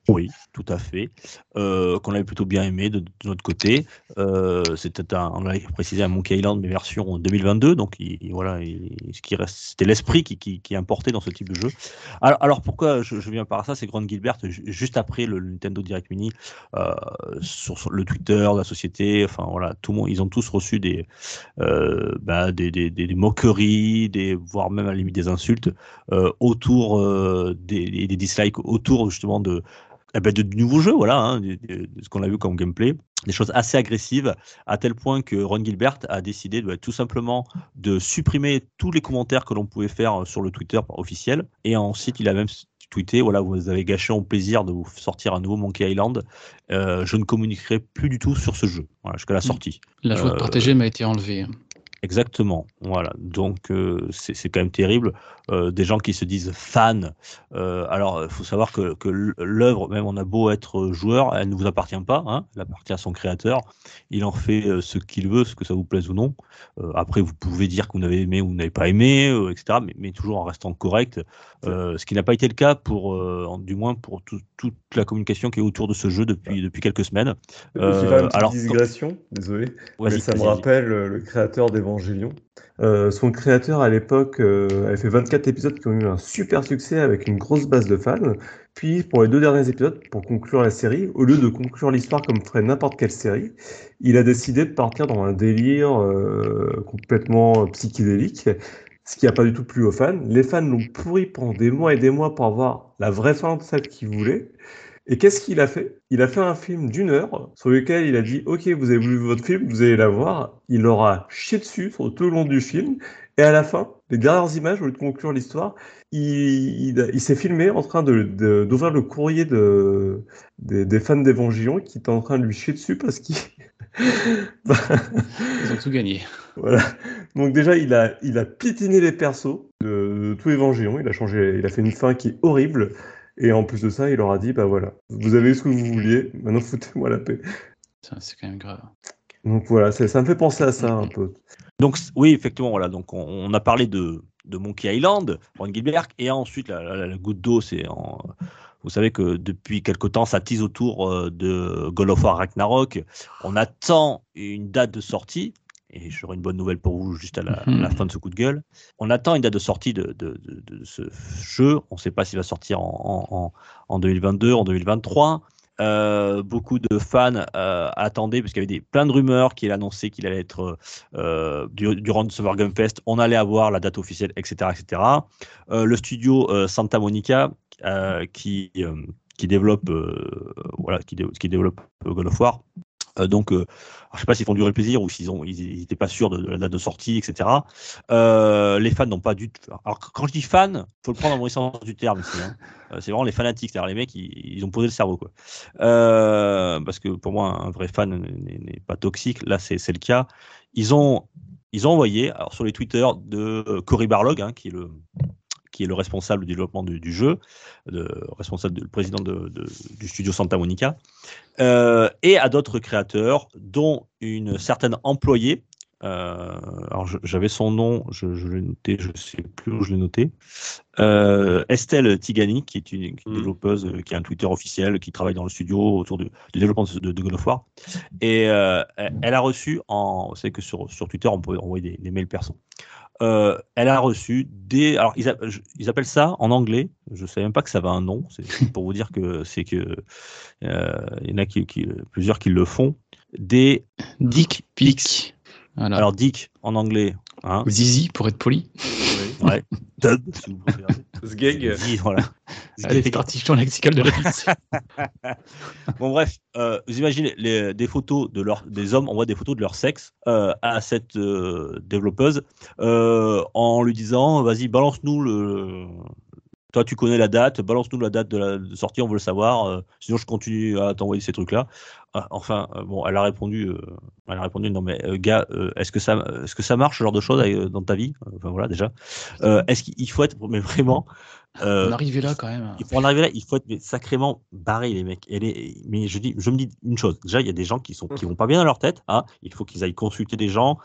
Speaker 2: Oui, tout à fait. Euh, qu'on avait plutôt bien aimé de, notre côté. Euh, C'était un, on l'avait précisé un Monkey Island, mais version 2022. Donc il, il- voilà, il- ce qui reste, c'était l'esprit qui, importait dans ce type de jeu. Alors, pourquoi je, viens par ça, c'est Grand Gilbert ju- juste après le, Nintendo Direct Mini euh, sur, le Twitter la société. Enfin voilà, tout le monde, ils ont tous reçu des, bah, des, des, des- moqueries, des, voire même à la limite des insultes autour des, des dislikes autour justement de eh ben, de, du nouveau jeu, voilà, hein, de, de- de ce qu'on a vu comme gameplay, des choses assez agressives, à tel point que Ron Gilbert a décidé de, tout simplement de supprimer tous les commentaires que l'on pouvait faire euh, sur le Twitter officiel, et ensuite il a même tweeté, voilà, vous avez gâché mon plaisir de vous sortir un nouveau Monkey Island, Euh, je ne communiquerai plus du tout sur ce jeu, voilà, jusqu'à la sortie.
Speaker 3: La jouette
Speaker 2: Euh,
Speaker 3: partagée m'a été enlevée.
Speaker 2: Exactement, voilà. Donc euh, c'est quand même terrible. Euh, des gens qui se disent fans. Euh, alors il faut savoir que, que l'œuvre, même on a beau être joueur, elle ne vous appartient pas. Hein, elle appartient à son créateur. Il en fait ce qu'il veut, ce que ça vous plaise ou non. Après vous pouvez dire que vous n'avez aimé ou vous n'avez pas aimé, etc. Mais, mais toujours en restant correct. Ce qui n'a pas été le cas pour, du moins pour tout- toute la communication qui est autour de ce jeu depuis depuis quelques semaines.
Speaker 4: Je vais faire une petite
Speaker 2: alors,
Speaker 4: digression, désolé. Mais ça me rappelle le créateur Euh, son créateur à l'époque euh, avait fait 24 épisodes qui ont eu un super succès avec une grosse base de fans. Puis pour les deux derniers épisodes, pour conclure la série, au lieu de conclure l'histoire comme ferait n'importe quelle série, il a décidé de partir dans un délire euh, complètement psychédélique, ce qui n'a pas du tout plu aux fans. Les fans l'ont pourri pendant des mois et des mois pour avoir la vraie fin de celle qu'ils voulaient. Et qu'est-ce qu'il a fait? Il a fait un film d'une heure sur lequel il a dit Ok, vous avez vu votre film, vous allez la voir. Il aura chié dessus sur tout le long du film. Et à la fin, les dernières images, au lieu de conclure l'histoire, il, il, il s'est filmé en train de, de- d'ouvrir le courrier de, des, des fans d'Evangelion qui étaient en train de lui chier dessus parce qu'il.
Speaker 3: Ils ont tout gagné.
Speaker 4: Voilà. Donc déjà, il a, il a les persos de, de tout Évangélion. Il a changé, il a fait une fin qui est horrible. Et en plus de ça, il leur a dit, bah voilà, vous avez eu ce que vous vouliez, maintenant foutez-moi la paix.
Speaker 3: Ça, C'est quand même grave.
Speaker 4: Donc voilà, ça, ça me fait penser à ça un peu.
Speaker 2: Donc oui, effectivement, voilà. Donc on, on a parlé de, de Monkey Island, Ron Gilbert, et ensuite la, la- la goutte d'eau, c'est en. Vous savez que depuis quelque temps, ça tease autour euh, de God of War Ragnarok. On attend une date de sortie, et j'aurai une bonne nouvelle pour vous juste à la, à la
Speaker 3: Mhm.
Speaker 2: fin de ce coup de gueule. On attend une date de sortie de, de- de- de ce jeu. On ne sait pas s'il va sortir en, en- en- en 2022, en 2023. Euh, beaucoup de fans euh, attendaient, parce qu'il y avait des, plein de rumeurs qu'il annonçait qu'il allait être euh, du- durant le Summer Game Fest, on allait avoir la date officielle, etc. etc. Le studio Santa Monica, qui, qui développe, voilà, qui, dé- qui développe God of War, donc, euh, je sais pas s'ils font durer le plaisir ou s'ils ont, ils n'étaient pas sûrs de, la date de sortie, etc. Euh, les fans n'ont pas du tout. Alors, quand je dis fan, faut le prendre dans le sens du terme. Hein. Euh, C'est vraiment les fanatiques, c'est-à-dire les mecs, ils, ont posé le cerveau, quoi. Euh, parce que pour moi, un vrai fan n'est pas toxique. Là, c'est le cas. Ils ont, ils ont envoyé, alors sur les Twitter de euh, Cory Barlog, hein, qui est le qui est le responsable du développement du, du jeu, le responsable, de- le président de- de- du studio Santa Monica, euh, et à d'autres créateurs, dont une certaine employée. euh, alors j'avais son nom, je, je l'ai noté, je sais plus où je l'ai noté. Euh, Estelle Tigani, qui est une, une
Speaker 4: Mhm.
Speaker 2: développeuse, qui a un Twitter officiel, qui travaille dans le studio autour du, du développement de, de God of War. Et elle elle a reçu, en, vous savez que sur, sur Twitter, on peut envoyer des, des mails perso. Euh, elle a reçu des. Alors, ils, a- je- ils appellent ça en anglais. Je ne savais même pas que ça avait un nom. C'est pour vous dire que c'est que. euh, Il y en a qui, qui- plusieurs qui le font. Des.
Speaker 3: Dick Pic. Voilà.
Speaker 2: Alors, Dick en anglais. Hein,
Speaker 3: Zizi, pour être poli.
Speaker 2: Ouais. Dub, si vous préférez.
Speaker 4: Sgeg.
Speaker 2: Voilà.
Speaker 3: Allez, c'est parti, champ lexical de la.
Speaker 2: Bon bref, euh, vous imaginez les, des photos de leur, des hommes envoient des photos de leur sexe euh, à cette euh, développeuse euh, en lui disant vas-y balance-nous le, toi tu connais la date, balance-nous la date de la de sortie, on veut le savoir, euh, sinon je continue à t'envoyer ces trucs-là. Euh, enfin euh, bon, elle a répondu, euh, elle a répondu non mais gars, est-ce que ça, est-ce que ça marche ce genre de choses dans ta vie? Enfin voilà déjà. Euh, est-ce qu'il faut être mais vraiment euh,
Speaker 3: On arrivait là quand même.
Speaker 2: il faut en arriver là, il faut être sacrément barré les mecs. Et les- mais je dis, je me dis une chose. Déjà, il y a des gens qui sont qui vont pas bien dans leur tête. Hein. Il faut qu'ils aillent consulter des gens.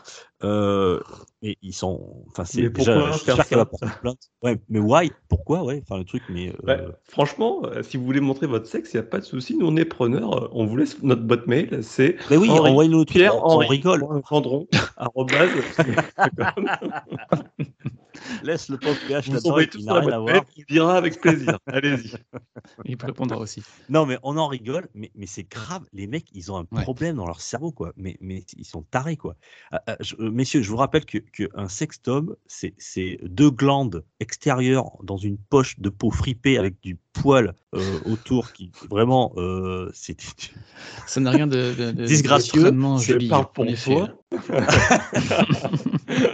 Speaker 2: Euh, et ils sont. Enfin, c'est
Speaker 4: Mais
Speaker 2: déjà.
Speaker 4: faire ça
Speaker 2: porter plainte. Ouais, mais why? Pourquoi? Ouais. Enfin, le truc. Mais euh,
Speaker 4: Ouais, franchement, euh, si vous voulez montrer votre sexe, il n'y a pas de souci. Nous, on est preneurs. Euh, On vous laisse notre boîte mail. C'est
Speaker 2: mais oui,
Speaker 4: Henri-
Speaker 2: envoyez-nous le truc.
Speaker 4: Pierre
Speaker 2: On, on rigole.
Speaker 4: Gendron. arrobase.
Speaker 2: Laisse le pauvre PH
Speaker 4: Vous
Speaker 2: là-dedans.
Speaker 4: envoyez
Speaker 2: Il n'a rien à voir.
Speaker 4: Il dira avec plaisir. Allez-y.
Speaker 3: Il peut répondre aussi.
Speaker 2: Non, mais on en rigole, mais, mais c'est grave. Les mecs, ils ont un
Speaker 3: Ouais.
Speaker 2: problème dans leur cerveau, quoi. Mais, mais ils sont tarés, quoi. Ah, ah, je- euh, messieurs, je vous rappelle que, que un sextobe, c'est c'est deux glandes extérieures dans une poche de peau fripée avec du poil euh, autour qui vraiment, euh, c'est
Speaker 3: Ça n'a rien de, de, de-
Speaker 2: Disgracieux,
Speaker 3: joli,
Speaker 4: pas pour toi.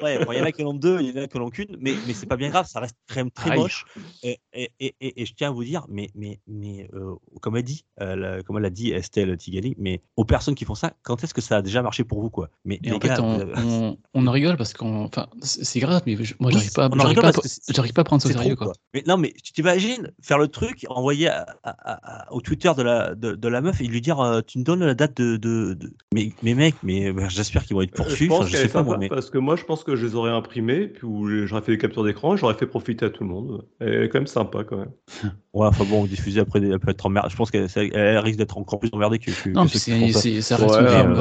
Speaker 2: ouais, bon, il y en a qui en ont deux, il y en a qui en ont qu'une, mais, mais c'est pas bien grave, ça reste quand même très
Speaker 3: Aïe.
Speaker 2: moche. Et, et, et, et- et je tiens à vous dire, mais, mais, mais euh, comme elle dit, euh, la- comme elle a dit Estelle Tigali, mais aux personnes qui font ça, quand est-ce que ça a déjà marché pour vous, quoi? Mais
Speaker 3: fait, on, on, on en rigole parce qu'on. Enfin, c'est grave, mais je- moi,
Speaker 2: Oui,
Speaker 3: j'arrive pas,
Speaker 2: rigole
Speaker 3: pas, j'arrive pas à prendre ça au sérieux,
Speaker 2: trop,
Speaker 3: quoi.
Speaker 2: quoi. Mais non, mais tu t'imagines faire le truc, envoyer à- à- à- à- au Twitter de la, de, de la meuf et lui dire euh, Tu me donnes la date de. de, de- Mais, mais mec, mais euh, j'espère qu'ils vont être
Speaker 4: Euh, Je
Speaker 2: poursuivis.
Speaker 4: pense
Speaker 2: enfin, je sais pas moi,
Speaker 4: sympa
Speaker 2: mais.
Speaker 4: parce que moi, je pense que je les aurais imprimés, puis où j'aurais fait des captures d'écran et j'aurais fait profiter à tout le monde. Elle est quand même sympa, quand même.
Speaker 2: Ouais, enfin bon, diffuser après, elle peut être emmerdée. Je pense qu'elle elle- elle risque d'être encore plus emmerdée que, que,
Speaker 3: Non,
Speaker 2: que
Speaker 3: puis
Speaker 2: ceux qui font
Speaker 3: c'est,
Speaker 2: ça.
Speaker 3: reste
Speaker 4: Ouais,
Speaker 3: une forme.
Speaker 2: euh,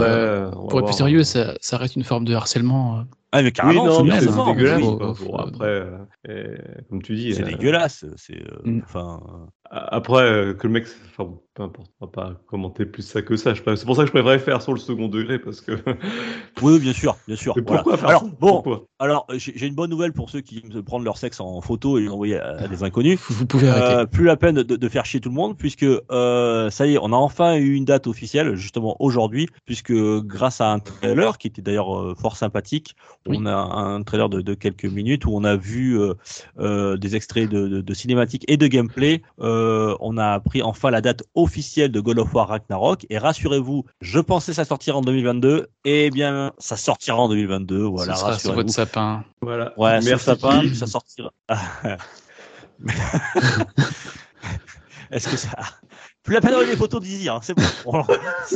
Speaker 3: euh, pour être plus sérieux, ça, ça reste une forme de harcèlement. euh.
Speaker 2: Ah, mais
Speaker 4: Oui,
Speaker 2: carrément, c'est
Speaker 4: mais
Speaker 3: bien,
Speaker 4: c'est
Speaker 2: dégueulasse.
Speaker 4: Bon, après, euh, euh, comme tu dis.
Speaker 2: C'est
Speaker 4: euh,
Speaker 2: dégueulasse. C'est, euh,
Speaker 3: Mm.
Speaker 2: enfin, euh,
Speaker 4: Après, euh, que le mec. Enfin bon, peu importe. On va pas commenter plus ça que ça. C'est pour ça que je préférerais faire sur le second degré parce que.
Speaker 2: Oui, bien sûr, bien sûr.
Speaker 4: Mais
Speaker 2: voilà.
Speaker 4: pourquoi faire
Speaker 2: Alors,
Speaker 4: ça
Speaker 2: bon,
Speaker 4: Pourquoi
Speaker 2: alors j'ai une bonne nouvelle pour ceux qui aiment prendre leur sexe en photo et l'envoyer à, à des inconnus.
Speaker 3: Vous, pouvez arrêter.
Speaker 2: Euh, plus la peine de, de faire chier tout le monde, puisque euh, ça y est, on a enfin eu une date officielle, justement aujourd'hui, puisque grâce à un trailer qui était d'ailleurs fort sympathique,
Speaker 3: Oui.
Speaker 2: on a un trailer de, de quelques minutes où on a vu euh, euh, des extraits de, de, de cinématiques et de gameplay. Euh, on a appris enfin la date officielle de God of War Ragnarok. Et rassurez-vous, je pensais ça sortira en 2022, et bien ça sortira en 2022. Voilà,
Speaker 3: Ce sera sur votre sapin.
Speaker 4: Voilà.
Speaker 2: Ouais, sur sapin, ça sortira. Est-ce que ça. Plus la peine d'envoyer des photos d'Izzy, hein, c'est bon. On-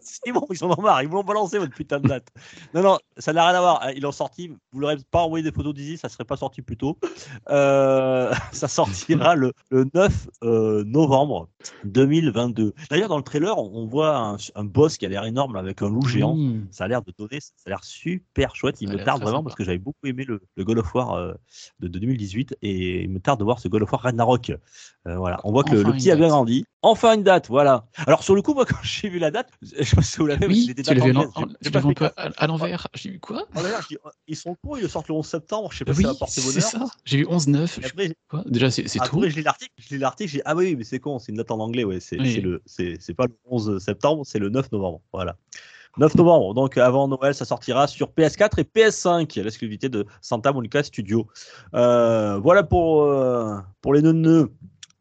Speaker 2: c'est bon, ils en ont marre, ils vous l'ont balancé votre putain de date. Non, non, ça n'a rien à voir. hein, Ils l'ont sorti, vous l'aurez pas envoyé des photos d'Izzy, ça serait pas sorti plus tôt. Euh, ça sortira le, le 9 euh, novembre 2022. D'ailleurs, dans le trailer, on, on voit un, un boss qui a l'air énorme avec un loup géant.
Speaker 3: Mmh.
Speaker 2: Ça a l'air de donner, ça a l'air super chouette. Il
Speaker 3: Ça
Speaker 2: me tarde vraiment
Speaker 3: sympa.
Speaker 2: parce que j'avais beaucoup aimé le, le God of War euh, de, de 2018 et il me tarde de voir ce God of War Ragnarok. Euh, voilà, on voit que le,
Speaker 3: Enfin
Speaker 2: le
Speaker 3: une
Speaker 2: petit a bien grandi. Enfin une date, voilà. Alors sur le coup, moi quand j'ai vu la date, je pas si vous l'avez
Speaker 3: Oui, tu vu un peu à, l'envers. J'ai vu quoi?
Speaker 2: Oh je dis, ils sont cons, ils le sortent le 11 septembre, je sais pas
Speaker 3: Oui,
Speaker 2: si ça va porter
Speaker 3: c'est
Speaker 2: bonheur.
Speaker 3: ça. J'ai vu 11-9.
Speaker 2: Et
Speaker 3: je sais
Speaker 2: Après,
Speaker 3: pas quoi. Déjà, c'est c'est tout.
Speaker 2: après, je lis l'article, je lis l'article, j'ai ah oui, mais c'est con, c'est une date en anglais, ouais, c'est
Speaker 3: Oui.
Speaker 2: c'est le, c'est c'est pas le 11 septembre, c'est le 9 novembre, voilà. 9 novembre, donc avant Noël, ça sortira sur PS4 et PS5, l'exclusivité de Santa Monica Studio. Euh, voilà pour, euh, pour les neuneux.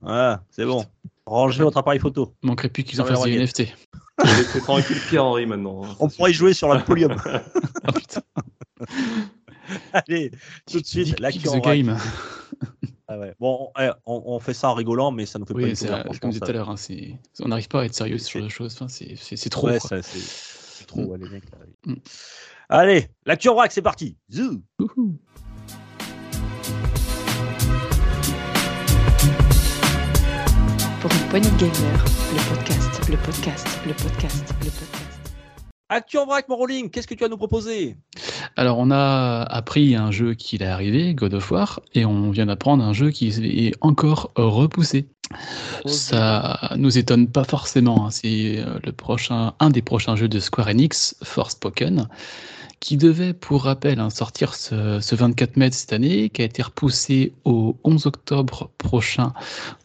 Speaker 2: Voilà, c'est bon. Rangez votre appareil photo.
Speaker 3: Manquerait plus qu'ils en fassent des. NFT.
Speaker 4: Laissez tranquille Pierre-Henri maintenant. hein,
Speaker 2: On pourrait y jouer sur la podium.
Speaker 3: Putain,
Speaker 2: Allez, tout de suite, la
Speaker 3: the game.
Speaker 2: Ah ouais. Bon, on, eh, on- on fait ça en rigolant, mais ça nous fait pas
Speaker 3: Oui,
Speaker 2: du tout
Speaker 3: c'est
Speaker 2: rire, franchement,
Speaker 3: comme je disais tout à l'heure. hein, c'est- on n'arrive pas à être sérieux sur ce genre de choses. Enfin, c'est- c'est c'est trop.
Speaker 2: Ouais, c'est c'est trop,
Speaker 3: Mm.
Speaker 2: ouais, les mecs. là.
Speaker 3: Mm.
Speaker 2: Allez, l'actu en vrac, c'est parti. Zou.
Speaker 1: Poignée de gamer, le podcast, le podcast, le podcast, le podcast.
Speaker 2: Actu en vrac, mon rolling, qu'est-ce que tu as nous proposer?
Speaker 3: Alors, on a appris un jeu qui est arrivé, God of War, et on vient d'apprendre un jeu qui est encore repoussé. Ça nous étonne pas forcément. hein. C'est euh, le prochain, un des prochains jeux de Square Enix, Forspoken, qui devait, pour rappel, hein, sortir ce, ce 24 mai de cette année, qui a été repoussé au 11 octobre prochain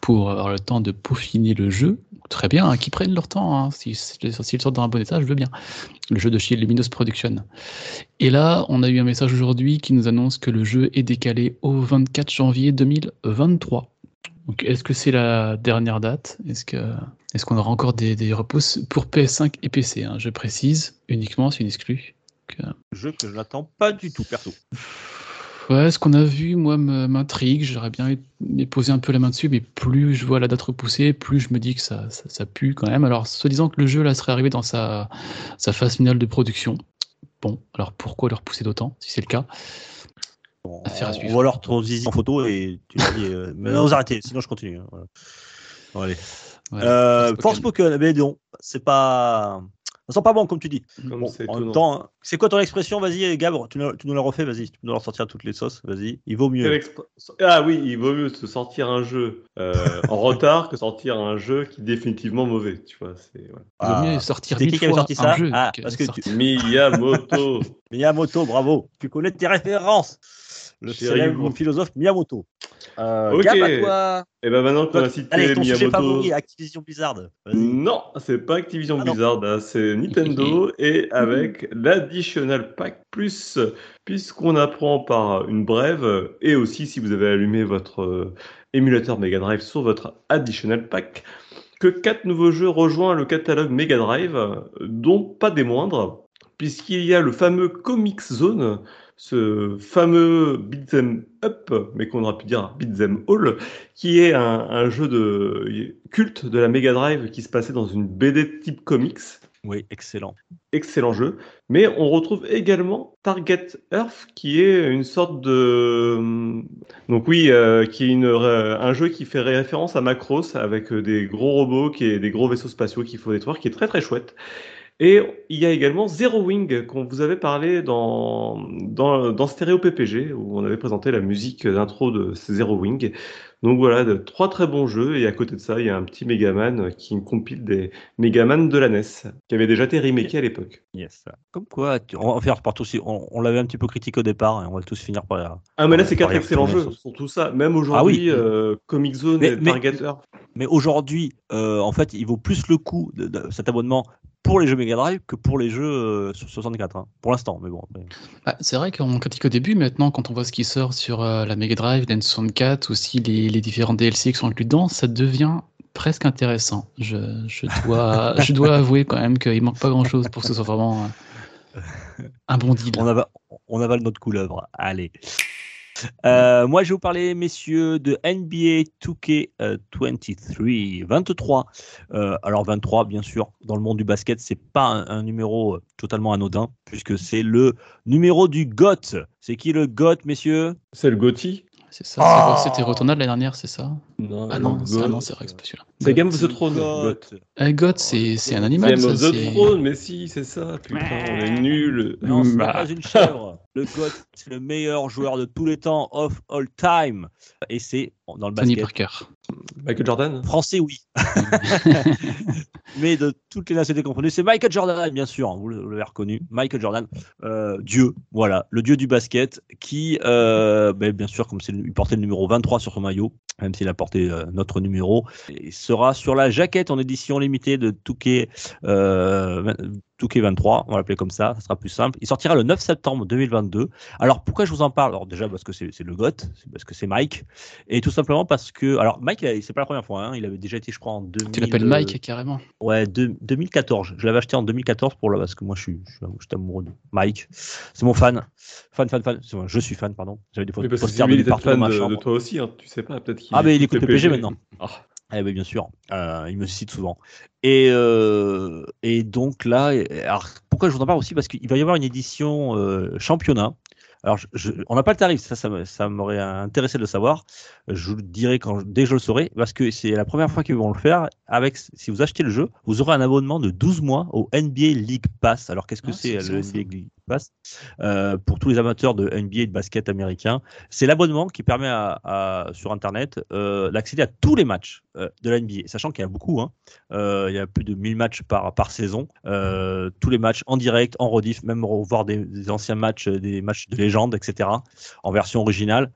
Speaker 3: pour avoir le temps de peaufiner le jeu. Très bien, hein, qu'ils prennent leur temps. hein. Si- S'ils sortent dans un bon état, je veux bien. Le jeu de chez Luminous Production. Et là, on a eu un message aujourd'hui qui nous annonce que le jeu est décalé au 24 janvier 2023. Donc, est-ce que c'est la dernière date? Est-ce qu'on aura encore des, des repousses pour PS5 et PC hein, Je précise uniquement, c'est une exclue.
Speaker 2: Jeu que je n'attends pas du tout, perso.
Speaker 3: Ouais, ce qu'on a vu, moi, m'intrigue. J'aurais bien poser un peu la main dessus, mais plus je vois la date repoussée, plus je me dis que ça, ça, ça pue quand même. Alors, se disant que le jeu là serait arrivé dans sa, sa phase finale de production. Bon, alors pourquoi le repousser d'autant, si c'est le cas?
Speaker 2: Bon,
Speaker 3: Affaire à suivre.
Speaker 2: leur ton zizi en photo et tu dis, euh, mais non, vous arrêtez, sinon je continue. hein, voilà. Bon, allez.
Speaker 3: Voilà,
Speaker 2: Euh.
Speaker 3: Forspoken,
Speaker 2: mais non, c'est pas. Ça sent pas bon, comme tu dis.
Speaker 4: Comme
Speaker 2: Bon,
Speaker 4: c'est
Speaker 2: hein, quoi ton expression Vas-y, Gabre, tu nous, tu nous la refais, vas-y, tu nous la ressortir toutes les sauces, vas-y. Il vaut mieux.
Speaker 4: Ah oui, il vaut mieux se sortir un jeu euh, en retard que sortir un jeu qui est définitivement mauvais. Tu vois, c'est voilà.
Speaker 3: Il vaut mieux
Speaker 2: Ah,
Speaker 3: sortir
Speaker 2: c'est qui
Speaker 3: mille
Speaker 2: qui avait
Speaker 3: fois
Speaker 2: sorti
Speaker 3: un
Speaker 2: ça
Speaker 3: jeu
Speaker 2: Ah,
Speaker 3: que
Speaker 2: parce que tu-
Speaker 3: sortir-
Speaker 4: Miyamoto.
Speaker 2: Miyamoto, bravo. Tu connais tes références. Le célèbre philosophe Miyamoto. Euh,
Speaker 4: Ok.
Speaker 2: Gab, à toi.
Speaker 4: Et ben maintenant qu'on a cité
Speaker 2: Allez, ton
Speaker 4: Miyamoto.
Speaker 2: favori, Activision Blizzard.
Speaker 4: Non, c'est pas Activision
Speaker 2: Ah.
Speaker 4: Blizzard, hein, c'est Nintendo et avec l'Additional Pack Plus, puisqu'on apprend par une brève et aussi si vous avez allumé votre euh, émulateur Mega Drive sur votre Additional Pack, que quatre nouveaux jeux rejoignent le catalogue Mega Drive, dont pas des moindres, puisqu'il y a le fameux Comic Zone, ce fameux beat'em up, mais qu'on aurait pu dire beat'em all, qui est un, un jeu de culte de la Mega Drive qui se passait dans une BD type comics.
Speaker 2: Oui, excellent.
Speaker 4: Excellent jeu. Mais on retrouve également Target Earth, qui est une sorte de... Donc oui, euh, qui est une, euh, un jeu qui fait référence à Macross, avec des gros robots, qui est des gros vaisseaux spatiaux qu'il faut détruire, qui est très très chouette. Et il y a également Zero Wing, qu'on vous avait parlé dans, dans, dans Stereo PPG, où on avait présenté la musique d'intro de Zero Wing. Donc voilà, de, trois très bons jeux. Et à côté de ça, il y a un petit Megaman qui compile des Megaman de la NES, qui avait déjà été remaké à l'époque.
Speaker 2: Yes. Comme quoi, tu- on va faire par. On, on l'avait un petit peu critiqué au départ et on va tous finir par.
Speaker 4: Ah, mais là, c'est quatre excellents jeux,
Speaker 2: sur-
Speaker 4: surtout ça. Même aujourd'hui,
Speaker 2: Ah oui.
Speaker 4: euh, Comic Zone
Speaker 2: Mais-
Speaker 4: et
Speaker 2: mais-. Mais aujourd'hui, euh, en fait, il vaut plus le coup de, de cet abonnement pour les jeux Mega Drive que pour les jeux euh, sur 64. hein. Pour l'instant, mais bon. après.
Speaker 3: Bah, c'est vrai qu'on critique au début, maintenant, quand on voit ce qui sort sur euh, la Mega Drive, la N64, aussi les, les différents DLC qui sont inclus dedans, ça devient presque intéressant. Je, je dois, je dois avouer quand même qu'il manque pas grand chose pour que ce soit vraiment euh, un bon deal.
Speaker 2: On, avale, on avale notre couleuvre. Allez. Euh, moi, je vais vous parler, messieurs, de NBA 2K23. 23. Euh, alors, 23, bien sûr, dans le monde du basket, c'est pas un, un numéro euh, totalement anodin, puisque c'est le numéro du GOT. C'est qui le GOT, messieurs?
Speaker 3: Ah.
Speaker 4: C'est le Gotti.
Speaker 3: C'est ça,
Speaker 2: Ah
Speaker 3: c'est- c'était Returnal l'année dernière, c'est ça?
Speaker 4: Non,
Speaker 3: Ah non, c'est ah c'est vrai que c'est pas celui-là.
Speaker 4: C'est Game of the Throne.
Speaker 3: Eh, God, c'est c'est un animal.
Speaker 4: Game
Speaker 3: ça,
Speaker 4: of the
Speaker 3: c'est-
Speaker 4: Throne, mais si, c'est ça. Putain, on est nuls.
Speaker 2: Non, ce n'est
Speaker 4: Bah.
Speaker 2: pas une chèvre. Le GOAT, c'est le meilleur joueur de tous les temps, of all time. Et c'est dans le
Speaker 3: Tony
Speaker 2: basket.
Speaker 3: Parker.
Speaker 4: Michael Jordan
Speaker 2: Français, oui. Mais de toutes les nationalités confondues, c'est Michael Jordan, bien sûr, hein, vous l'avez reconnu. Michael Jordan, euh, Dieu, voilà, le Dieu du basket, qui, euh, ben, bien sûr, comme il portait le numéro 23 sur son maillot, même s'il a porté euh, notre numéro, et sera sur la jaquette en édition limitée de Touquet, euh, Touquet 23, on va l'appeler comme ça, ça sera plus simple. Il sortira le 9 septembre 2022. Alors pourquoi je vous en parle? Alors déjà parce que c'est, le GOT, parce que c'est Mike, et tout simplement parce que, alors Mike, c'est pas la première fois, hein, il avait déjà été, je crois, en 2000.
Speaker 3: Tu l'appelles Mike carrément.
Speaker 2: Ouais, deux- 2014. Je l'avais acheté en 2014 pour là parce que moi je suis, je suis, je suis amoureux de Mike. C'est mon fan, fan, fan, fan. Moi, Je suis fan, pardon. J'avais des
Speaker 4: lui,
Speaker 2: de partout dans
Speaker 4: fan
Speaker 2: ma
Speaker 4: de,
Speaker 2: chambre.
Speaker 4: de toi aussi, hein. tu sais pas, peut-être qu'il
Speaker 2: Ah, mais il écoute le PG maintenant.
Speaker 4: Ah.
Speaker 2: Eh ben, bien sûr, Euh, il me cite souvent. Et, euh, et donc là, alors, pourquoi je vous en parle aussi? Parce qu'il va y avoir une édition euh, championnat. Alors, je- je- on n'a pas le tarif, ça, ça, m'aurait intéressé de le savoir. Je vous le dirai quand, dès que je le saurai, parce que c'est la première fois qu'ils vont le faire. Avec, si vous achetez le jeu, vous aurez un abonnement de 12 mois au NBA League Pass. Alors, qu'est-ce que
Speaker 3: Ah,
Speaker 2: c'est le NBA League Pass Euh, Pour tous les amateurs de NBA et de basket américain, c'est l'abonnement qui permet à, sur Internet euh, d'accéder à tous les matchs euh, de la NBA, sachant qu'il y a beaucoup. hein. Euh, il y a plus de 1000 matchs par, par saison. Euh, tous les matchs en direct, en rediff, même revoir des, anciens matchs, euh, des matchs de légende, etc. En version originale,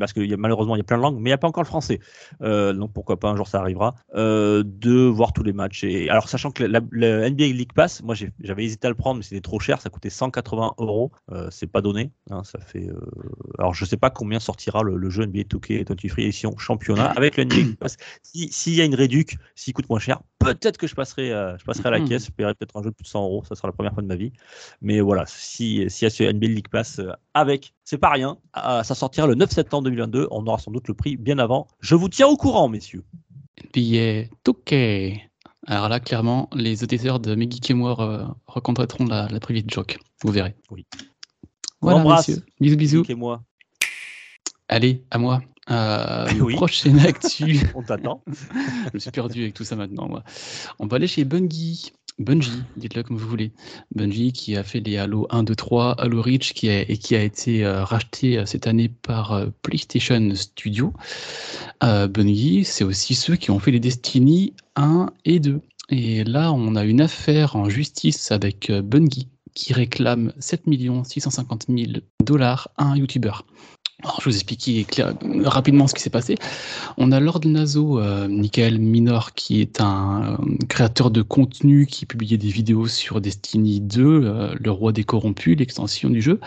Speaker 2: parce que y a, malheureusement, il y a plein de langues, mais il n'y a pas encore le français. Euh, donc pourquoi pas, un jour ça arrivera. Euh, de voir tous les matchs. Et, alors, sachant que la, la NBA League Pass, moi j'avais hésité à le prendre, mais c'était trop cher, ça coûtait 180 euros. Euh, c'est pas donné. hein, ça fait. euh, Alors, je sais pas combien sortira le, le jeu NBA 2K23 édition championnat avec le NBA Pass. Si- S'il y a une réduc, s'il coûte moins cher, peut-être que je passerai, euh, je passerai à la
Speaker 3: Mhm.
Speaker 2: caisse, je paierai peut-être un jeu de plus de 100 euros. Ça sera la première fois de ma vie. Mais voilà, si- s'il y a ce NBA League Pass avec, c'est pas rien. Ça sortira le 9 septembre 2022. On aura sans doute le prix bien avant. Je vous tiens au courant, messieurs.
Speaker 3: Billet Touquet. Alors là, clairement, les auditeurs de Megeek et moi re- reconnaîtront la, la private joke. Vous verrez.
Speaker 2: Oui.
Speaker 3: Voilà, messieurs. Bisous, bisous.
Speaker 2: Et moi,
Speaker 3: Allez, à moi. Euh,
Speaker 2: Oui.
Speaker 3: Prochaine actu.
Speaker 2: on t'attend.
Speaker 3: Je me suis perdu avec tout ça maintenant, moi. On va aller chez Bungie. Bungie, dites-le comme vous voulez. Bungie qui a fait les Halo 1, 2, 3, Halo Reach qui a, été euh, racheté euh, cette année par euh, PlayStation Studio. Bungie, c'est aussi ceux qui ont fait les Destiny 1 et 2. Et là, on a une affaire en justice avec Bungie qui réclame 7 650 000 dollars à un YouTuber. Alors, je vous expliquer clair- rapidement ce qui s'est passé. On a Lord Nazo, euh, Michael Minor, qui est un euh, créateur de contenu qui publiait des vidéos sur Destiny 2, euh, le roi des corrompus, l'extension du jeu,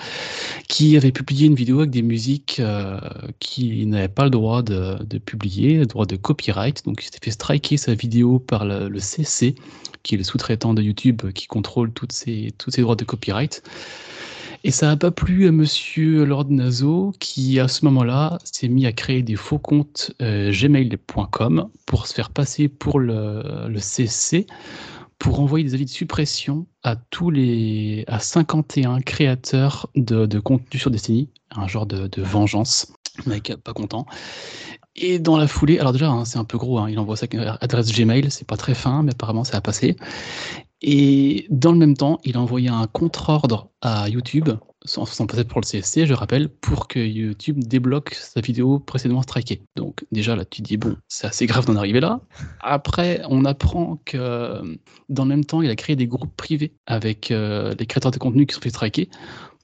Speaker 3: qui avait publié une vidéo avec des musiques euh, qui n'avaient pas le droit de, publier, le droit de copyright. Donc il s'était fait striker sa vidéo par le, CC, qui est le sous-traitant de YouTube qui contrôle toutes tous ces droits de copyright. Et ça n'a pas plu à monsieur Lord Nazo qui, à ce moment-là, s'est mis à créer des faux comptes euh, gmail.com pour se faire passer pour le, CC pour envoyer des avis de suppression à tous les à 51 créateurs de, de contenu sur Destiny, un genre de, vengeance, mec pas content. Et dans la foulée, alors déjà hein, c'est un peu gros, hein, il envoie sa adresse Gmail, c'est pas très fin, mais apparemment ça a passé. Et dans le même temps, il a envoyé un contre-ordre à YouTube, sans, passer pour le CSC, je rappelle, pour que YouTube débloque sa vidéo précédemment strikée. Donc déjà là, tu te dis, bon, c'est assez grave d'en arriver là. Après, on apprend que dans le même temps, il a créé des groupes privés avec euh, les créateurs de contenu qui sont fait striker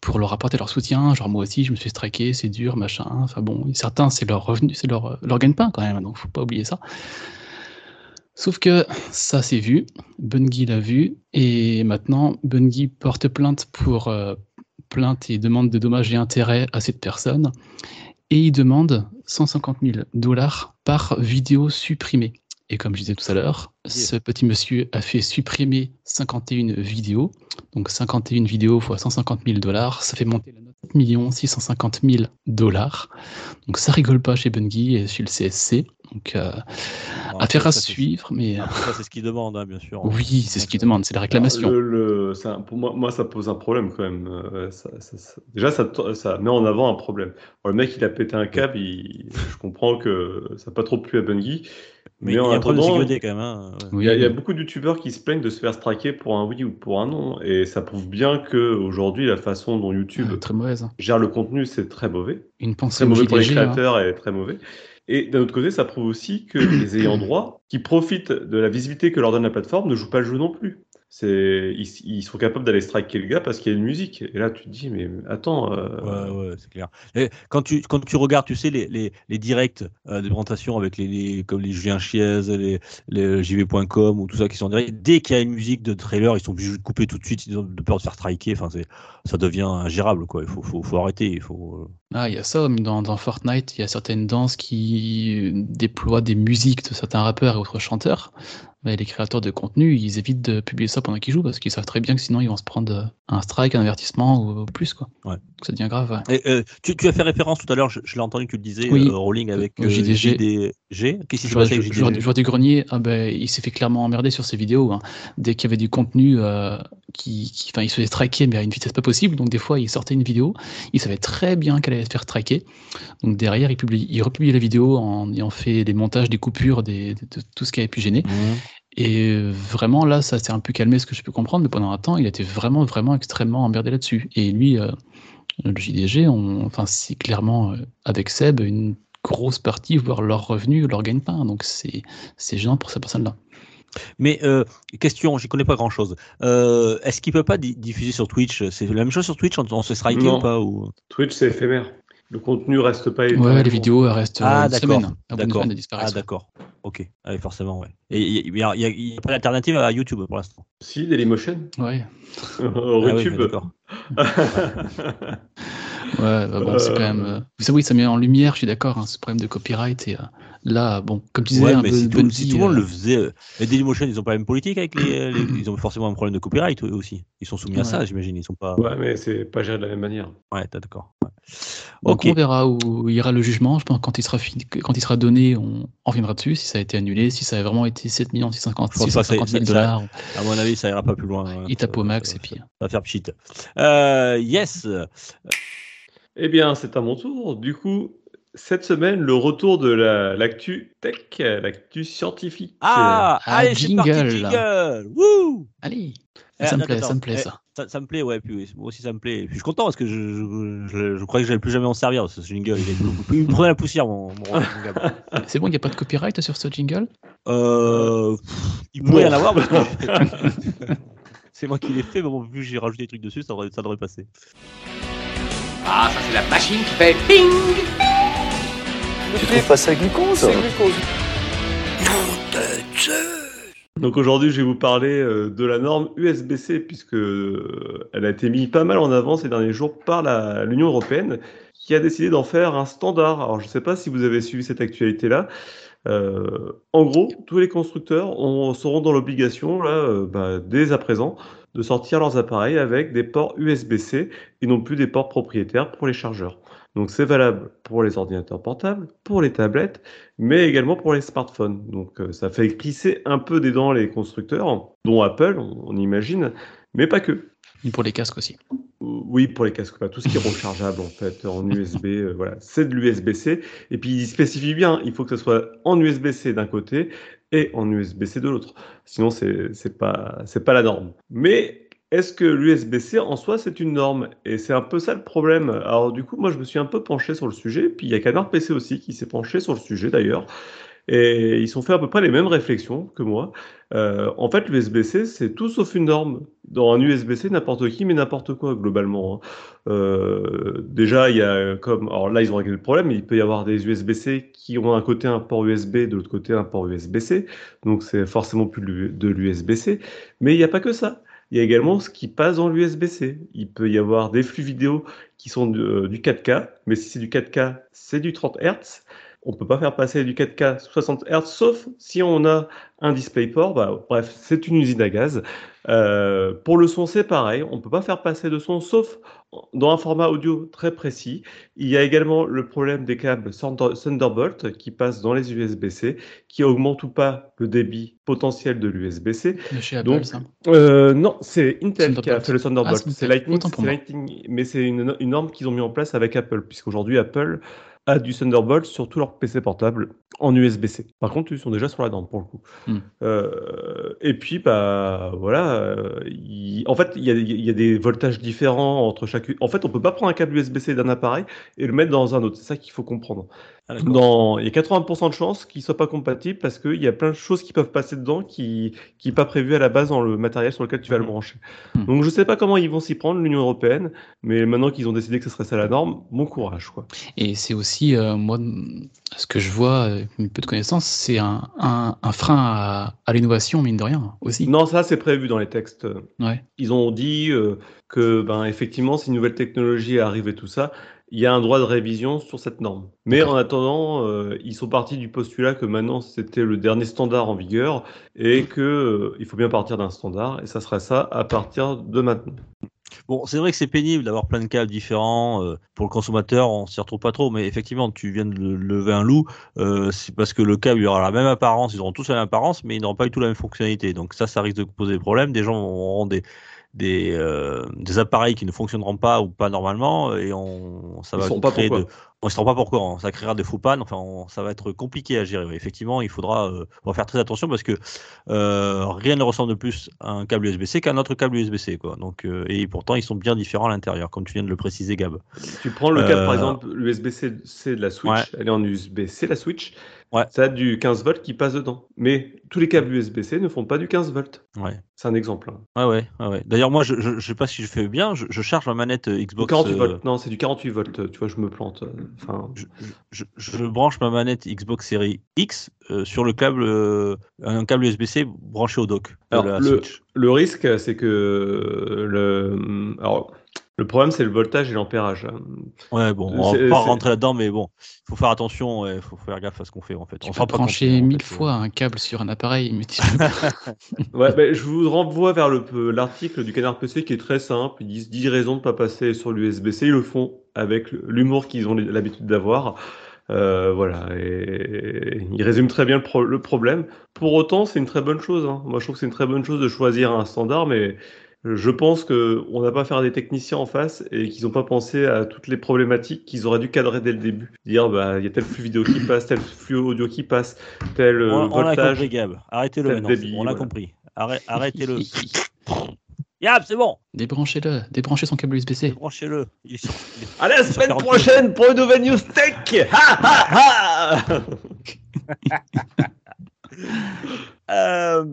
Speaker 3: pour leur apporter leur soutien. Genre moi aussi, je me suis striker, c'est dur, machin. Enfin bon, certains, c'est leur revenu, c'est leur, leur gagne-pain quand même, donc faut pas oublier ça. Sauf que ça c'est vu, Bungie l'a vu, et maintenant Bungie porte plainte pour euh, plainte et demande de dommages et intérêts à cette personne, et il demande 150 000 dollars par vidéo supprimée. Et comme je disais tout à l'heure, ce petit monsieur a fait supprimer 51 vidéos, donc 51 vidéos fois 150 000 dollars, ça fait monter la note 7 650 000 dollars. Donc ça rigole pas chez Bungie et chez le CSC. Donc, euh,
Speaker 2: Bon,
Speaker 3: affaire à suivre, mais
Speaker 2: après, ça, c'est ce qu'ils demandent, hein, bien sûr.
Speaker 3: oui, c'est ce qu'ils demandent, c'est la réclamation.
Speaker 4: Le, le- pour moi, moi, ça pose un problème quand même. Euh, ça- déjà, ça, met en avant un problème. Le mec, il a pété un câble. il- je comprends que ça n'a pas trop plu à Bungie.
Speaker 2: Mais,
Speaker 4: Mais,
Speaker 2: il y a un problème de
Speaker 4: attendant,
Speaker 2: sécurité quand même. hein, ouais.
Speaker 3: Oui,
Speaker 4: il y, a, il y a beaucoup de youtubeurs qui se plaignent de se faire striker pour un oui ou pour un non. Et ça prouve bien que aujourd'hui, la façon dont YouTube
Speaker 3: très mauvaise. hein.
Speaker 4: gère le contenu, c'est très mauvais.
Speaker 3: Une pensée
Speaker 4: Très
Speaker 3: au
Speaker 4: mauvais pour les
Speaker 3: hein.
Speaker 4: créateurs et très mauvais. Et d'un autre côté, ça prouve aussi que les ayants droit, qui profitent de la visibilité que leur donne la plateforme, ne jouent pas le jeu non plus. C'est, ils, ils sont capables d'aller striker le gars parce qu'il y a une musique. Et là, tu te dis, mais attends. euh,
Speaker 2: Ouais, ouais, c'est clair. Et quand tu quand tu regardes, tu sais les les, les directs euh, de présentation avec les, les comme les Julien Chiez, les les JV.com ou tout ça qui sont en direct, dès qu'il y a une musique de trailer, ils sont obligés de couper tout de suite, ils ont de peur de se faire striker. Enfin, c'est ça devient ingérable quoi. Il faut faut, faut arrêter. Il faut. euh,
Speaker 3: Ah, il y a ça, dans, dans Fortnite, il y a certaines danses qui déploient des musiques de certains rappeurs et autres chanteurs. Mais les créateurs de contenu, ils évitent de publier ça pendant qu'ils jouent parce qu'ils savent très bien que sinon ils vont se prendre un strike, un avertissement ou plus. Quoi.
Speaker 2: Ouais.
Speaker 3: Donc ça devient grave. ouais.
Speaker 2: Et, euh, tu, tu as fait référence tout à l'heure, je, je l'ai entendu que tu le disais,
Speaker 3: Oui.
Speaker 2: euh, Rolling avec euh,
Speaker 3: JDG.
Speaker 2: JDG. Qu'est-ce qui s'est passé avec JDG
Speaker 3: joueur du grenier, ah ben, il s'est fait clairement emmerder sur ses vidéos. hein. Dès qu'il y avait du contenu euh, qui, qui- il se faisait striker, mais à une vitesse pas possible. Donc des fois, il sortait une vidéo, il savait très bien qu'elle allait se faire striker. Donc derrière, il, publie, il republie la vidéo en ayant fait des montages, des coupures, des, de, de tout ce qui avait pu gêner.
Speaker 2: Mhm.
Speaker 3: Et vraiment, là, ça s'est un peu calmé, ce que je peux comprendre, mais pendant un temps, il était vraiment, vraiment extrêmement emmerdé là-dessus. Et lui, euh, le JDG, on, enfin, c'est clairement, euh, avec Seb, une grosse partie, voire leur revenu, leur gagne-pain. Donc c'est c'est gênant pour ces personnes-là.
Speaker 2: Mais euh, question, j'y connais pas grand chose. Euh, Est-ce qu'il peut pas di- diffuser sur Twitch? C'est la même chose sur Twitch, on, on se strike
Speaker 4: Non.
Speaker 2: ou pas ou...
Speaker 4: Twitch, c'est éphémère. Le contenu reste pas.
Speaker 3: Ouais, les vidéos restent
Speaker 2: Ah,
Speaker 3: euh, une
Speaker 2: d'accord,
Speaker 3: semaine.
Speaker 2: D'accord. Ah d'accord. Ok. Ah, oui, forcément, ouais. Et il n'y a, pas d'alternative à YouTube pour l'instant.
Speaker 4: Si, Dailymotion.
Speaker 3: ouais,
Speaker 2: Ah oui,
Speaker 4: YouTube.
Speaker 2: mais d'accord.
Speaker 3: ouais, bah bon, c'est quand
Speaker 4: Euh.
Speaker 3: même. euh, Ça, oui, ça met en lumière, je suis d'accord, hein, ce problème de copyright. Et euh, là, bon, comme tu disais,
Speaker 2: Ouais,
Speaker 3: un
Speaker 2: mais
Speaker 3: peu
Speaker 2: si tout, si tout le monde
Speaker 3: euh,
Speaker 2: le faisait, euh, les Dailymotion, ils ont pas la même politique avec les, les- ils ont forcément un problème de copyright eux aussi. Ils sont soumis à ça, j'imagine. Ils sont pas.
Speaker 4: ouais, mais c'est pas géré de la même manière.
Speaker 2: Ouais, t'as d'accord. Ouais.
Speaker 3: Donc
Speaker 2: Ok.
Speaker 3: on verra où ira le jugement. Je pense que quand il sera fini, quand il sera donné, on on reviendra dessus si ça a été annulé, si ça a vraiment été 7 millions 650
Speaker 2: Je pense pas que ça-
Speaker 3: 650 000
Speaker 2: ça-
Speaker 3: dollars.
Speaker 2: À mon avis, ça ira pas plus loin. hein.
Speaker 3: Il tape au max
Speaker 2: ça-
Speaker 3: et puis.
Speaker 2: Ça va faire pchit. Euh, yes.
Speaker 4: Eh bien, c'est à mon tour. Du coup, cette semaine, le retour de la- l'actu tech, l'actu scientifique.
Speaker 2: Ah,
Speaker 3: Ah,
Speaker 2: allez, c'est parti,
Speaker 3: jingle.
Speaker 2: jingle. Wouh
Speaker 3: Allez,
Speaker 2: Eh,
Speaker 3: ça me
Speaker 2: attends,
Speaker 3: plaît, ça me plaît
Speaker 2: Eh,
Speaker 3: ça.
Speaker 2: Ça, ça me plaît, ouais. Puis, moi aussi, ça me plaît. Et puis, je suis content parce que je, je, je, je croyais que j'allais plus jamais en servir. Ce jingle, il, est beaucoup- il me prenait la poussière, mon, mon, mon gars.
Speaker 3: C'est bon, il n'y a pas de copyright sur ce jingle?
Speaker 2: Euh, pff, il pourrait y en avoir parce que c'est moi qui l'ai fait, mais bon, vu que j'ai rajouté des trucs dessus, ça devrait, ça devrait passer.
Speaker 5: Ah, ça c'est la machine qui fait ping
Speaker 6: Tu trouves pas ça glucose
Speaker 4: Donc aujourd'hui, je vais vous parler euh, de la norme USB-C, puisque euh, elle a été mise pas mal en avant ces derniers jours par l'Union européenne, qui a décidé d'en faire un standard. Alors je ne sais pas si vous avez suivi cette actualité-là. Euh, en gros, tous les constructeurs ont- seront dans l'obligation, là, euh, bah, dès à présent, de sortir leurs appareils avec des ports USB-C et non plus des ports propriétaires pour les chargeurs. Donc c'est valable pour les ordinateurs portables, pour les tablettes, mais également pour les smartphones. Donc euh, ça fait glisser un peu des dents les constructeurs, dont Apple, on, imagine, mais pas que.
Speaker 3: Et pour les casques aussi.
Speaker 4: Oui, pour les casques, tout ce qui est rechargeable en fait, en USB, euh, voilà, c'est de l'USB-C. Et puis il spécifie bien, il faut que ce soit en USB-C d'un côté et en USB-C de l'autre. Sinon, c'est c'est pas, pas la norme. Mais est-ce que l'USB-C en soi, c'est une norme? Et c'est un peu ça le problème. Alors du coup, moi, je me suis un peu penché sur le sujet. Puis il y a Canard PC aussi qui s'est penché sur le sujet d'ailleurs. Et ils ont fait à peu près les mêmes réflexions que moi. Euh, en fait, l'USB-C, c'est tout sauf une norme. Dans un USB-C, n'importe qui, mais n'importe quoi, globalement. hein. Euh, déjà, il y a comme. Alors là, ils ont réglé le problème. Il peut y avoir des USB-C qui ont un côté un port USB, de l'autre côté un port USB-C. Donc, c'est forcément plus de l'U- de l'USB-C. Mais il n'y a pas que ça. Il y a également ce qui passe dans l'USB-C. Il peut y avoir des flux vidéo qui sont euh, du 4K, mais si c'est du 4K, c'est du 30 Hz. On peut pas faire passer du 4K 60 Hz, sauf si on a un DisplayPort. Bah, bref, c'est une usine à gaz. Euh, pour le son, c'est pareil. On peut pas faire passer de son, sauf dans un format audio très précis. Il y a également le problème des câbles Thunderbolt qui passent dans les USB-C, qui augmentent ou pas le débit potentiel de l'USB-C.
Speaker 3: Chez Apple,
Speaker 4: Donc,
Speaker 3: ça.
Speaker 4: euh, non, c'est Intel qui a fait le Thunderbolt.
Speaker 3: Ah, c'est.
Speaker 4: Lightning, mais c'est une, une norme qu'ils ont mis en place avec Apple, puisqu'aujourd'hui Apple a du Thunderbolt sur tous leurs PC portables en USB-C. Par contre, ils sont déjà sur la norme pour le coup.
Speaker 3: Hmm.
Speaker 4: Euh, et puis, bah voilà, euh, en fait, il y, a, il y a des voltages différents entre chaque. En fait, on peut pas prendre un câble USB-C d'un appareil et le mettre dans un autre. C'est ça qu'il faut comprendre.
Speaker 2: Ah.
Speaker 4: Dans, il y a 80% de chances qu'il soit pas compatible parce qu'il y a plein de choses qui peuvent passer dedans qui qui est pas prévu à la base dans le matériel sur lequel tu vas le
Speaker 2: Mhm.
Speaker 4: brancher.
Speaker 3: Mhm.
Speaker 4: Donc je sais pas comment ils vont s'y prendre l'Union européenne, mais maintenant qu'ils ont décidé que ce serait ça la norme, bon courage quoi.
Speaker 3: Et c'est aussi, euh, moi, ce que je vois, avec un peu de connaissances, c'est un, un, un frein à, à l'innovation, mine de rien, aussi.
Speaker 4: Non, ça c'est prévu dans les textes.
Speaker 3: Ouais.
Speaker 4: Ils ont dit euh, que ben effectivement, si une nouvelle technologie arrive et tout ça, il y a un droit de révision sur cette norme. Mais en attendant, euh, ils sont partis du postulat que maintenant c'était le dernier standard en vigueur et que euh, il faut bien partir d'un standard et ça serait ça à partir de maintenant.
Speaker 2: Bon, c'est vrai que c'est pénible d'avoir plein de câbles différents. euh, pour le consommateur, on s'y retrouve pas trop. Mais effectivement, tu viens de le- lever un loup. euh, c'est parce que le câble il aura la même apparence. Ils auront tous la même apparence, mais ils n'auront pas du tout la même fonctionnalité. Donc ça, ça risque de poser des problèmes. Des gens auront des des, euh, des appareils qui ne fonctionneront pas ou pas normalement et on ça
Speaker 4: Ils
Speaker 2: va créer de on ne saura pas pourquoi hein. ça créera des faux pannes enfin on- ça va être compliqué à gérer effectivement il faudra euh, on va faire très attention parce que euh, rien ne ressemble de plus à un câble USB-C qu'un autre câble USB-C quoi donc euh, et pourtant ils sont bien différents à l'intérieur comme tu viens de le préciser Gab
Speaker 4: Tu prends le câble par exemple l'USB-C de la Switch,
Speaker 2: Ouais.
Speaker 4: elle est en USB-C la Switch.
Speaker 2: Ouais.
Speaker 4: Ça a du 15 volts qui passe dedans. Mais tous les câbles USB-C ne font pas du 15 volts.
Speaker 2: ouais
Speaker 4: C'est un exemple. hein.
Speaker 2: ouais ouais, ouais, d'ailleurs moi je, je sais pas si je fais bien je, je charge ma manette
Speaker 4: Du
Speaker 2: Xbox
Speaker 4: 48
Speaker 2: euh,
Speaker 4: volts. Non, c'est du 48 volts. Tu vois, je me plante. Enfin,
Speaker 2: je, je, je branche ma manette Xbox Series X euh, sur le câble, euh, un câble USB-C branché au dock
Speaker 4: Alors, le, risque, c'est que le, alors, le problème, c'est le voltage et l'ampérage.
Speaker 2: Ouais, bon, on va pas rentrer là-dedans, mais bon, il faut faire attention, il faut faire gaffe à ce qu'on fait en fait.
Speaker 3: Tu
Speaker 2: on
Speaker 3: peux
Speaker 2: sera pas
Speaker 3: brancher
Speaker 2: confiant, en
Speaker 3: mille
Speaker 2: fait,
Speaker 3: fois un câble sur un appareil, mais
Speaker 4: Ouais, ben, je vous renvoie vers le- l'article du Canard PC qui est très simple. Ils disent 10 raisons de ne pas passer sur l'USB-C. Ils le font avec l'humour qu'ils ont l'habitude d'avoir. Euh, voilà, et ils résument très bien le, pro- le problème. Pour autant, c'est une très bonne chose. hein. Moi, je trouve que c'est une très bonne chose de choisir un standard, mais je pense qu'on n'a pas affaire à des techniciens en face et qu'ils n'ont pas pensé à toutes les problématiques qu'ils auraient dû cadrer dès le début. Dire, bah, il y a tel flux vidéo qui passe, tel flux audio qui passe, tel euh,
Speaker 2: On, on a
Speaker 4: voltage.
Speaker 2: compris, Gab. Arrêtez-le
Speaker 4: tel
Speaker 2: maintenant.
Speaker 4: débit,
Speaker 2: on a
Speaker 4: voilà.
Speaker 2: compris. Arrête- Arrêtez-le. Gab, c'est bon.
Speaker 3: Débranchez-le, débranchez son câble USB-C.
Speaker 2: Branchez-le. Il est sur-
Speaker 4: À la semaine
Speaker 2: 40
Speaker 4: prochaine pour une nouvelle news tech Ha, ha, ha
Speaker 2: Euh,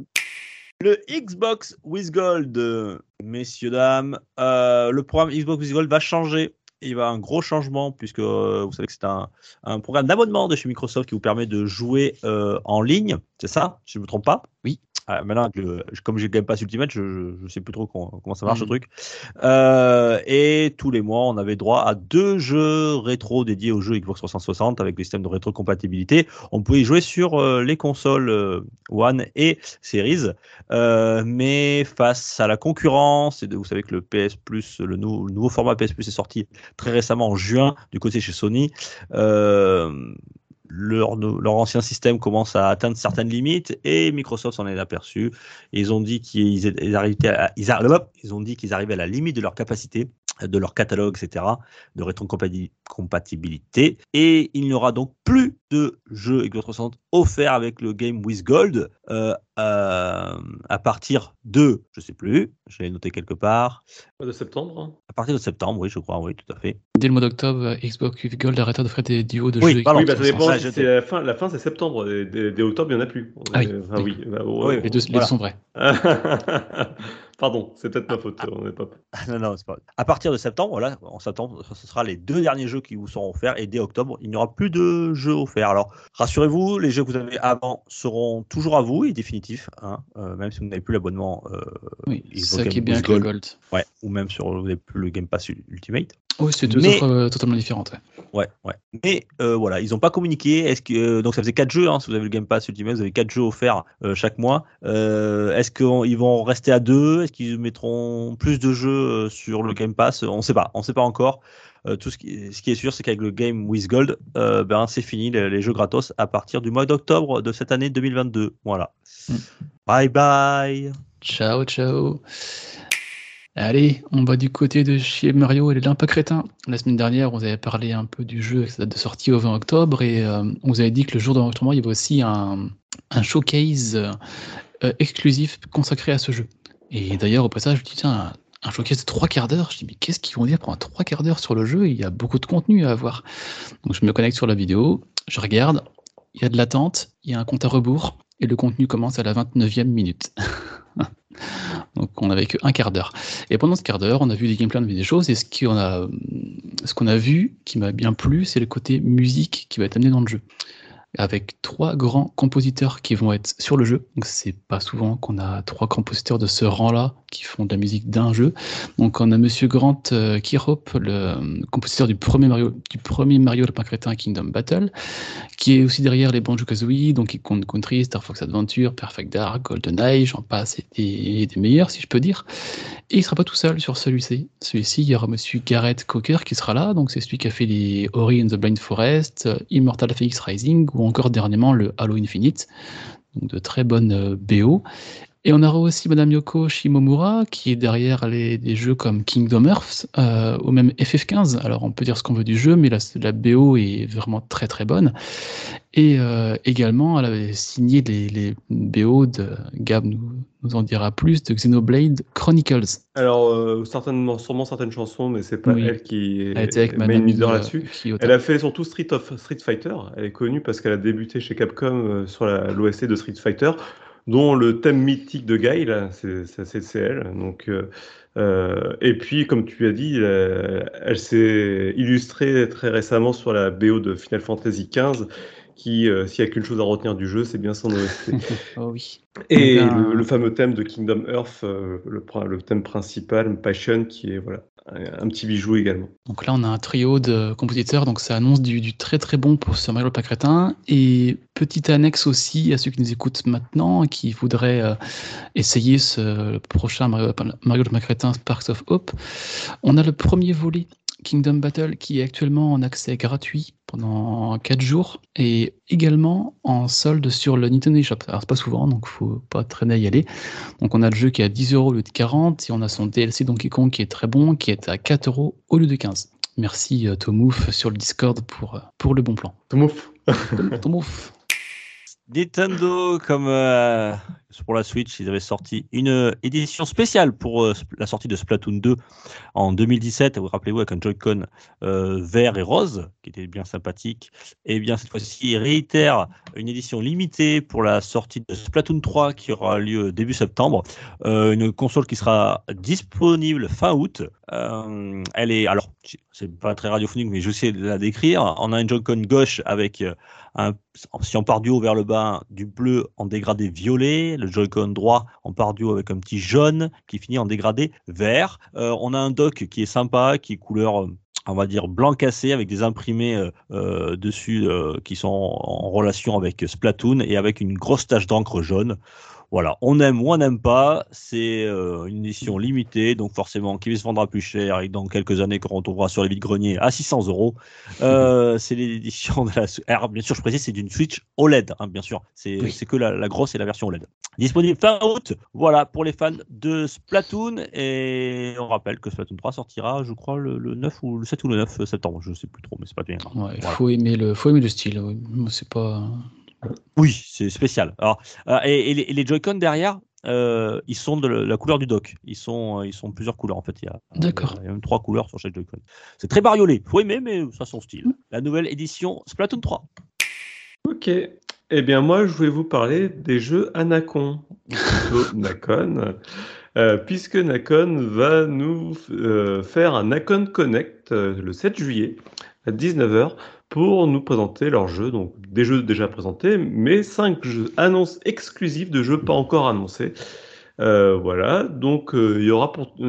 Speaker 2: le Xbox with Gold, messieurs, dames, euh, le programme Xbox with Gold va changer. Il va un gros changement puisque euh, vous savez que c'est un, un programme d'abonnement de chez Microsoft qui vous permet de jouer euh, en ligne. C'est ça, si je ne me trompe pas?
Speaker 3: Oui.
Speaker 2: Ah, maintenant, le- comme j'ai Game Pass Ultimate, je ne sais plus trop comment, comment ça marche le truc. Euh, et tous les mois, on avait droit à deux jeux rétro dédiés aux jeux Xbox 360 avec le système de rétrocompatibilité. On pouvait y jouer sur euh, les consoles euh, One et Series, Euh, mais face à la concurrence, et de- vous savez que le PS Plus, le, nou- le nouveau format PS Plus est sorti très récemment en juin du côté chez Sony. Leur, ancien système commence à atteindre certaines limites et Microsoft s'en est aperçu. Ils ont dit qu'ils ils ils, ils ont dit qu'ils arrivaient à la limite de leur capacité, de leur catalogue, etc., de rétrocompatibilité. Et il n'y aura donc plus de jeux Xbox 360 offerts avec le Game with Gold euh, euh, à partir de, je sais plus, je l'ai noté quelque part,
Speaker 4: De septembre. hein.
Speaker 2: à partir de septembre, oui, je crois, oui, tout à fait.
Speaker 3: Dès le mois d'octobre, Xbox with Gold arrêtera d'offrir des duos de
Speaker 2: Oui,
Speaker 3: jeux.
Speaker 2: pardon,
Speaker 4: oui, bah, ça
Speaker 3: Xbox
Speaker 4: dépend.
Speaker 3: 360.
Speaker 2: ça,
Speaker 4: si
Speaker 2: j'étais-
Speaker 4: c'est la fin, la fin c'est septembre. Dès, dès octobre, il n'y en a plus.
Speaker 3: Ah oui,
Speaker 4: Euh, enfin, oui. bah,
Speaker 2: Oui.
Speaker 3: Les deux, les deux
Speaker 2: Voilà.
Speaker 3: sont vrais.
Speaker 4: Pardon, c'est peut-être ma faute. On n'est pas.
Speaker 2: non, non, c'est pas. À partir de septembre, voilà, en septembre, ce sera les deux derniers jeux qui vous seront offerts et dès octobre, il n'y aura plus de jeux offerts. Alors, rassurez-vous, les jeux que vous avez avant seront toujours à vous et définitifs, hein, euh, même si vous n'avez plus l'abonnement. euh,
Speaker 3: Oui, c'est ça qui est
Speaker 2: Game
Speaker 3: bien avec le
Speaker 2: Gold.
Speaker 3: Gold.
Speaker 2: Ouais, ou même sur vous n'avez plus le Game Pass Ultimate.
Speaker 3: Oui, c'est deux
Speaker 2: Mais-
Speaker 3: offres euh, totalement différentes. ouais.
Speaker 2: Ouais, ouais. Mais euh, voilà, ils n'ont pas communiqué. Est-ce que euh, donc ça faisait quatre jeux. Hein, si vous avez le Game Pass Ultimate, vous avez quatre jeux offerts chaque mois. Est-ce qu'ils vont rester à deux? Est-ce qu'ils mettront plus de jeux sur le Game Pass? On ne sait pas. On ne sait pas encore. Tout ce qui, ce qui est sûr, c'est qu'avec le Game with Gold, ben c'est fini les, les jeux gratos à partir du mois d'octobre de cette année 2022. Voilà.
Speaker 3: Mm.
Speaker 2: Bye bye.
Speaker 3: Ciao, ciao. Allez, on va du côté de chez Mario et les Limpa Crétin. La semaine dernière, on vous avait parlé un peu du jeu de sortie au 20 octobre et euh, on vous avait dit que le jour d'enregistrement, il y avait aussi un, un showcase euh, euh, exclusif consacré à ce jeu. Et d'ailleurs, au passage, je me dis, tiens, un, showcase de trois quarts d'heure. Je dis, mais qu'est-ce qu'ils vont dire pendant trois quarts d'heure sur le jeu? Il y a beaucoup de contenu à avoir. Donc je me connecte sur la vidéo, je regarde, il y a de l'attente, il y a un compte à rebours et le contenu commence à la 29e minute. Donc on n'avait que un quart d'heure. Et pendant ce quart d'heure, on a vu des gameplays, on a vu des choses, et ce qu'on a vu qui m'a bien plu, c'est le côté musique qui va être amené dans le jeu. Avec trois grands compositeurs qui vont être sur le jeu. Donc c'est pas souvent qu'on a trois compositeurs de ce rang-là qui font de la musique d'un jeu. Donc on a Monsieur Grant euh, le euh, compositeur du premier Mario, du premier Mario le Pain Crétin Kingdom Battle, qui est aussi derrière les Banjo Kazooie, Donkey Kong Country, Star Fox Adventure, Perfect Dark, GoldenEye, j'en passe, et des, meilleurs si je peux dire. Et il sera pas tout seul sur celui-ci. Celui-ci, il y aura Monsieur Garrett Coker qui sera là, donc c'est celui qui a fait les Ori and the Blind Forest, euh, Immortal Phoenix Rising, ou encore dernièrement le Halo Infinite. Donc de très bonnes euh, BO. Et on aura aussi Madame Yoko Shimomura, qui est derrière les, des jeux comme Kingdom Hearts, euh, ou même FF15. Alors on peut dire ce qu'on veut du jeu, mais la, la BO est vraiment très très bonne. Et euh, également, elle avait signé les, les BO de Gab nous, nous en dira plus de Xenoblade Chronicles.
Speaker 4: Alors, euh, certainement, sûrement certaines chansons, mais c'est pas
Speaker 3: Oui.
Speaker 4: elle qui
Speaker 3: Elle
Speaker 4: est
Speaker 3: était avec
Speaker 4: main
Speaker 3: Madame
Speaker 4: leader
Speaker 3: euh,
Speaker 4: là-dessus. Elle a fait surtout Street of Street Fighter. Elle est connue parce qu'elle a débuté chez Capcom euh, sur l'OST de Street Fighter, dont le thème mythique de Guy, là, c'est elle. Donc, euh, euh, et puis, comme tu as dit, euh, elle s'est illustrée très récemment sur la BO de Final Fantasy XV, qui, euh, s'il y a qu'une chose à retenir du jeu, c'est bien son OST.
Speaker 3: Oh oui.
Speaker 4: Et
Speaker 3: Donc, un-
Speaker 4: le, le fameux thème de Kingdom Earth, euh, le, le thème principal, Passion, qui est voilà, un, un petit bijou également.
Speaker 3: Donc là, on a un trio de compositeurs, donc ça annonce du, du très très bon pour ce Mario Pacrétin. Et petite annexe aussi à ceux qui nous écoutent maintenant, qui voudraient euh, essayer ce prochain Mario, Mario Pacrétin Sparks of Hope. On a le premier volet Kingdom Battle qui est actuellement en accès gratuit pendant 4 jours et également en solde sur le Nintendo eShop. Alors c'est pas souvent, donc faut pas traîner à y aller. Donc on a le jeu qui est à 10 euros au lieu de 40 et on a son DLC Donkey Kong qui est très bon, qui est à 4 euros au lieu de 15. Merci euh, Tomouf sur le Discord pour, euh, pour le bon plan.
Speaker 4: Tomouf.
Speaker 3: Tomouf.
Speaker 2: Nintendo, comme euh, pour la Switch, ils avaient sorti une euh, édition spéciale pour euh, la sortie de Splatoon 2 en 2017. Vous rappelez-vous, avec un Joy-Con euh, vert et rose, qui était bien sympathique. Et bien cette fois-ci, ils réitèrent une édition limitée pour la sortie de Splatoon 3 qui aura lieu début septembre. Une console qui sera disponible fin août. Euh, elle est, alors, c'est pas très radiophonique, mais je sais la décrire. On a un Joy-Con gauche avec si on part du haut vers le bas, du bleu en dégradé violet, le Joy-Con droit on part du haut avec un petit jaune qui finit en dégradé vert. Euh, on a un dock qui est sympa, qui est couleur, euh, on va dire blanc cassé avec des imprimés euh, dessus qui sont en relation avec Splatoon et avec une grosse tache d'encre jaune. Voilà, on aime ou on n'aime pas, c'est euh, une édition limitée, donc forcément qui se vendra plus cher et dans quelques années qu'on retrouvera sur les vides-greniers à 600 euros. Euh, c'est l'édition de la. Alors, bien sûr, je précise, c'est d'une Switch OLED, hein, bien sûr. C'est
Speaker 3: Oui.
Speaker 2: que la, la grosse et la version OLED. Disponible fin août, voilà, pour les fans de Splatoon. Et on rappelle que Splatoon 3 sortira, je crois, le, le 9 ou le 7 ou le 9 septembre, je sais plus trop, mais c'est pas bien. grave.
Speaker 3: Ouais,
Speaker 2: Voilà.
Speaker 3: faut, aimer le, faut aimer le style. Moi, C'est pas.
Speaker 2: Oui, c'est spécial. Alors, euh, et, et les, les Joy-Con derrière, euh, ils sont de la couleur du dock. Ils sont, euh, ils sont plusieurs couleurs en fait. Il y a,
Speaker 3: D'accord.
Speaker 2: il y a même trois couleurs sur chaque Joy-Con. C'est très bariolé. Faut aimer, mais ça son style. La nouvelle édition Splatoon 3.
Speaker 4: Ok. Eh bien, moi, je voulais vous parler des jeux Anacon, ou plutôt Nacon, euh, puisque Nacon va nous euh, faire un Nacon Connect euh, le 7 juillet à 19h pour nous présenter leurs jeux, donc des jeux déjà présentés, mais cinq jeux annonces exclusives de jeux pas encore annoncés. Euh, voilà, donc euh, il y aura pour, tout,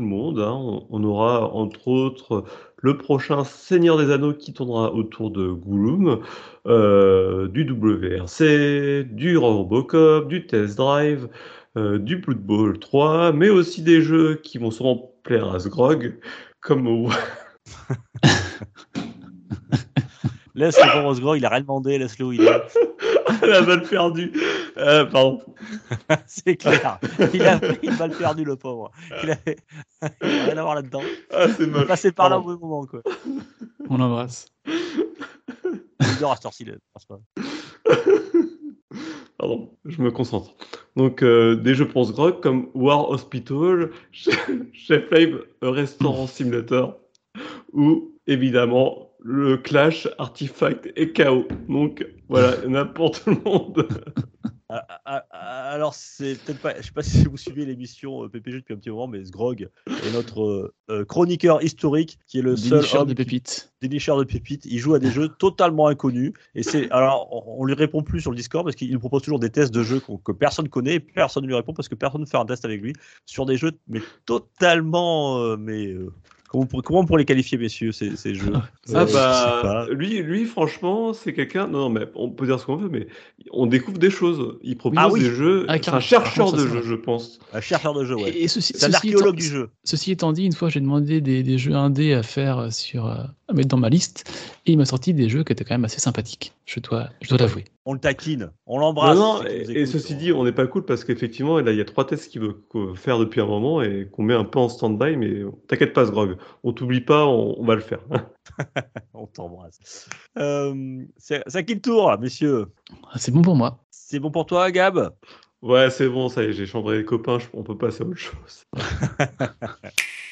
Speaker 4: le monde. hein. On, aura entre autres le prochain Seigneur des Anneaux qui tournera autour de Gollum, euh, du WRC, du Robocop, du Test Drive, du Blood Bowl 3, mais aussi des jeux qui vont sûrement plaire à Sgrog, comme
Speaker 2: Laisse le pauvre Osgro, il a rien demandé, laisse-le où il est.
Speaker 4: la balle perdue. Euh, pardon.
Speaker 2: C'est clair. Il a pris une balle perdue, le pauvre. Il avait il avait rien à voir là-dedans.
Speaker 4: Ah, c'est
Speaker 2: Il est
Speaker 4: moche.
Speaker 2: passé par là au bon moment, quoi.
Speaker 3: On l'embrasse.
Speaker 2: Il dort à le- pense pas.
Speaker 4: Pardon, je me concentre. Donc, euh, des jeux pour Sgrog comme War Hospital, Chef Flame A Restaurant Simulator, ou évidemment le Clash, Artifact et KO. Donc, voilà, il y en a pour tout le monde.
Speaker 2: Ah, ah, ah, Alors, c'est peut-être pas. Je sais pas si vous suivez l'émission euh, PPG depuis un petit moment, mais Sgrog est notre euh, euh, chroniqueur historique qui est le seul homme
Speaker 3: de
Speaker 2: qui-
Speaker 3: pépites.
Speaker 2: dénicheur de pépites. Il joue à des jeux totalement inconnus. Et c'est alors, on, on lui répond plus sur le Discord parce qu'il nous propose toujours des tests de jeux que personne connaît et personne ne lui répond parce que personne ne fait un test avec lui sur des jeux mais totalement. euh, mais euh, comment, on pourrait- comment pourrait les qualifier, messieurs, ces, ces jeux?
Speaker 4: Ah
Speaker 2: Euh, je
Speaker 4: bah,
Speaker 2: pas.
Speaker 4: lui, lui, franchement, c'est quelqu'un. Non, non, mais on peut dire ce qu'on veut, mais on découvre des choses. Il propose
Speaker 2: Ah oui.
Speaker 4: des jeux.
Speaker 3: Ah,
Speaker 4: c'est un chercheur de jeux, je pense.
Speaker 2: Un chercheur de jeux, ouais.
Speaker 3: Et, et ceci,
Speaker 2: C'est un
Speaker 3: ceci
Speaker 2: archéologue
Speaker 3: étant-
Speaker 2: du jeu.
Speaker 3: Ceci étant dit, une fois, j'ai demandé des, des jeux indés à faire euh, sur, euh, à mettre dans ma liste, et il m'a sorti des jeux qui étaient quand même assez sympathiques. Je dois, je dois l'avouer.
Speaker 2: On le taquine, on l'embrasse.
Speaker 4: Non, non, et, ceci dit, on n'est pas cool parce qu'effectivement, là, il y a trois tests qu'il veut faire depuis un moment et qu'on met un peu en stand-by, mais t'inquiète pas, Sgrog, on t'oublie pas, on, on va le faire.
Speaker 2: on t'embrasse. Euh, c'est qui le tour, messieurs?
Speaker 3: Ah, C'est bon pour moi.
Speaker 2: C'est bon pour toi, Gab?
Speaker 4: Ouais, c'est bon, ça y est, j'ai chambré les copains, on peut passer à autre chose.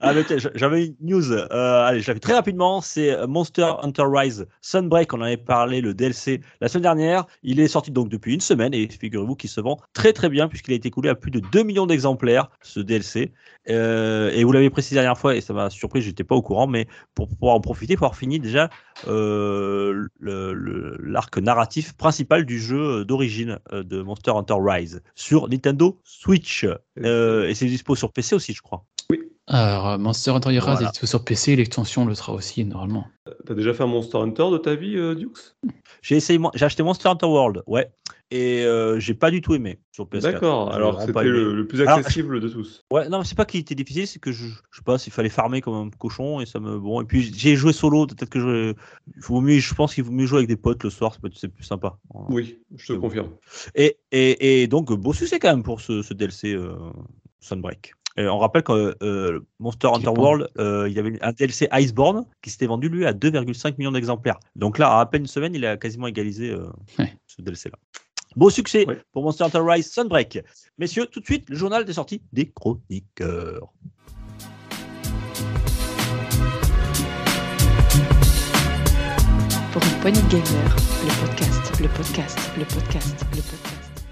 Speaker 2: Ah, j'avais une news. Euh, allez, je la fais très rapidement. C'est euh, Monster Hunter Rise Sunbreak. On en avait parlé, le DLC, la semaine dernière. Il est sorti donc depuis une semaine et figurez-vous qu'il se vend très très bien puisqu'il a été coulé à plus de 2 millions d'exemplaires, ce DLC. Euh, et vous l'avez précisé la dernière fois et ça m'a surpris, j'étais pas au courant, mais pour pouvoir en profiter, faut avoir fini déjà l'arc narratif principal du jeu d'origine de Monster Hunter Rise sur Nintendo Switch. Et c'est dispo sur PC aussi, je crois.
Speaker 3: Alors, euh, Monster Hunter Rise
Speaker 2: Voilà.
Speaker 3: est sur PC, l'extension le sera aussi, normalement.
Speaker 4: T'as déjà fait un Monster Hunter de ta vie, euh, Dukes?
Speaker 2: J'ai essayé, j'ai acheté Monster Hunter World, ouais, et euh, j'ai pas du tout aimé sur PS4.
Speaker 4: D'accord, alors c'était le, le plus
Speaker 2: Alors,
Speaker 4: accessible de tous.
Speaker 2: Ouais, non, mais c'est pas qu'il était difficile, c'est que je, je sais pas, s'il fallait farmer comme un cochon et ça me bon. Et puis j'ai joué solo, peut-être que je, il faut mieux, je pense qu'il vaut mieux jouer avec des potes le soir, c'est plus sympa. Voilà.
Speaker 4: Oui, je te
Speaker 2: bon.
Speaker 4: confirme.
Speaker 2: Et, et, et donc beau succès quand même pour ce, ce DLC euh, Sunbreak. Et on rappelle que euh, Monster Hunter. World, euh, il y avait un DLC Iceborne qui s'était vendu lui à 2,5 millions d'exemplaires. Donc là, à à peine une semaine, il a quasiment égalisé euh,
Speaker 3: Ouais.
Speaker 2: ce DLC-là. Beau succès
Speaker 4: Ouais.
Speaker 2: pour Monster Hunter Rise Sunbreak. Messieurs, tout de suite, le journal des sorties des chroniqueurs.
Speaker 1: Pour une poignée de gamers, le podcast, le podcast, le podcast, le podcast.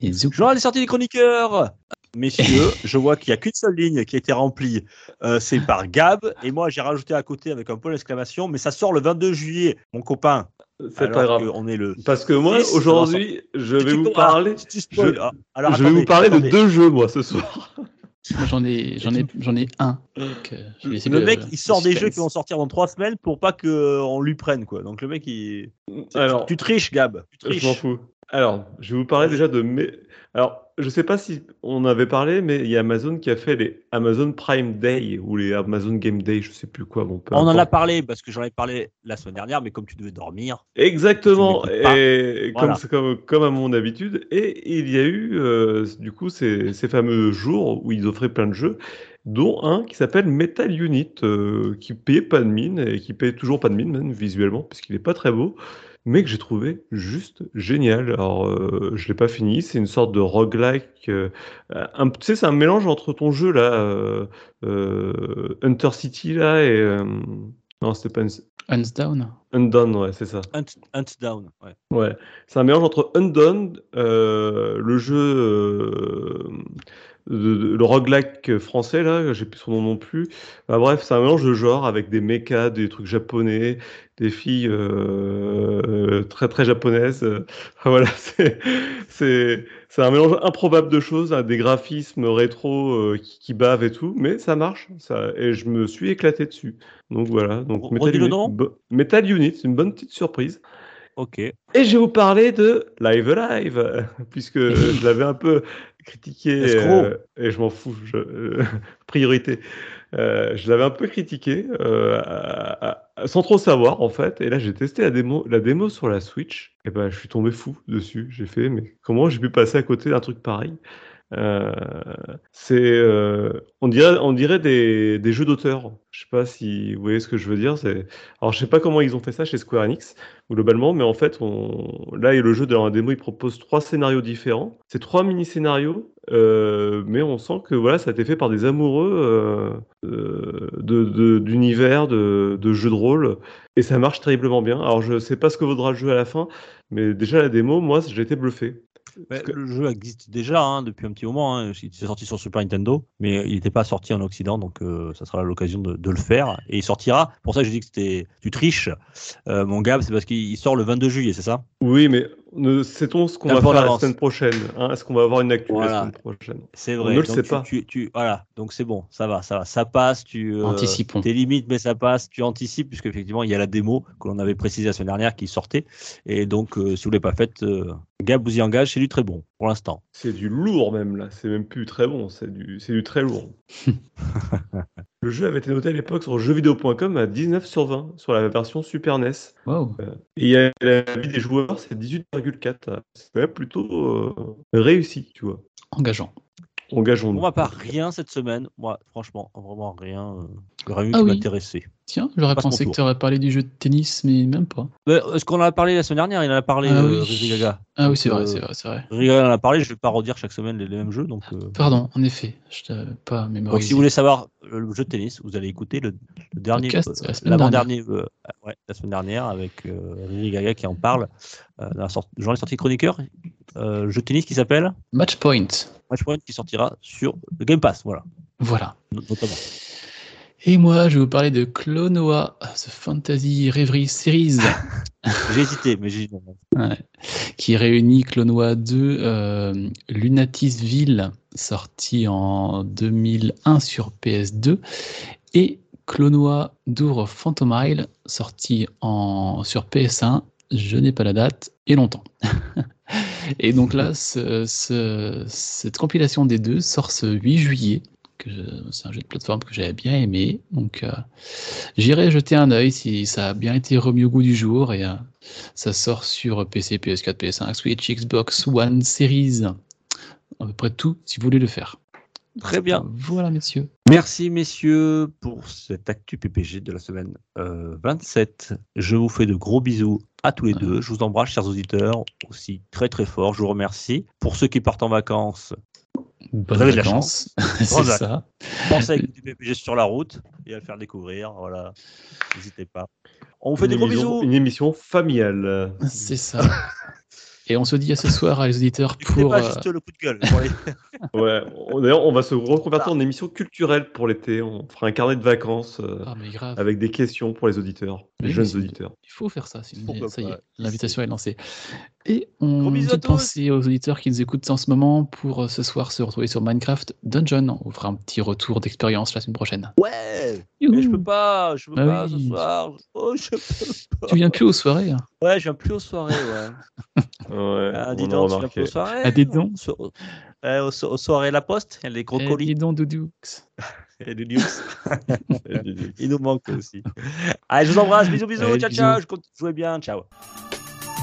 Speaker 3: Et zouk.
Speaker 2: Journal des sorties des chroniqueurs. Messieurs, je vois qu'il n'y a qu'une seule ligne qui a été remplie. Euh, c'est par Gab. Et moi, j'ai rajouté à côté avec un point d'exclamation. Mais ça sort le 22 juillet, mon copain.
Speaker 4: C'est pas grave.
Speaker 2: qu'on est le.
Speaker 4: Parce que moi, aujourd'hui, je vais vous parler,
Speaker 2: ah,
Speaker 4: je-
Speaker 2: Ah, alors,
Speaker 4: je vais vous parler
Speaker 2: attendez.
Speaker 4: de deux jeux, moi, ce soir.
Speaker 3: Moi, J'en ai, j'en ai, j'en ai un. Donc, euh, je vais essayer
Speaker 2: Le
Speaker 3: de-
Speaker 2: mec, il sort
Speaker 3: de
Speaker 2: des jeux qui vont sortir dans trois semaines pour pas qu'on lui prenne, quoi. Donc le mec, il.
Speaker 4: Alors,
Speaker 2: tu triches, Gab. Tu
Speaker 4: je m'en fous. Alors, je vais vous parler déjà de mes. Alors, je sais pas si on avait parlé, mais il y a Amazon qui a fait les Amazon Prime Day ou les Amazon Game Day, je sais plus quoi. Bon,
Speaker 2: On en a parlé parce que j'en ai parlé la semaine dernière, mais comme tu devais dormir.
Speaker 4: Exactement, et
Speaker 2: Voilà.
Speaker 4: comme, comme, comme à mon habitude. Et il y a eu, euh, du coup, ces, ces fameux jours où ils offraient plein de jeux, dont un qui s'appelle Metal Unit, euh, qui payait pas de mine, et qui paye toujours pas de mine, même visuellement, parce qu'il est pas très beau, mais que j'ai trouvé juste génial. Alors, euh, je l'ai pas fini, c'est une sorte de roguelike. euh, un, tu sais, c'est un mélange entre ton jeu, là, euh, euh, Hunter City, là, et... euh, non, c'était pas une...
Speaker 3: Hands down.
Speaker 4: Undone, ouais, c'est ça.
Speaker 2: Hunt, Hunt Down. Ouais.
Speaker 4: Ouais, c'est un mélange entre Undone, euh, le jeu euh, le roguelike français, là, j'ai plus son nom non plus. Bah, bref, c'est un mélange de genres avec des mechas, des trucs japonais, des filles euh, très très japonaises. Voilà, c'est un mélange improbable de choses, hein, des graphismes rétro euh, qui, qui bavent et tout, mais ça marche, ça, et je me suis éclaté dessus. Donc voilà, donc
Speaker 2: le
Speaker 4: Unit, Metal Unit, c'est une bonne petite surprise.
Speaker 2: Ok.
Speaker 4: Et je vais vous parler de Live Alive, puisque je l'avais un peu critiqué, euh, et je m'en fous, je- euh, priorité. Euh, je l'avais un peu critiqué, à- à- à- sans trop savoir en fait, et là j'ai testé la démo, la démo sur la Switch, et ben je suis tombé fou dessus. J'ai fait, mais comment j'ai pu passer à côté d'un truc pareil? Euh, C'est, euh, on dirait, on dirait des, des jeux d'auteur. Je sais pas si vous voyez ce que je veux dire. Alors je sais pas comment ils ont fait ça chez Square Enix globalement, mais en fait, là, et le jeu dans la démo, il propose trois scénarios différents. C'est trois mini-scénarios, euh, mais on sent que voilà, ça a été fait par des amoureux de, de- d'univers, de, de jeux de rôle, et ça marche terriblement bien. Alors, je sais pas ce que vaudra le jeu à la fin, mais déjà la démo, moi, j'ai été bluffé. Que-
Speaker 2: Le jeu existe déjà hein, depuis un petit moment. hein. Il est sorti sur Super Nintendo, mais il n'était pas sorti en Occident, donc euh, ça sera l'occasion de, de le faire. Et il sortira. Pour ça, je dis que c'était tu triches, euh, mon gars, c'est parce qu'il sort le 22 juillet, c'est ça?
Speaker 4: Oui, mais ne sait-on ce qu'on va faire la semaine prochaine hein Est-ce qu'on va avoir une actu
Speaker 2: Voilà.
Speaker 4: la semaine prochaine?
Speaker 2: C'est
Speaker 4: On
Speaker 2: vrai.
Speaker 4: ne le sait
Speaker 2: tu-
Speaker 4: pas.
Speaker 2: Tu, tu- voilà. Donc c'est bon, ça va, ça va, ça passe. Tu euh,
Speaker 3: Anticipons.
Speaker 2: Tes limites, mais ça passe. Tu anticipes puisque effectivement il y a la démo que l'on avait précisé la semaine dernière qui sortait. Et donc euh, si vous l'avez pas faite, euh, Gab vous y engage, c'est du très bon pour l'instant.
Speaker 4: C'est du lourd même là, c'est même plus très bon, c'est du, c'est du très lourd. le jeu avait été noté à l'époque sur jeuxvideo.com à 19 sur 20 sur la version Super NES.
Speaker 3: Wow.
Speaker 4: Euh, Et il y a la vie des joueurs, c'est 18,4. C'est quand même plutôt euh, réussi, tu vois.
Speaker 3: Engageant.
Speaker 4: Engageons-nous.
Speaker 2: Pour ma part, rien cette semaine. Moi, franchement, vraiment rien. euh,
Speaker 3: Ah
Speaker 2: qui
Speaker 3: oui.
Speaker 2: m'intéressait.
Speaker 3: Tiens, j'aurais pensé que tu aurais parlé du jeu de tennis, mais même pas.
Speaker 2: Mais, Est-ce qu'on en a parlé la semaine dernière Il en a parlé,
Speaker 3: Ah
Speaker 2: euh,
Speaker 3: oui.
Speaker 2: Gaga.
Speaker 3: Ah oui,
Speaker 2: Donc,
Speaker 3: c'est vrai,
Speaker 2: euh,
Speaker 3: c'est vrai, c'est vrai.
Speaker 2: Riri Gaga en a parlé, je vais pas redire chaque semaine les, les mêmes jeux. Donc,
Speaker 3: Pardon, en effet, je t'avais pas
Speaker 2: donc,
Speaker 3: mémorisé.
Speaker 2: si vous voulez savoir le, jeu de tennis, vous allez écouter le, le dernier,
Speaker 3: Podcast, la semaine
Speaker 2: euh, ouais, la semaine dernière avec Riri Gaga qui en parle. Dans sorte, journée sortie chroniqueur, euh, jeu de tennis qui s'appelle
Speaker 3: Match Point.
Speaker 2: Matchpoint qui sortira sur le Game Pass, voilà,
Speaker 3: Voilà.
Speaker 2: no- notamment.
Speaker 3: Et moi, je vais vous parler de Clonoa, The Fantasy Reverie Series,
Speaker 2: J'ai hésité, mais j'ai dit non.
Speaker 3: ouais, qui réunit Clonoa 2, euh, Lunatisville, sorti en 2001 sur PS2, et Clonoa Door of Phantom Isle, sorti en, sur PS1, je n'ai pas la date, et longtemps. et donc là, ce- ce- cette compilation des deux sort ce 8 juillet. Que je- C'est un jeu de plateforme que j'avais bien aimé. Donc euh, j'irai jeter un œil si ça a bien été remis au goût du jour. Et euh, ça sort sur PC, PS4, PS5, Switch, Xbox One, Series. À peu près tout si vous voulez le faire.
Speaker 2: Très bien.
Speaker 3: Voilà, messieurs.
Speaker 2: Merci messieurs pour cette actu PPG de la semaine euh, 27. Je vous fais de gros bisous à tous les
Speaker 3: Ouais.
Speaker 2: deux. Je vous embrasse, chers auditeurs, aussi très très fort. Je vous remercie. Pour ceux qui partent en vacances,
Speaker 3: Bonnes
Speaker 2: Vous avez de la
Speaker 3: vacances. C'est ça.
Speaker 2: pensez à écouter PPG sur la route et à le faire découvrir. Voilà, n'hésitez pas. On vous fait
Speaker 4: Une
Speaker 2: des gros
Speaker 4: émission-
Speaker 2: bisous.
Speaker 4: Une émission familiale.
Speaker 3: C'est ça. Et on se dit à ce soir à les auditeurs pour.
Speaker 2: pas
Speaker 3: euh,
Speaker 2: juste le coup de gueule. pour les-
Speaker 4: Ouais, on- d'ailleurs, on va se reconvertir en émission culturelle pour l'été. On fera un carnet de vacances euh,
Speaker 3: Ah, mais grave.
Speaker 4: avec des questions pour les auditeurs, les jeunes auditeurs.
Speaker 3: Il faut faire ça, sinon
Speaker 2: Pourquoi
Speaker 3: ça y est, l'invitation est lancée. Et on dit penser aux auditeurs qui nous écoutent en ce moment pour euh, ce soir se retrouver sur Minecraft Dungeon. On fera un petit retour d'expérience la semaine prochaine.
Speaker 2: Ouais, mais je peux pas, je peux
Speaker 3: Bah
Speaker 2: pas
Speaker 3: oui.
Speaker 2: ce soir. Oh, je peux pas.
Speaker 3: Tu viens plus aux soirées hein
Speaker 2: Ouais, je viens plus aux soirées, ouais.
Speaker 4: Ouais,
Speaker 2: Ah, dis donc, tu viens plus aux soirées
Speaker 3: Ah, dis donc.
Speaker 2: So- aux, so- aux soirées La Poste, les gros
Speaker 3: Eh,
Speaker 2: colis
Speaker 3: dis donc, Doudoux.
Speaker 2: et les news.
Speaker 4: Du-
Speaker 2: Il nous manque aussi. Allez, je vous embrasse, bisous, bisous,
Speaker 3: Allez,
Speaker 2: ciao,
Speaker 3: bisous.
Speaker 2: ciao, je compte jouer bien, ciao.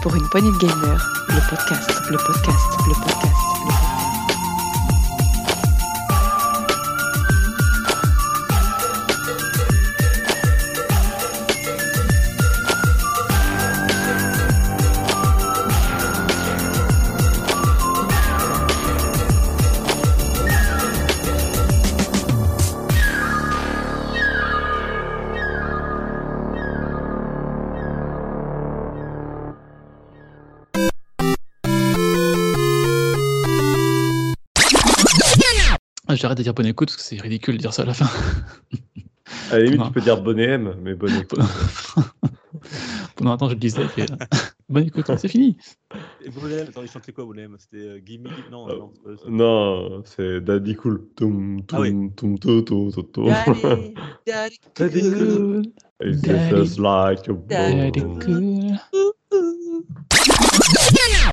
Speaker 1: Pour une poignée de gamers, le podcast, le podcast, le podcast, le podcast.
Speaker 3: J'arrête de dire bonne écoute parce que c'est ridicule de dire ça à la fin.
Speaker 4: À la limite,
Speaker 3: Non.
Speaker 4: tu peux dire bonnet M, mais bonne écoute.
Speaker 3: Pendant un temps, je le disais. et, euh, bonne écoute, c'est fini.
Speaker 2: Et Bolem, attends, il chantait quoi C'était euh, Gimme Non,
Speaker 4: Euh,
Speaker 2: non. c'est.
Speaker 4: Non, Daddy Cool.
Speaker 2: Ah oui. Daddy, daddy,
Speaker 4: Daddy
Speaker 2: cool.
Speaker 4: Cool. It
Speaker 3: Daddy.
Speaker 4: feels like a
Speaker 3: Daddy cool.